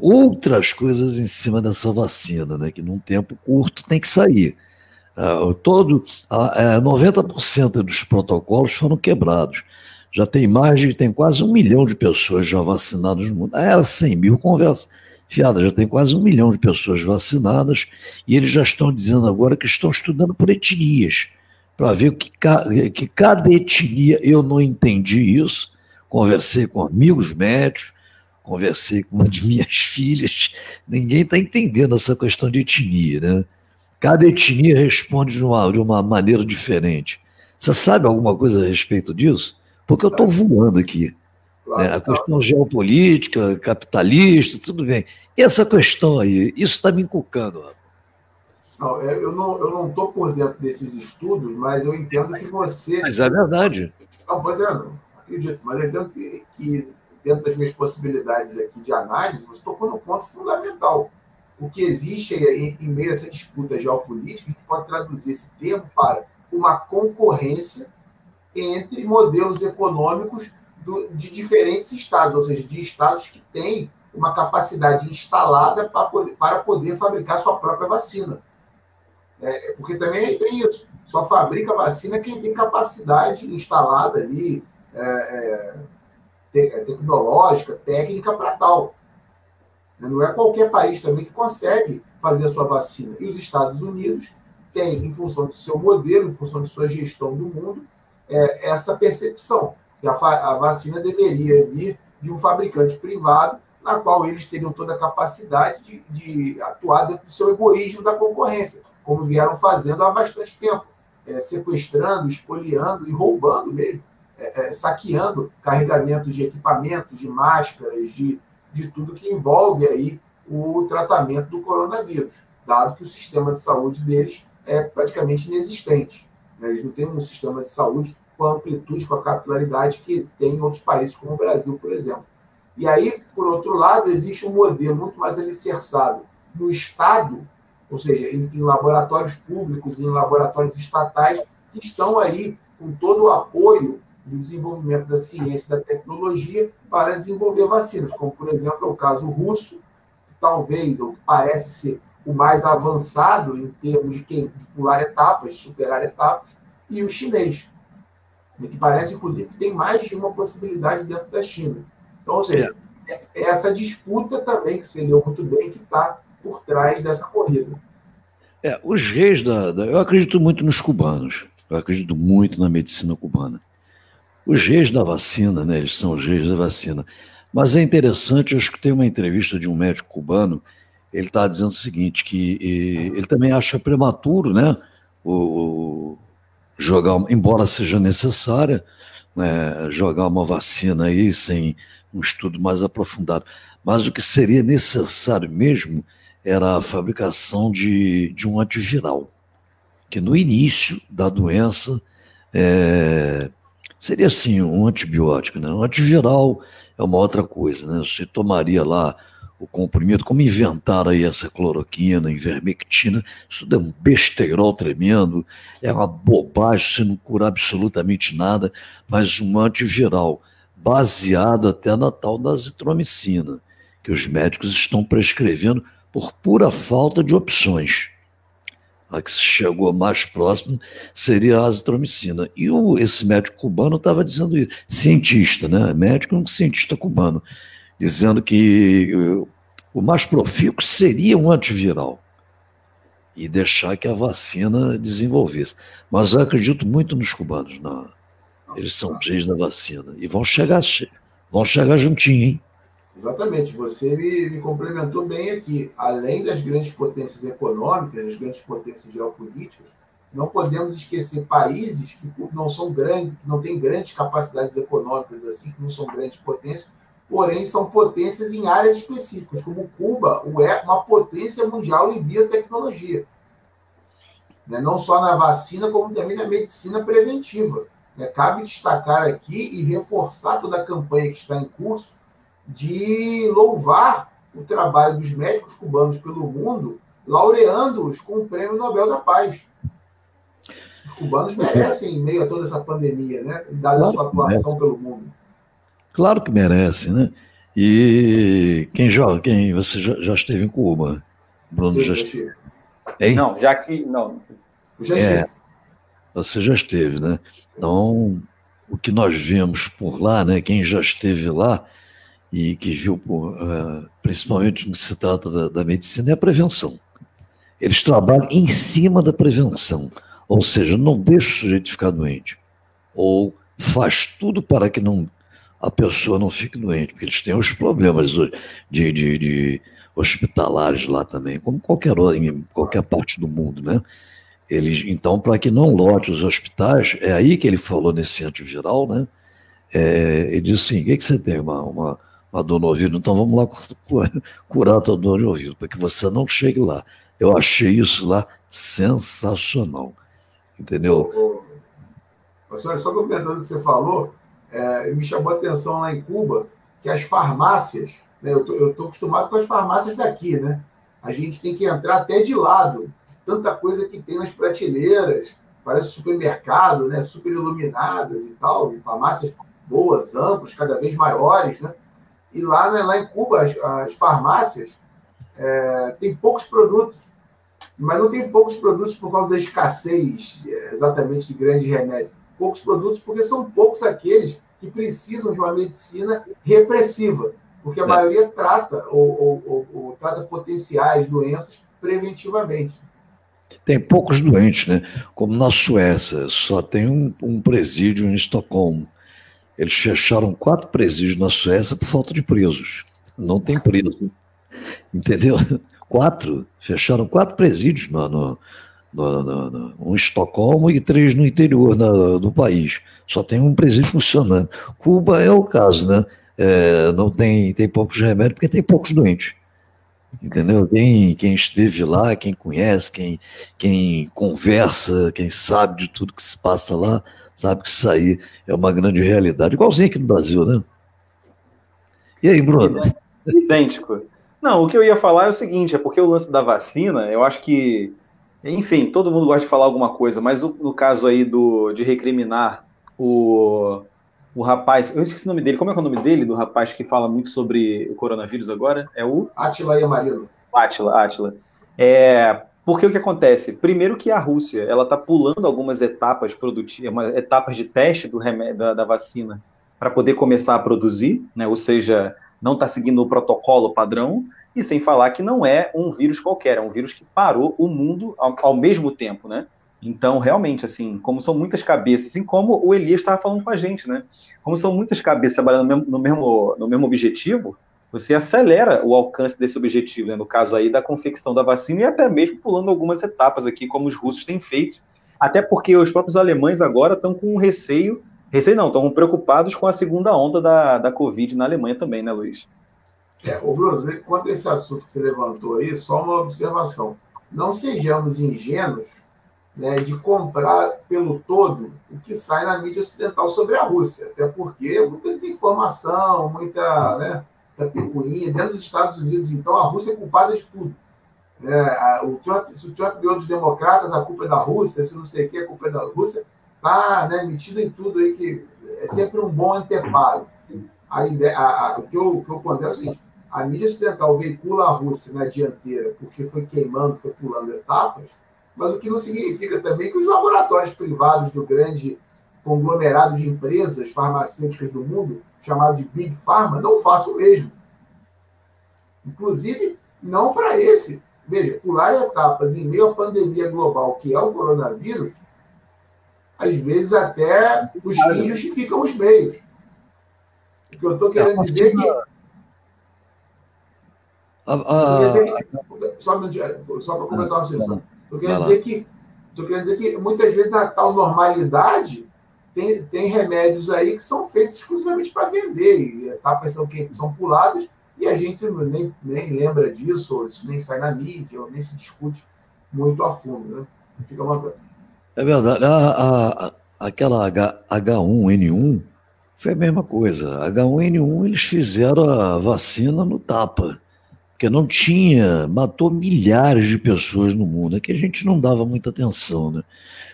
Speaker 6: outras coisas em cima dessa vacina, né, que num tempo curto tem que sair. Uh, todo, uh, 90% dos protocolos foram quebrados. Já tem mais de, tem quase um milhão de pessoas já vacinadas no mundo. Ah, era 100 mil conversas fiadas, já tem quase um milhão de pessoas vacinadas e eles já estão dizendo agora que estão estudando por etnias, para ver que, que cada etnia, eu não entendi isso, conversei com amigos médicos, conversei com uma de minhas filhas, ninguém está entendendo essa questão de etnia, né? Cada etnia responde de uma, de uma maneira diferente. Você sabe alguma coisa a respeito disso? Porque eu estou voando aqui. Né? A questão geopolítica, capitalista, tudo bem. E essa questão aí, isso está me encucando.
Speaker 4: Não, é, eu não estou por dentro desses estudos, mas eu entendo que você.
Speaker 6: Mas é verdade.
Speaker 4: Não, pois é, não acredito, mas eu entendo que, que dentro das minhas possibilidades aqui de análise, você tocou num ponto fundamental. O que existe em, em meio a essa disputa geopolítica, a gente pode traduzir esse termo para uma concorrência entre modelos econômicos do, de diferentes estados, ou seja, de estados que têm uma capacidade instalada para poder, para poder fabricar sua própria vacina. É, porque também é isso. Só fabrica vacina quem tem capacidade instalada ali, é, é, é tecnológica, técnica para tal. Não é qualquer país também que consegue fazer a sua vacina. E os Estados Unidos têm, em função do seu modelo, em função de sua gestão do mundo, é, essa percepção que a, a, vacina deveria vir de um fabricante privado, na qual eles teriam toda a capacidade de, de atuar dentro do seu egoísmo da concorrência, como vieram fazendo há bastante tempo, é, sequestrando, espoliando e roubando mesmo é, é, saqueando carregamentos de equipamentos, de máscaras, de, de tudo que envolve aí o tratamento do coronavírus, dado que o sistema de saúde deles é praticamente inexistente. Né? Eles não têm um sistema de saúde com a amplitude, com a capilaridade que tem em outros países, como o Brasil, por exemplo. E aí, por outro lado, existe um modelo muito mais alicerçado no Estado, ou seja, em, em laboratórios públicos, em laboratórios estatais, que estão aí com todo o apoio do desenvolvimento da ciência e da tecnologia para desenvolver vacinas, como, por exemplo, é o caso russo, que talvez, ou parece ser o mais avançado em termos de, quem, de pular etapas, superar etapas, e o chinês, né, que parece, inclusive, que tem mais de uma possibilidade dentro da China. Então, ou seja, é. é essa disputa também, que você leu muito bem, que está por trás dessa corrida.
Speaker 6: É, os reis da, da, Eu acredito muito nos cubanos. Eu acredito muito na medicina cubana. Os reis da vacina, né? Eles são os reis da vacina. Mas é interessante, eu escutei uma entrevista de um médico cubano, ele está dizendo o seguinte, que ele também acha prematuro, né? O, jogar, embora seja necessária, né, jogar uma vacina aí sem um estudo mais aprofundado. Mas o que seria necessário mesmo era a fabricação de, de um antiviral, que no início da doença é, seria assim um antibiótico, né? Um antiviral é uma outra coisa, né? Você tomaria lá o comprimido, como inventaram aí essa cloroquina, ivermectina, isso é um besteirol tremendo, é uma bobagem, você não cura absolutamente nada, mas um antiviral baseado até na tal da azitromicina, que os médicos estão prescrevendo por pura falta de opções. A que chegou mais próximo seria a azitromicina. E o, esse médico cubano estava dizendo isso, cientista, né? Médico um cientista cubano, dizendo que uh, o mais profícuo seria um antiviral e deixar que a vacina desenvolvesse. Mas eu acredito muito nos cubanos, não. Eles são reis da vacina e vão chegar, vão chegar juntinho, hein?
Speaker 4: Exatamente, você me, me, complementou bem aqui. Além das grandes potências econômicas, das grandes potências geopolíticas, não podemos esquecer países que não são grandes, que não têm grandes capacidades econômicas assim, que não são grandes potências, porém são potências em áreas específicas, como Cuba é uma potência mundial em biotecnologia. Né? Não só na vacina, como também na medicina preventiva. Né? Cabe destacar aqui e reforçar toda a campanha que está em curso de louvar o trabalho dos médicos cubanos pelo mundo, laureando-os com o Prêmio Nobel da Paz. Os cubanos merecem, em meio a toda essa pandemia, né? dada claro a sua atuação pelo mundo.
Speaker 6: Claro que merece, né? E quem já, quem você já, já esteve em Cuba? Bruno já esteve.
Speaker 3: Hein? Não, já que não.
Speaker 6: Já é, você já esteve, né? Então, o que nós vimos por lá, né? Quem já esteve lá, e que viu, uh, principalmente no que se trata da, da, medicina, é a prevenção. Eles trabalham em cima da prevenção, ou seja, não deixa o sujeito ficar doente, ou faz tudo para que não, a pessoa não fique doente, porque eles têm os problemas de, de, de hospitalares lá também, como qualquer, em qualquer parte do mundo, né? Eles, então, para que não lote os hospitais, é aí que ele falou nesse antiviral, né? É, ele disse assim: o que, que você tem? Uma, uma, a dor no ouvido, então vamos lá curar a tua dor de ouvido, para que você não chegue lá. Eu achei isso lá sensacional. Entendeu?
Speaker 4: Senhora, só complementando o que você falou, é, me chamou a atenção lá em Cuba que as farmácias, né, eu estou acostumado com as farmácias daqui, né? A gente tem que entrar até de lado, tanta coisa que tem nas prateleiras, parece supermercado, né? Super iluminadas e tal, farmácias boas, amplas, cada vez maiores, né? E lá, né, lá em Cuba, as, as farmácias é, têm poucos produtos, mas não tem poucos produtos por causa da escassez é, exatamente de grandes remédios. Poucos produtos porque são poucos aqueles que precisam de uma medicina repressiva, porque a é. maioria trata ou, ou, ou, ou trata potenciais doenças preventivamente.
Speaker 6: Tem poucos doentes, né? Como na Suécia, só tem um, um presídio em Estocolmo eles fecharam quatro presídios na Suécia por falta de presos. Não tem preso. Entendeu? Quatro. Fecharam quatro presídios no, no, no, no, um em Estocolmo e três no interior do país. Só tem um presídio funcionando. Cuba é o caso, né? É, não tem, tem poucos remédios porque tem poucos doentes. Entendeu? Quem, quem esteve lá, quem conhece, quem, quem conversa, quem sabe de tudo que se passa lá, sabe que isso aí é uma grande realidade, igualzinho aqui no Brasil, né? E aí, Bruno?
Speaker 3: Idêntico. Não, o que eu ia falar é o seguinte, é porque o lance da vacina, eu acho que, enfim, todo mundo gosta de falar alguma coisa, mas no caso aí do, de recriminar o, o rapaz, eu esqueci o nome dele, como é, é o nome dele, do rapaz que fala muito sobre o coronavírus agora? É o...
Speaker 4: Atila Yamarino.
Speaker 3: Atila, Atila. É, porque o que acontece? Primeiro que a Rússia, ela está pulando algumas etapas produtivas, etapas de teste do remédio, da, da vacina para poder começar a produzir, né? ou seja, não está seguindo o protocolo padrão, e sem falar que não é um vírus qualquer, é um vírus que parou o mundo ao, ao mesmo tempo, né? Então, realmente, assim, como são muitas cabeças, assim como o Elias estava falando com a gente, né? Como são muitas cabeças trabalhando no mesmo, no mesmo, no mesmo objetivo, você acelera o alcance desse objetivo, né? no caso aí da confecção da vacina e até mesmo pulando algumas etapas aqui, como os russos têm feito. Até porque os próprios alemães agora estão com receio, receio não, estão preocupados com a segunda onda da, da Covid na Alemanha também, né, Luiz?
Speaker 4: É, o Bruno, quanto a esse assunto que você levantou aí, só uma observação. Não sejamos ingênuos né, de comprar pelo todo o que sai na mídia ocidental sobre a Rússia, até porque muita desinformação, muita, né, muita picuinha. Dentro dos Estados Unidos, então, a Rússia é culpada de tudo. É, o Trump, se o Trump ganhou dos democratas, a culpa é da Rússia, se não sei o que, a culpa é da Rússia, está né, metido em tudo aí que é sempre um bom anteparo. A a, a, o que eu, que eu é o seguinte, a mídia ocidental veicula a Rússia na dianteira porque foi queimando, foi pulando etapas, mas o que não significa também que os laboratórios privados do grande conglomerado de empresas farmacêuticas do mundo, chamado de Big Pharma, não façam o mesmo. Inclusive, não para esse. Veja, pular etapas em meio à pandemia global, que é o coronavírus, às vezes até os fins justificam os meios. O que eu estou querendo dizer é que a, a... Só, só para comentar uma situação. Eu quero dizer que, eu quero dizer que muitas vezes na tal normalidade tem, tem remédios aí que são feitos exclusivamente para vender. E etapas são, são puladas e a gente nem, nem lembra disso, ou isso nem sai na mídia, ou nem se discute muito a fundo. Né? Fica uma...
Speaker 6: É verdade. A, a, aquela H, H1N1 foi a mesma coisa. H1N1 eles fizeram a vacina no tapa porque não tinha, matou milhares de pessoas no mundo, é que a gente não dava muita atenção, né?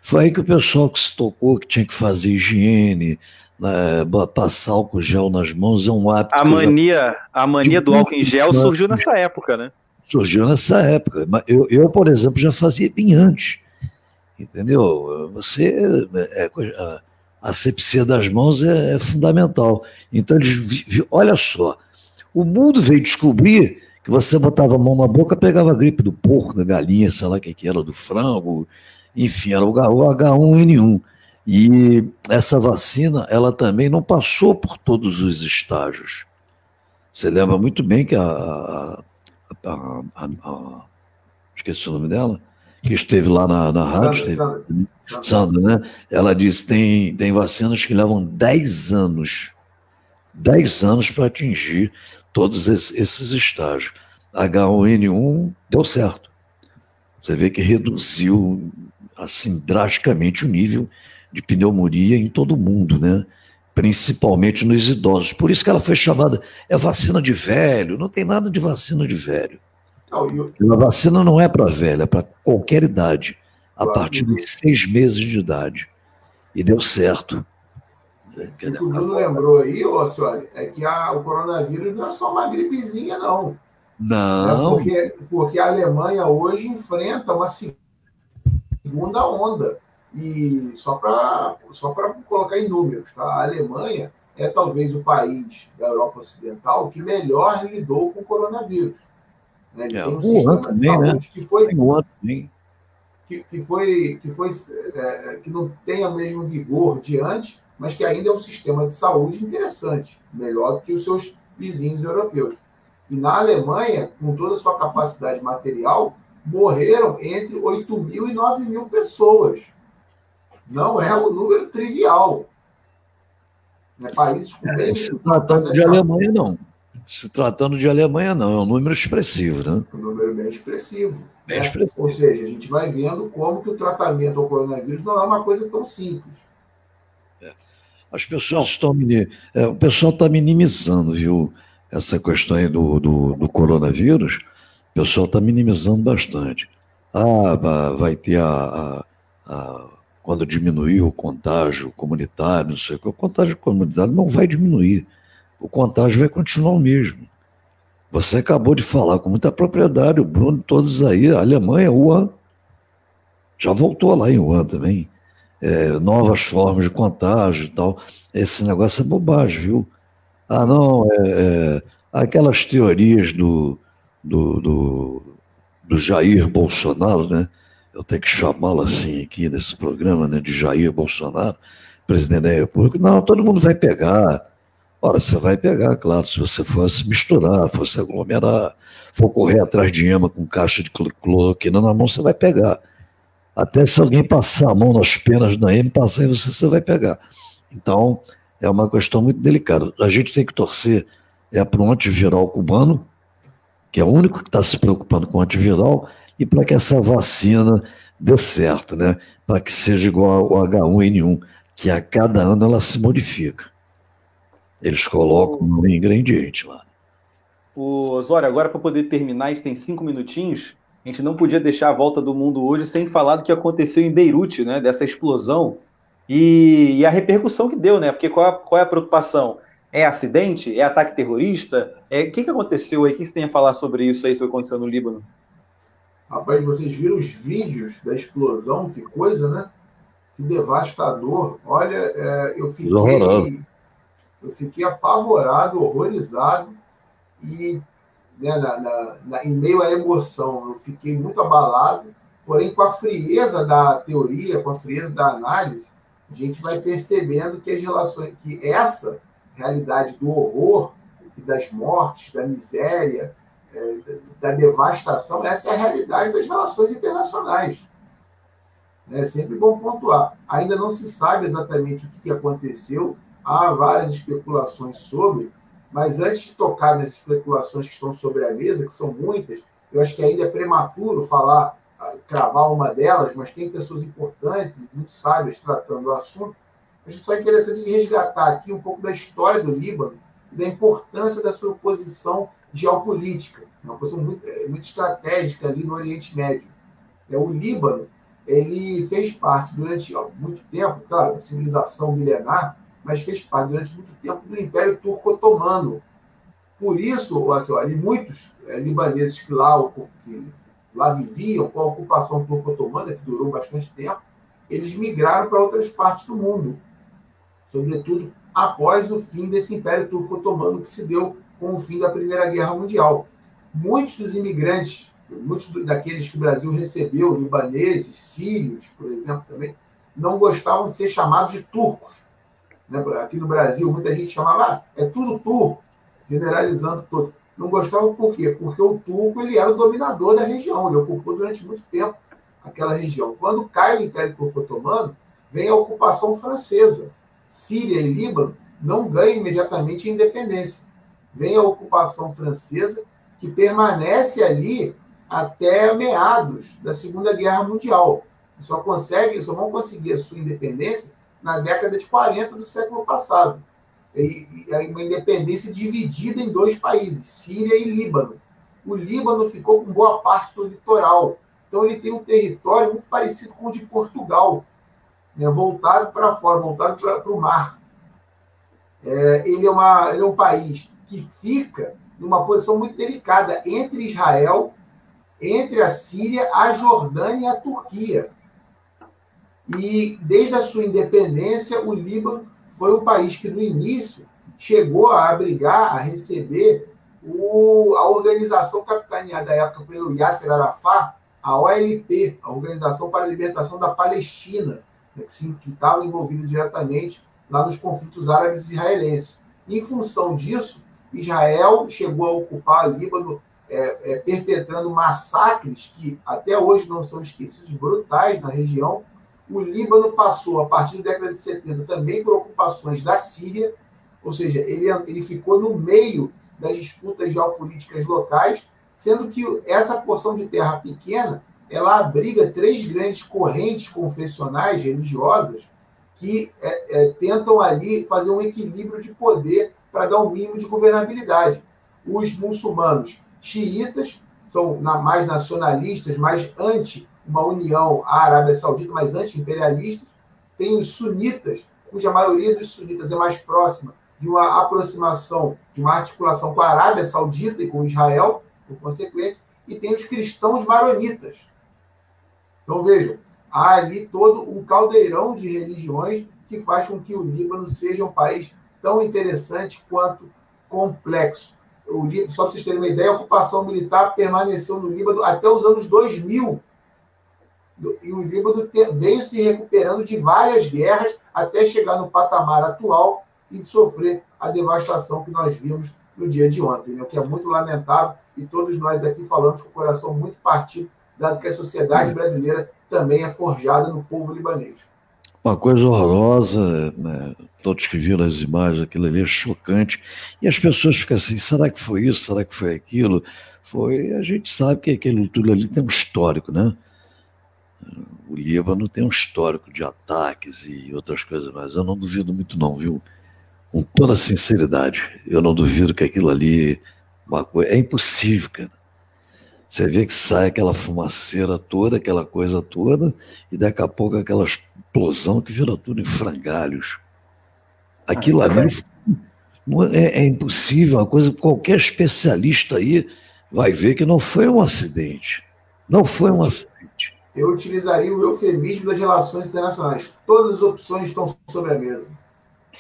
Speaker 6: Foi aí que o pessoal que se tocou que tinha que fazer higiene, né, passar álcool gel nas mãos é um hábito.
Speaker 3: A mania, já... a mania do álcool em gel surgiu nessa época, né?
Speaker 6: Surgiu nessa época. Eu, eu por exemplo, já fazia bem antes. Entendeu? Você. É, a asepsia das mãos é, é fundamental. Então, eles. Olha só, o mundo veio descobrir que você botava a mão na boca, pegava a gripe do porco, da galinha, sei lá o que, que era, do frango, enfim, era o H1N1. E essa vacina, ela também não passou por todos os estágios. Você lembra muito bem que a, a, a, a esqueci o nome dela, que esteve lá na, na rádio, Sandra, esteve, Sandra, né? Ela disse tem tem vacinas que levam 10 anos, 10 anos para atingir todos esses estágios. H1N1 deu certo. Você vê que reduziu assim drasticamente o nível de pneumonia em todo o mundo, né? Principalmente nos idosos. Por isso que ela foi chamada é vacina de velho. Não tem nada de vacina de velho. A vacina não é para velho, é para qualquer idade, a partir dos seis meses de idade. E deu certo.
Speaker 4: O que o Bruno lembrou aí, ô, senhora, é que a, o coronavírus não é só uma gripezinha, não.
Speaker 6: Não.
Speaker 4: É porque, porque a Alemanha hoje enfrenta uma segunda onda. E só para só colocar em números, tá? a Alemanha é talvez o país da Europa Ocidental que melhor lidou com o coronavírus.
Speaker 6: Né? é, um Wuhan também, né?
Speaker 4: Que foi, que, que, foi, que, foi é, que não tem o mesmo vigor de antes, mas que ainda é um sistema de saúde interessante, melhor do que os seus vizinhos europeus. E na Alemanha, com toda a sua capacidade material, morreram entre 8 mil e 9 mil pessoas. Não é um número trivial.
Speaker 6: Né? Países com é, se tratando de Alemanha, não. Se tratando de Alemanha, não. É um número expressivo, né?
Speaker 4: Um número bem expressivo. Bem né? expressivo. Ou seja, a gente vai vendo como que o tratamento ao coronavírus não é uma coisa tão simples.
Speaker 6: As pessoas estão. É, o pessoal está minimizando, viu? Essa questão aí do, do, do coronavírus, o pessoal está minimizando bastante. Ah, vai ter a, a, a quando diminuiu o contágio comunitário, não sei o que, o contágio comunitário não vai diminuir. O contágio vai continuar o mesmo. Você acabou de falar com muita propriedade, o Bruno, todos aí, a Alemanha, Wuhan, já voltou lá em Wuhan também. É, novas formas de contágio e tal. Esse negócio é bobagem, viu? Ah, não, é, é aquelas teorias do, do, do, do Jair Bolsonaro, né? eu tenho que chamá-lo assim aqui nesse programa, né, de Jair Bolsonaro, presidente da República. Não, todo mundo vai pegar. Ora, você vai pegar, claro, se você fosse misturar, fosse aglomerar, for correr atrás de ema com caixa de cloroquina na mão, você vai pegar. Até se alguém passar a mão nas penas da M, passar em você, você vai pegar. Então, é uma questão muito delicada. A gente tem que torcer é para o antiviral cubano, que é o único que está se preocupando com o antiviral, e para que essa vacina dê certo, né? Para que seja igual ao H1N1, que a cada ano ela se modifica. Eles colocam um ingrediente lá.
Speaker 3: O Osório, agora para poder terminar, a gente tem cinco minutinhos. A gente não podia deixar a volta do mundo hoje sem falar do que aconteceu em Beirute, né? Dessa explosão e, e a repercussão que deu, né? Porque qual, é, qual é a preocupação? É acidente? É ataque terrorista? É, o que, que aconteceu aí? O que você tem a falar sobre isso aí, sobre o que aconteceu no Líbano?
Speaker 4: Rapaz, vocês viram os vídeos da explosão? Que coisa, né? Que devastador. Olha, é, eu fiquei. Eu fiquei apavorado, horrorizado e né, na, na, na, em meio à emoção, eu fiquei muito abalado. Porém, com a frieza da teoria, com a frieza da análise, a gente vai percebendo que as relações, que essa realidade do horror das mortes, da miséria, é, da devastação, essa é a realidade das relações internacionais. É sempre bom pontuar. Ainda não se sabe exatamente o que aconteceu, há várias especulações sobre, mas antes de tocar nas especulações que estão sobre a mesa, que são muitas, eu acho que ainda é prematuro falar, ah, cravar uma delas, mas tem pessoas importantes muito sábias tratando do assunto. Acho só interessante resgatar aqui um pouco da história do Líbano e da importância da sua posição geopolítica, é uma posição muito, é, muito estratégica ali no Oriente Médio. É, o Líbano ele fez parte durante muito tempo, claro, da civilização milenar, mas fez parte durante muito tempo do Império Turco-Otomano. Por isso, assim, ali, muitos é, libaneses que lá, que lá viviam com a ocupação turco-otomana, que durou bastante tempo, eles migraram para outras partes do mundo, sobretudo após o fim desse Império Turco-Otomano que se deu com o fim da Primeira Guerra Mundial. Muitos dos imigrantes, muitos daqueles que o Brasil recebeu, libaneses, sírios, por exemplo, também, não gostavam de ser chamados de turcos. Né? Aqui no Brasil, muita gente chamava, ah, é tudo turco, generalizando tudo. Não gostavam por quê? Porque o turco ele era o dominador da região, ele ocupou durante muito tempo aquela região. Quando cai o Império Turco Otomano, vem a ocupação francesa. Síria e Líbano não ganham imediatamente a independência vem a ocupação francesa, que permanece ali até meados da Segunda Guerra Mundial. Só consegue, só vão conseguir a sua independência na década de 40 do século passado. E, e uma independência dividida em dois países, Síria e Líbano. O Líbano ficou com boa parte do litoral. Então ele tem um território muito parecido com o de Portugal, né, voltado para fora, voltado para o mar. É, ele, é uma, ele é um país que fica numa posição muito delicada entre Israel, entre a Síria, a Jordânia e a Turquia. E desde a sua independência, o Líbano foi um país que no início chegou a abrigar, a receber o, a organização capitaneada da época pelo Yasser Arafat, a OLP, a Organização para a Libertação da Palestina, né, que estava envolvida diretamente lá nos conflitos árabes e israelenses. Em função disso, Israel chegou a ocupar o Líbano, é, é, perpetrando massacres que até hoje não são esquecidos, brutais na região. O Líbano passou, a partir da década de 70, também por ocupações da Síria, ou seja, ele, ele ficou no meio das disputas geopolíticas locais, sendo que essa porção de terra pequena ela abriga três grandes correntes confessionais religiosas que é, é, tentam ali fazer um equilíbrio de poder para dar um mínimo de governabilidade. Os muçulmanos xiitas são mais nacionalistas, mais anti uma união à Arábia Saudita, mais anti-imperialistas, tem os sunitas, cuja maioria dos sunitas é mais próxima de uma aproximação, de uma articulação com a Arábia Saudita e com Israel, por consequência, e tem os cristãos maronitas. Então vejam, há ali todo um caldeirão de religiões que faz com que o Líbano seja um país tão interessante quanto complexo. O, só para vocês terem uma ideia, a ocupação militar permaneceu no Líbano até os anos 2000. E o Líbano veio se recuperando de várias guerras até chegar no patamar atual e sofrer a devastação que nós vimos no dia de ontem, né? o que é muito lamentável e todos nós aqui falamos com o coração muito partido, dado que a sociedade brasileira também é forjada no povo libanês.
Speaker 6: Uma coisa horrorosa, né? todos que viram as imagens, aquilo ali é chocante. E as pessoas ficam assim: será que foi isso? Será que foi aquilo? Foi. A gente sabe que aquele tudo ali tem um histórico, né? O Líbano tem um histórico de ataques e outras coisas, mas eu não duvido muito, não, viu? Com toda sinceridade, eu não duvido que aquilo ali uma coisa, é impossível, cara. Você vê que sai aquela fumaceira toda, aquela coisa toda, e daqui a pouco aquela explosão que vira tudo em frangalhos. Aquilo ah, ali é, é impossível, uma coisa qualquer especialista aí vai ver que não foi um acidente. Não foi um acidente.
Speaker 4: Eu utilizaria o eufemismo das relações internacionais. Todas as opções estão sobre a mesa.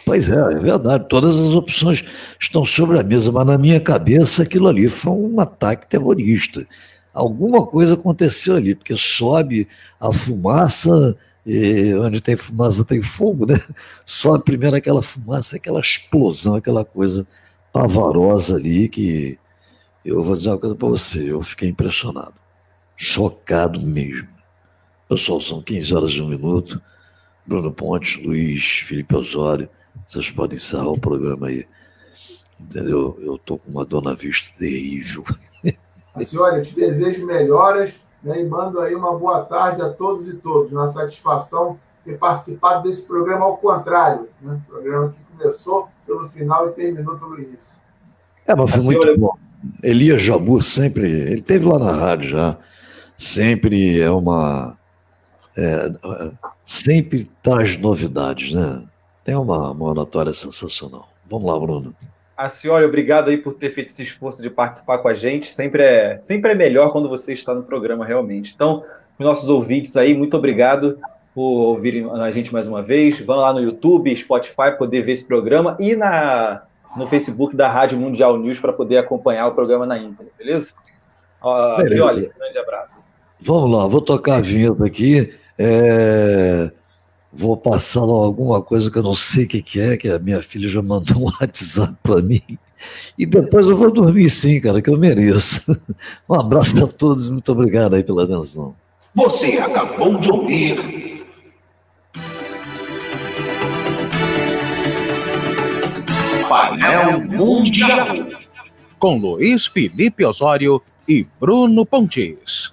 Speaker 6: Pois é, é verdade. Todas as opções estão sobre a mesa, mas na minha cabeça aquilo ali foi um ataque terrorista. Alguma coisa aconteceu ali, porque sobe a fumaça, onde tem fumaça tem fogo, né? Sobe primeiro aquela fumaça, aquela explosão, aquela coisa pavorosa ali que eu vou dizer uma coisa para você, eu fiquei impressionado, chocado mesmo. Pessoal, são 15 horas e um minuto. Bruno Pontes, Luiz, Felipe Osório, vocês podem encerrar o programa aí. Entendeu? Eu tô com uma dor na vista terrível.
Speaker 4: Senhora, eu te desejo melhoras né, e mando aí uma boa tarde a todos e todos. Uma satisfação ter participado desse programa ao contrário. Né? Programa que começou pelo final e terminou pelo início.
Speaker 6: É, mas foi muito senhora... bom. Elias Jabu sempre, ele teve lá na rádio já, sempre é uma. É, sempre traz novidades, né? tem uma, uma oratória sensacional. Vamos lá, Bruno.
Speaker 3: A senhora, obrigado aí por ter feito esse esforço de participar com a gente. Sempre é, sempre é melhor quando você está no programa, realmente. Então, nossos ouvintes aí, muito obrigado por ouvirem a gente mais uma vez. Vão lá no YouTube, Spotify, poder ver esse programa e na, no Facebook da Rádio Mundial News para poder acompanhar o programa na íntegra, beleza? Uh, senhora, um grande abraço.
Speaker 6: Vamos lá, vou tocar a vinheta aqui. É vou passar alguma coisa que eu não sei o que, que é, que a minha filha já mandou um WhatsApp para mim. E depois eu vou dormir sim, cara, que eu mereço. Um abraço a todos, muito obrigado aí pela atenção.
Speaker 1: Você acabou de ouvir. Painel Mundial.
Speaker 2: Com Luiz Felipe Osório e Bruno Pontes.